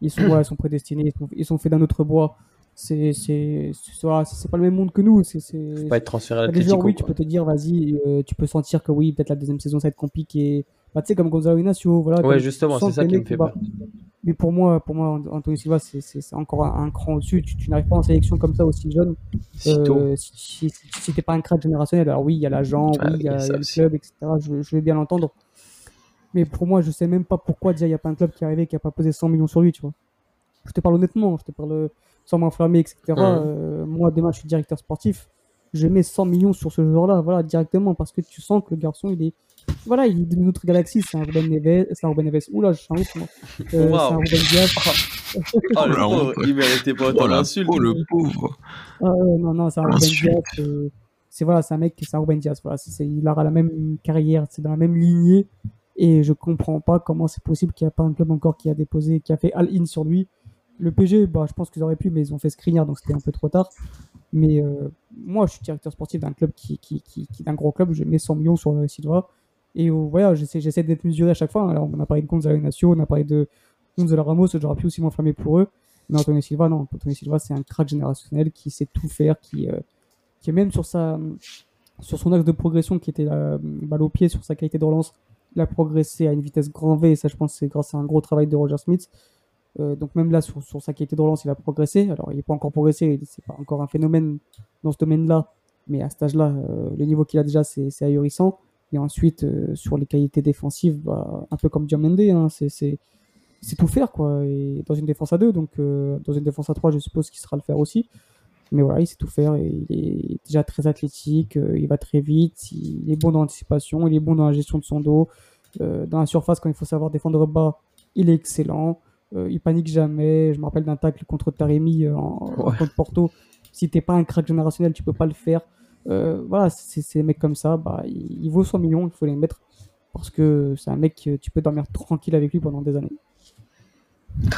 Ils sont, ouais, ils sont prédestinés, ils sont, ils sont faits d'un autre bois. C'est, c'est, c'est, pas le même monde que nous. C'est, pas être transféré à l'Atletico. oui, tu peux te dire, vas-y, euh, tu peux sentir que oui, peut-être la deuxième saison, ça va être compliqué. bah, tu sais, comme Gonzalo Inacio, voilà. Ouais, justement, c'est ça qui me fait peur. Mais pour moi, pour moi, Antonio Silva, c'est encore un, cran au-dessus. Tu, n'arrives pas en sélection comme ça aussi jeune. Euh, si, si, t'es pas un crack générationnel, alors oui, il y a l'agent, oui, il y a, le club, etc. Je, je vais bien l'entendre. Mais pour moi, je sais même pas pourquoi déjà il n'y a pas un club qui est arrivé qui a pas posé 100 millions sur lui, tu vois. Je te parle honnêtement, je te parle sans m'enflammer, etc. Euh, moi, demain, je suis directeur sportif. Je mets 100 millions sur ce joueur-là, voilà, directement, parce que tu sens que le garçon, il est, voilà, il est d'une autre galaxie. C'est un Ruben Neves. C'est un Ruben Neves. Oula, je suis un ouf, moi. Euh, C'est un Ruben Diaz. oh, le pauvre, il méritait pas autant d'insultes. Oh, le pauvre. Ah, non, non, c'est un Ruben Diaz. Euh, c'est voilà, c'est un mec, c'est un Ruben Diaz. Voilà, il aura la même carrière, c'est dans la même lignée. Et je comprends pas comment c'est possible qu'il n'y a pas un club encore qui a déposé, qui a fait all-in sur lui. Le PG, bah, je pense qu'ils auraient pu, mais ils ont fait screener, donc c'était un peu trop tard. Mais euh, moi, je suis directeur sportif d'un club qui, qui, qui, d'un gros club. Je mets 100 millions sur le Silva. Et voilà, j'essaie, d'être mesuré à chaque fois. Alors, on a parlé de Gonzalo Ignacio, on a parlé de Gonzalo Ramos, j'aurais pu aussi m'enflammer pour eux. Mais Antonio Silva, non, Antonio Silva, c'est un crack générationnel qui sait tout faire, qui, euh, qui est même sur, sa, sur son axe de progression qui était la balle au pied, sur sa qualité de relance, il a progressé à une vitesse grand V, et ça, je pense, c'est grâce à un gros travail de Roger Smith. Euh, donc même là, sur, sur, sa qualité de relance, il a progressé. Alors, il n'est pas encore progressé, c'est pas encore un phénomène dans ce domaine-là, mais à cet âge-là, euh, le niveau qu'il a déjà, c'est ahurissant. Et ensuite, euh, sur les qualités défensives, bah, un peu comme Diomende, hein, c'est tout faire, quoi. Et dans une défense à deux, donc dans une défense à trois, je suppose qu'il sera le faire aussi. Mais voilà, il sait tout faire. Il est déjà très athlétique, il va très vite, il est bon dans l'anticipation, il est bon dans la gestion de son dos. dans la surface, quand il faut savoir défendre bas, il est excellent. Il panique jamais. Je me rappelle d'un tacle contre Taremi en, contre Porto. Si t'es pas un crack générationnel, tu peux pas le faire. Euh, voilà, c'est des mecs comme ça, bah, il, vaut 100 millions, il faut les mettre parce que c'est un mec, tu peux dormir tranquille avec lui pendant des années.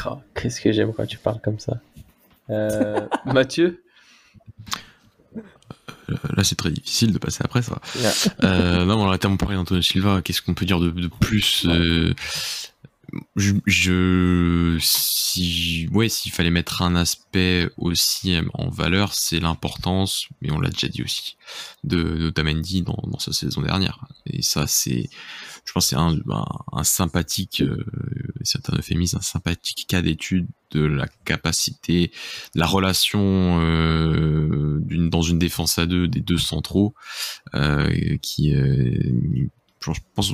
Oh, Qu'est-ce que j'aime quand tu parles comme ça. Euh, Mathieu? Euh, Là, c'est très difficile de passer après ça. Euh, non, on a tellement parlé d'Antonio Silva. Qu'est-ce qu'on peut dire de, de plus je, je, si ouais s'il fallait mettre un aspect aussi en valeur c'est l'importance mais on l'a déjà dit aussi de, de Tamendi dans, dans sa saison dernière. Et ça c'est je pense c'est un, un, sympathique euh, c'est un un sympathique cas d'étude de la capacité de la relation euh, d'une dans une défense à deux des deux centraux euh, qui euh, je pense,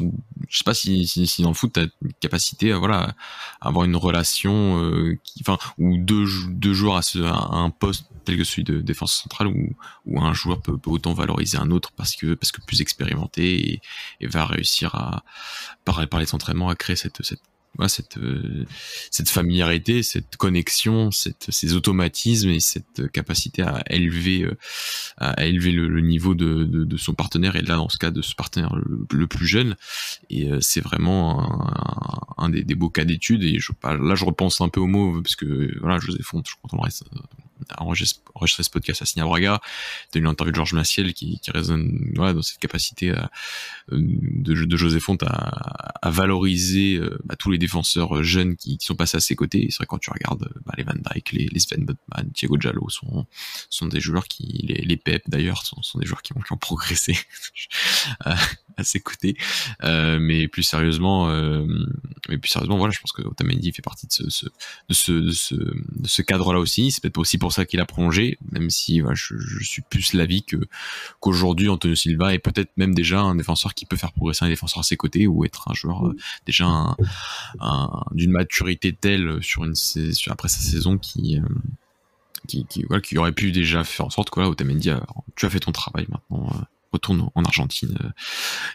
je sais pas si, si, si dans le foot t'as une capacité à voilà avoir une relation euh, ou deux, deux joueurs à, ce, à, un poste tel que celui de défense centrale où, où un joueur peut, autant valoriser un autre parce que parce que plus expérimenté et, va réussir à par, par les entraînements à créer cette cette euh, cette familiarité, cette connexion, cette, ces automatismes et cette capacité à élever euh, à élever le, niveau de, de, de, son partenaire et là dans ce cas de ce partenaire le, plus jeune. Et euh, c'est vraiment un, un, des, des, beaux cas d'étude et je là je repense un peu au mot parce que voilà José Font je crois qu'on reste enregistrer ce podcast à Signa Braga. T'as une interview de Georges Massiel qui, qui résonne voilà, dans cette capacité à, de, de José Font à, à valoriser bah, tous les défenseurs jeunes qui, qui, sont passés à ses côtés. C'est vrai quand tu regardes bah, les Van Dijk, les, les Sven Botman, Thiago Giallo sont, sont des joueurs qui, les, les Pep d'ailleurs, sont, sont, des joueurs qui ont, qui ont progressé à, à, ses côtés. Euh, mais plus sérieusement, euh, mais plus sérieusement, voilà, je pense que Otamendi fait partie de ce, ce, de ce, de ce, de ce cadre-là aussi. C'est peut-être aussi pour ça qu'il a prolongé, même si voilà, je, je, suis plus l'avis que qu'aujourd'hui Antonio Silva est peut-être même déjà un défenseur qui peut faire progresser un défenseur à ses côtés ou être un joueur euh, déjà un, d'une maturité telle sur une sur, après sa saison qui, euh, qui, qui, voilà, qui aurait pu déjà faire en sorte que voilà, Otamendi, tu as fait ton travail maintenant, euh, retourne en Argentine euh,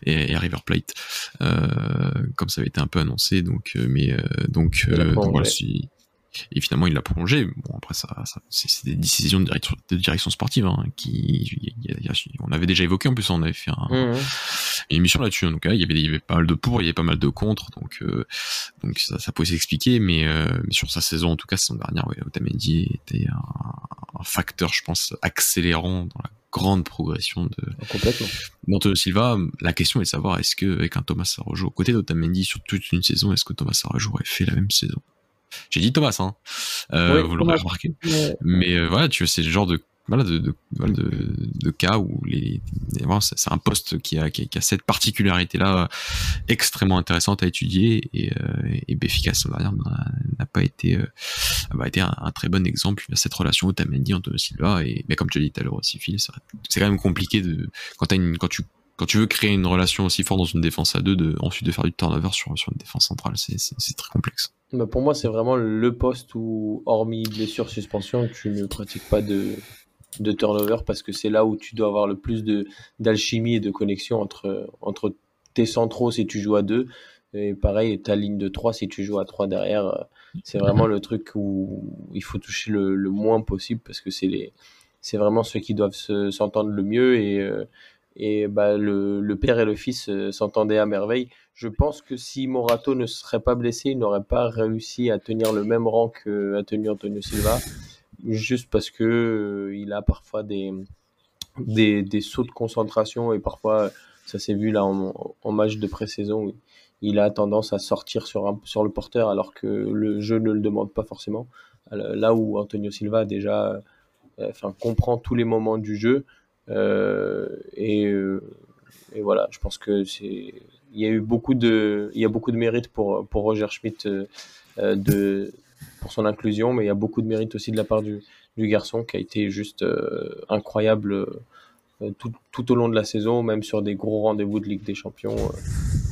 et, et, à River Plate, euh, comme ça avait été un peu annoncé. Donc, euh, mais donc, donc voilà, si, et finalement il l'a prolongé. Bon après ça, ça c'est des décisions de direction, de direction sportive hein, qui y a, y a, on avait déjà évoqué en plus on avait fait un, mmh. une émission là-dessus en tout cas il y avait il y avait pas mal de pour il y avait pas mal de contre donc euh, donc ça, ça pouvait s'expliquer mais, euh, mais sur sa saison en tout cas saison dernière ouais, Otamendi était un, un, facteur je pense accélérant dans la grande progression de d'Antonio Silva la question est de savoir est-ce que avec un Thomas Sarrojo aux côtés d'Otamendi sur toute une saison est-ce que Thomas Sarrojo aurait fait la même saison? J'ai dit Thomas, hein. Euh, vous l'aurez remarqué. Mais euh, voilà, tu c'est le genre de voilà, de, de, de, cas où les, c'est un poste qui a, qui a, cette particularité-là extrêmement intéressante à étudier et, euh, et Béfica n'a pas été, euh, a été un, très bon exemple de cette relation Otamendi, Antonio Silva et mais comme tu l'as dit tout à l'heure aussi Phil, c'est quand même compliqué de quand, as une, quand tu quand tu veux créer une relation aussi forte dans une défense à deux, de, ensuite de faire du turnover sur, une défense centrale, c'est très complexe. Bah pour moi, c'est vraiment le poste où, hormis blessure, suspension, tu ne pratiques pas de, turnover parce que c'est là où tu dois avoir le plus d'alchimie et de connexion entre, tes centraux si tu joues à deux. Et pareil, ta ligne de 3 si tu joues à 3 derrière. C'est vraiment le truc où il faut toucher le, moins possible parce que c'est vraiment ceux qui doivent s'entendre le mieux et, euh, et bah, le, le, père et le fils euh, s'entendaient à merveille. Je pense que si Morato ne serait pas blessé, il n'aurait pas réussi à tenir le même rang qu'a tenu Antonio Silva, juste parce que euh, il a parfois des, des, des, sauts de concentration et parfois, ça s'est vu là en, match de pré-saison, il a tendance à sortir sur, un, sur le porteur alors que le jeu ne le demande pas forcément. Là où Antonio Silva déjà enfin, comprend tous les moments du jeu. Euh, et, euh, et, voilà, je pense que c'est il y a eu beaucoup de il y a beaucoup de mérite pour pour Roger Schmidt euh, de pour son inclusion, mais il y a beaucoup de mérite aussi de la part du, du garçon qui a été juste incroyable tout, tout, au long de la saison, même sur des gros rendez-vous de Ligue des Champions.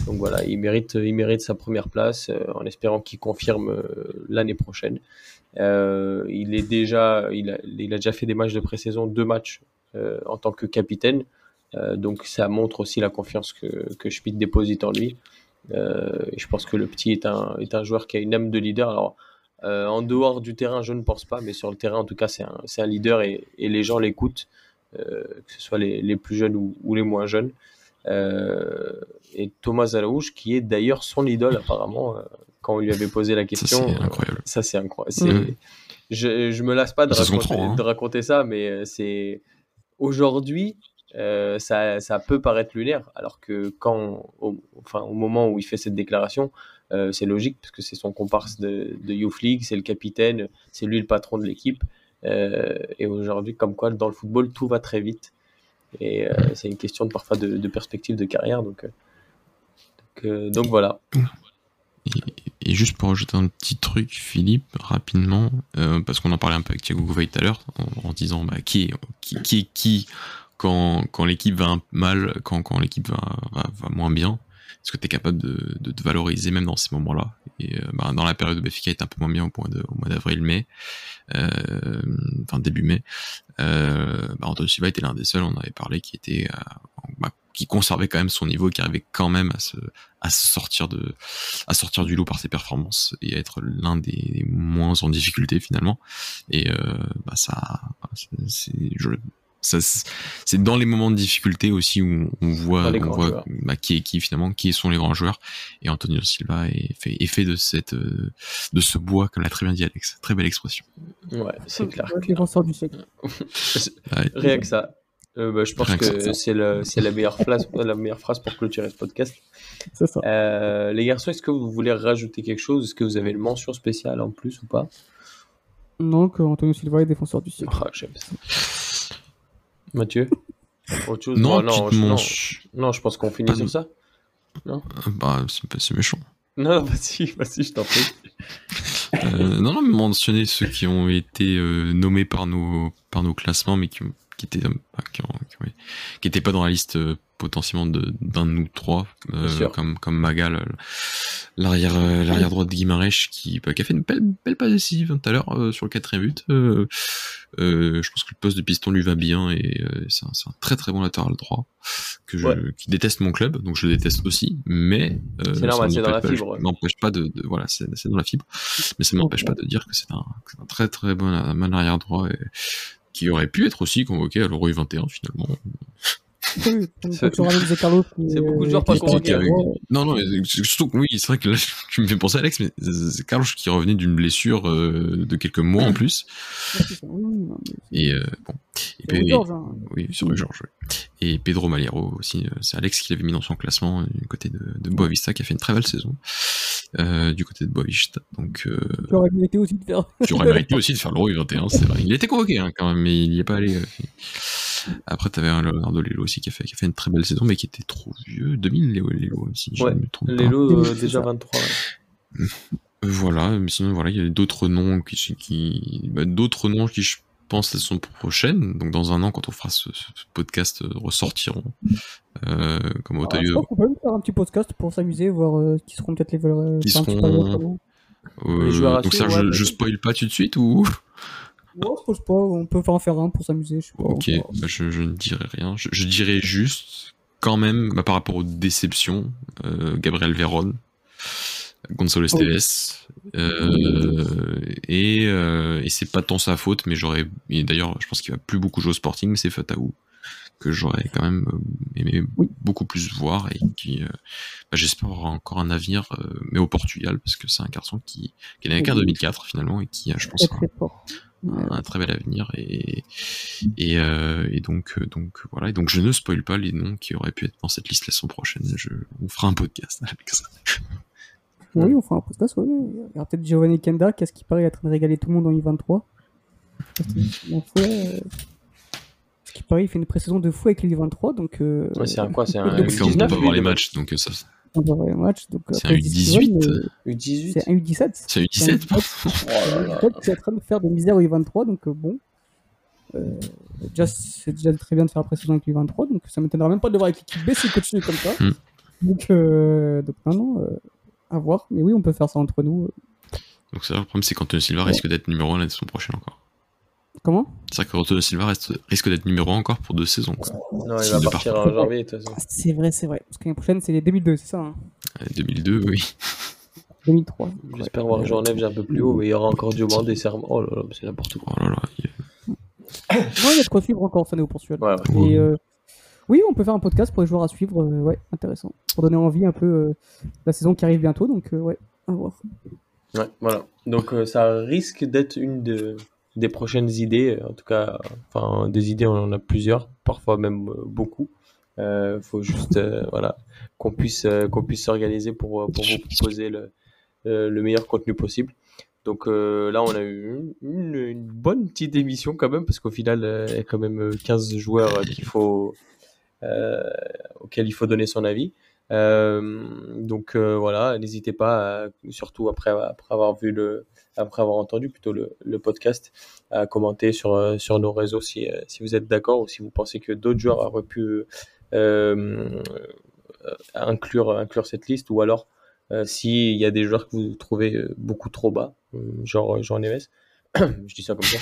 Donc voilà, il mérite, il mérite sa première place en espérant qu'il confirme l'année prochaine. il est déjà, il a, déjà fait des matchs de pré-saison, deux matchs en tant que capitaine. Euh, donc ça montre aussi la confiance que, que Schmidt déposite en lui. Euh, et je pense que le petit est un, est un joueur qui a une âme de leader. Alors, en dehors du terrain, je ne pense pas, mais sur le terrain, en tout cas, c'est un, un, leader et, et les gens l'écoutent, que ce soit les, les, plus jeunes ou, ou les moins jeunes. et Thomas Zalouche, qui est d'ailleurs son idole, apparemment, quand on lui avait posé la question. Ça, c'est incroyable. Ça, c'est incroyable. Je, je me lasse pas de, raconter, hein. de raconter ça, mais c'est Aujourd'hui, euh, ça, ça, peut paraître lunaire, alors que quand, au, enfin, au moment où il fait cette déclaration, euh, c'est logique parce que c'est son comparse de, de Youth c'est le capitaine, c'est lui le patron de l'équipe. Euh, et aujourd'hui, comme quoi, dans le football, tout va très vite. Et c'est une question parfois de, perspective de carrière. Donc, donc, donc voilà. Et, juste pour ajouter un petit truc, Philippe, rapidement, euh, parce qu'on en parlait un peu avec Thiago Gouveia tout à l'heure, en, disant bah, qui, est, qui, qui quand, quand l'équipe va mal, quand, quand l'équipe va, moins bien? Est-ce que tu es capable de, de, te valoriser même dans ces moments-là? Et euh, bah, dans la période où Béfica est un peu moins bien au, au mois d'avril-mai, euh, enfin début mai, euh, bah, Antonio Silva était l'un des seuls, on avait parlé, qui était bah, qui conservait quand même son niveau, qui arrivait quand même à se, à se sortir de, à sortir du lot par ses performances et à être l'un des moins en difficulté finalement. Et euh, bah ça, c'est, c'est dans les moments de difficulté aussi où on voit, on voit bah, qui est qui finalement, qui sont les grands joueurs. Et Antonio Silva est fait, est fait de cette, de ce bois, comme l'a très bien dit Alex. Très belle expression. Ouais, c'est clair. Les grands du siècle. Rien que ça. Euh, bah, je pense Rien que, que c'est la meilleure phrase, la meilleure phrase pour clôturer ce podcast. C'est ça. Euh, les garçons, est-ce que vous voulez rajouter quelque chose? Est-ce que vous avez une mention spéciale en plus ou pas? Non, que Antonio Silva est défenseur du siècle. Oh, j'aime ça. Mathieu? Autre chose? Non, non, non, non, je pense qu'on finit sur ça. Non? Bah, c'est méchant. Non, vas-y, vas-y, je t'en prie. euh, non, non, mais mentionner ceux qui ont été euh, nommés par nos, par nos classements, mais qui ont qui était euh, qui, qui, pas dans la liste euh, potentiellement d'un de, nous trois euh, comme comme Magal l'arrière l'arrière droit de Guimarães qui, bah, qui a fait une belle belle passe décisive hein, tout à l'heure euh, sur le quatrième but. Euh, je pense que le poste de piston lui va bien et c'est un, un, très très bon latéral droit que je ouais. qui déteste mon club donc je le déteste aussi mais c'est normal c'est dans la fibre m'empêche pas de, de voilà c'est dans la fibre mais ça m'empêche pas de dire que c'est un, un, très très bon arrière droit et qui aurait pu être aussi convoqué à l'Euro 21 finalement. c'est beaucoup de joueurs pas convoqués. Avec... Non, non, mais surtout, oui, c'est vrai que là, tu me fais penser à Alex, mais c'est Carlos qui revenait d'une blessure euh, de quelques mois en plus. Et euh, bon. Et puis, Georges, hein. Oui, sur le Georges, oui. et Pedro Malero aussi. euh, C'est Alex qui l'avait mis dans son classement euh, du côté de, de Boavista, qui a fait une très belle saison euh, du côté de Boavista. Donc, euh, Tu aurais mérité aussi de faire. tu aurais mérité aussi de faire l'Euro U21, c'est vrai. Il était convoqué hein, quand même, mais il n'y est pas allé. euh. Après, t'avais un Leonardo Lelo aussi qui a, fait, qui a fait une très belle saison, mais qui était trop vieux. 2000, Léo, Lelo, si je Ouais, me trompe pas. Lelo, euh, déjà ça. 23. ouais. Euh, Voilà, mais sinon, voilà, il y a d'autres noms qui, qui bah, d'autres noms qui, je pense, la saison prochaine. Donc, dans un an, quand on fera ce, ce podcast, euh, ressortiront. Euh, comme Ah, pense qu'on peut même faire un petit podcast pour s'amuser, voir euh, qui seront peut-être les valeurs. Qui seront-. Euh, Les joueurs donc, ça, suivre, je, ouais, je spoil pas tout de suite ou? Ouais, je pense pas, on peut en faire un pour s'amuser, je sais pas. Ok, bah, je, je ne dirai rien. Je, je dirais juste, quand même, bah, par rapport aux déceptions, euh, Gabriel Veron, Gonzalo Oui. Esteves, euh, et, euh, et c'est pas tant sa faute, mais j'aurais, et d'ailleurs, je pense qu'il va plus beaucoup jouer au Sporting, mais c'est Fataou que j'aurais quand même euh, aimé Oui. beaucoup plus voir et qui, euh, bah, j'espère aura encore un avenir, euh, mais au Portugal, parce que c'est un garçon qui, qui est né qu'en Oui. 2004 finalement et qui a, je pense, Très très fort. Ouais. un très bel avenir et et, euh, et donc euh, donc voilà et donc je ne spoil pas les noms qui auraient pu être dans cette liste la semaine prochaine je on fera un podcast avec ça Oui, on fera un podcast, oui. Il y aura peut-être Giovanni Kenda, qu'est-ce qui paraît être en train de régaler tout le monde en U23. Parce que, ma foi, euh, Ce qui paraît, il fait une pré-saison de fou avec les U23, donc. euh, Ouais, c'est un quoi C'est un qu'on peut 19 pas voir les matchs donc euh, ça Les matchs. donc, C'est après, un je dis ce qu'ils U18. veulent, mais U18 C'est un U17. c'est eu 17 Oh là là. Peut-être c'est en train de faire des misères au U23, donc euh, bon. Euh, déjà, c'est déjà très bien de faire la pré-saison avec l'U23, donc ça m'étonnera même pas de le voir avec l'équipe B s'il continue comme ça. Hmm. Donc, euh, donc non, non, euh, à voir. Mais oui, on peut faire ça entre nous. donc ça le problème c'est qu'Antonio Silva Ouais. risque d'être numéro 1 la saison prochaine encore Comment? C'est vrai qu'Antonio Silva reste- risque d'être numéro 1 encore pour deux saisons. Non, il va partir part en janvier, de toute façon. Ah, C'est vrai, c'est vrai. Parce que l'année prochaine, c'est les 2002, c'est ça hein? Euh, 2002 oui 2003. J'espère voir Genève un peu plus haut, mais il y aura encore Diomande des serments. Oh là là, c'est n'importe quoi. oh là là il- Ouais, il y a de quoi suivre encore. Ouais, ouais. Et, euh, oui, on peut faire un podcast pour les joueurs à suivre. euh, ouais, intéressant. Pour donner envie un peu euh, la saison qui arrive bientôt. Donc, euh, ouais, à voir. Ouais, voilà. Donc euh, ça risque d'être une de, des prochaines idées, en tout cas, enfin des idées, on en a plusieurs, parfois même euh, beaucoup. Euh, faut juste euh, voilà qu'on puisse qu'on puisse s'organiser pour pour vous proposer le le meilleur contenu possible. Donc là, on a eu une, bonne petite émission quand même, parce qu'au final, il y a quand même euh, 15 joueurs qu'il faut, auxquels il faut donner son avis. Donc voilà, n'hésitez pas, surtout après, après avoir vu le, après avoir entendu plutôt le, le podcast, à commenter sur, euh, sur nos réseaux si, euh, si vous êtes d'accord ou si vous pensez que d'autres joueurs auraient pu euh, inclure, inclure cette liste ou alors euh, s'il y a des joueurs que vous trouvez beaucoup trop bas, genre Jean Neves. Je dis ça comme ça.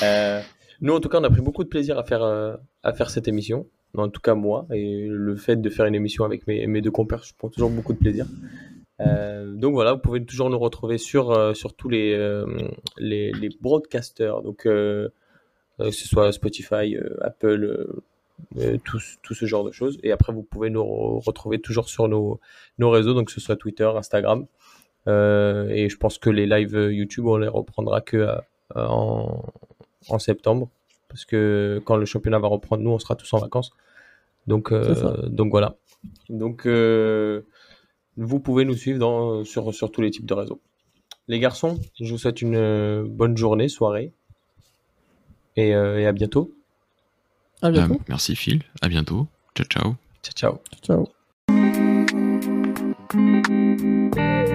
Nous, en tout cas, on a pris beaucoup de plaisir à faire, à faire cette émission. En tout cas, moi. Et le fait de faire une émission avec mes, mes deux compères, je prends toujours beaucoup de plaisir. Euh, donc voilà, vous pouvez toujours nous retrouver sur, euh, sur tous les, euh, les, les broadcasters. Donc, que ce soit Spotify, Apple, tout, tout ce genre de choses. Et après, vous pouvez nous re- retrouver toujours sur nos, nos réseaux, donc que ce soit Twitter, Instagram. Euh, et je pense que les lives YouTube, on les reprendra que en, en septembre. Parce que quand le championnat va reprendre, nous, on sera tous en vacances. Donc, euh, donc voilà. Donc, euh, vous pouvez nous suivre dans, sur, sur tous les types de réseaux. Les garçons, je vous souhaite une euh, bonne journée, soirée. Et, euh, et à bientôt. À Ah, bientôt. merci Phil à bientôt ciao ciao Ciao, ciao. Ciao.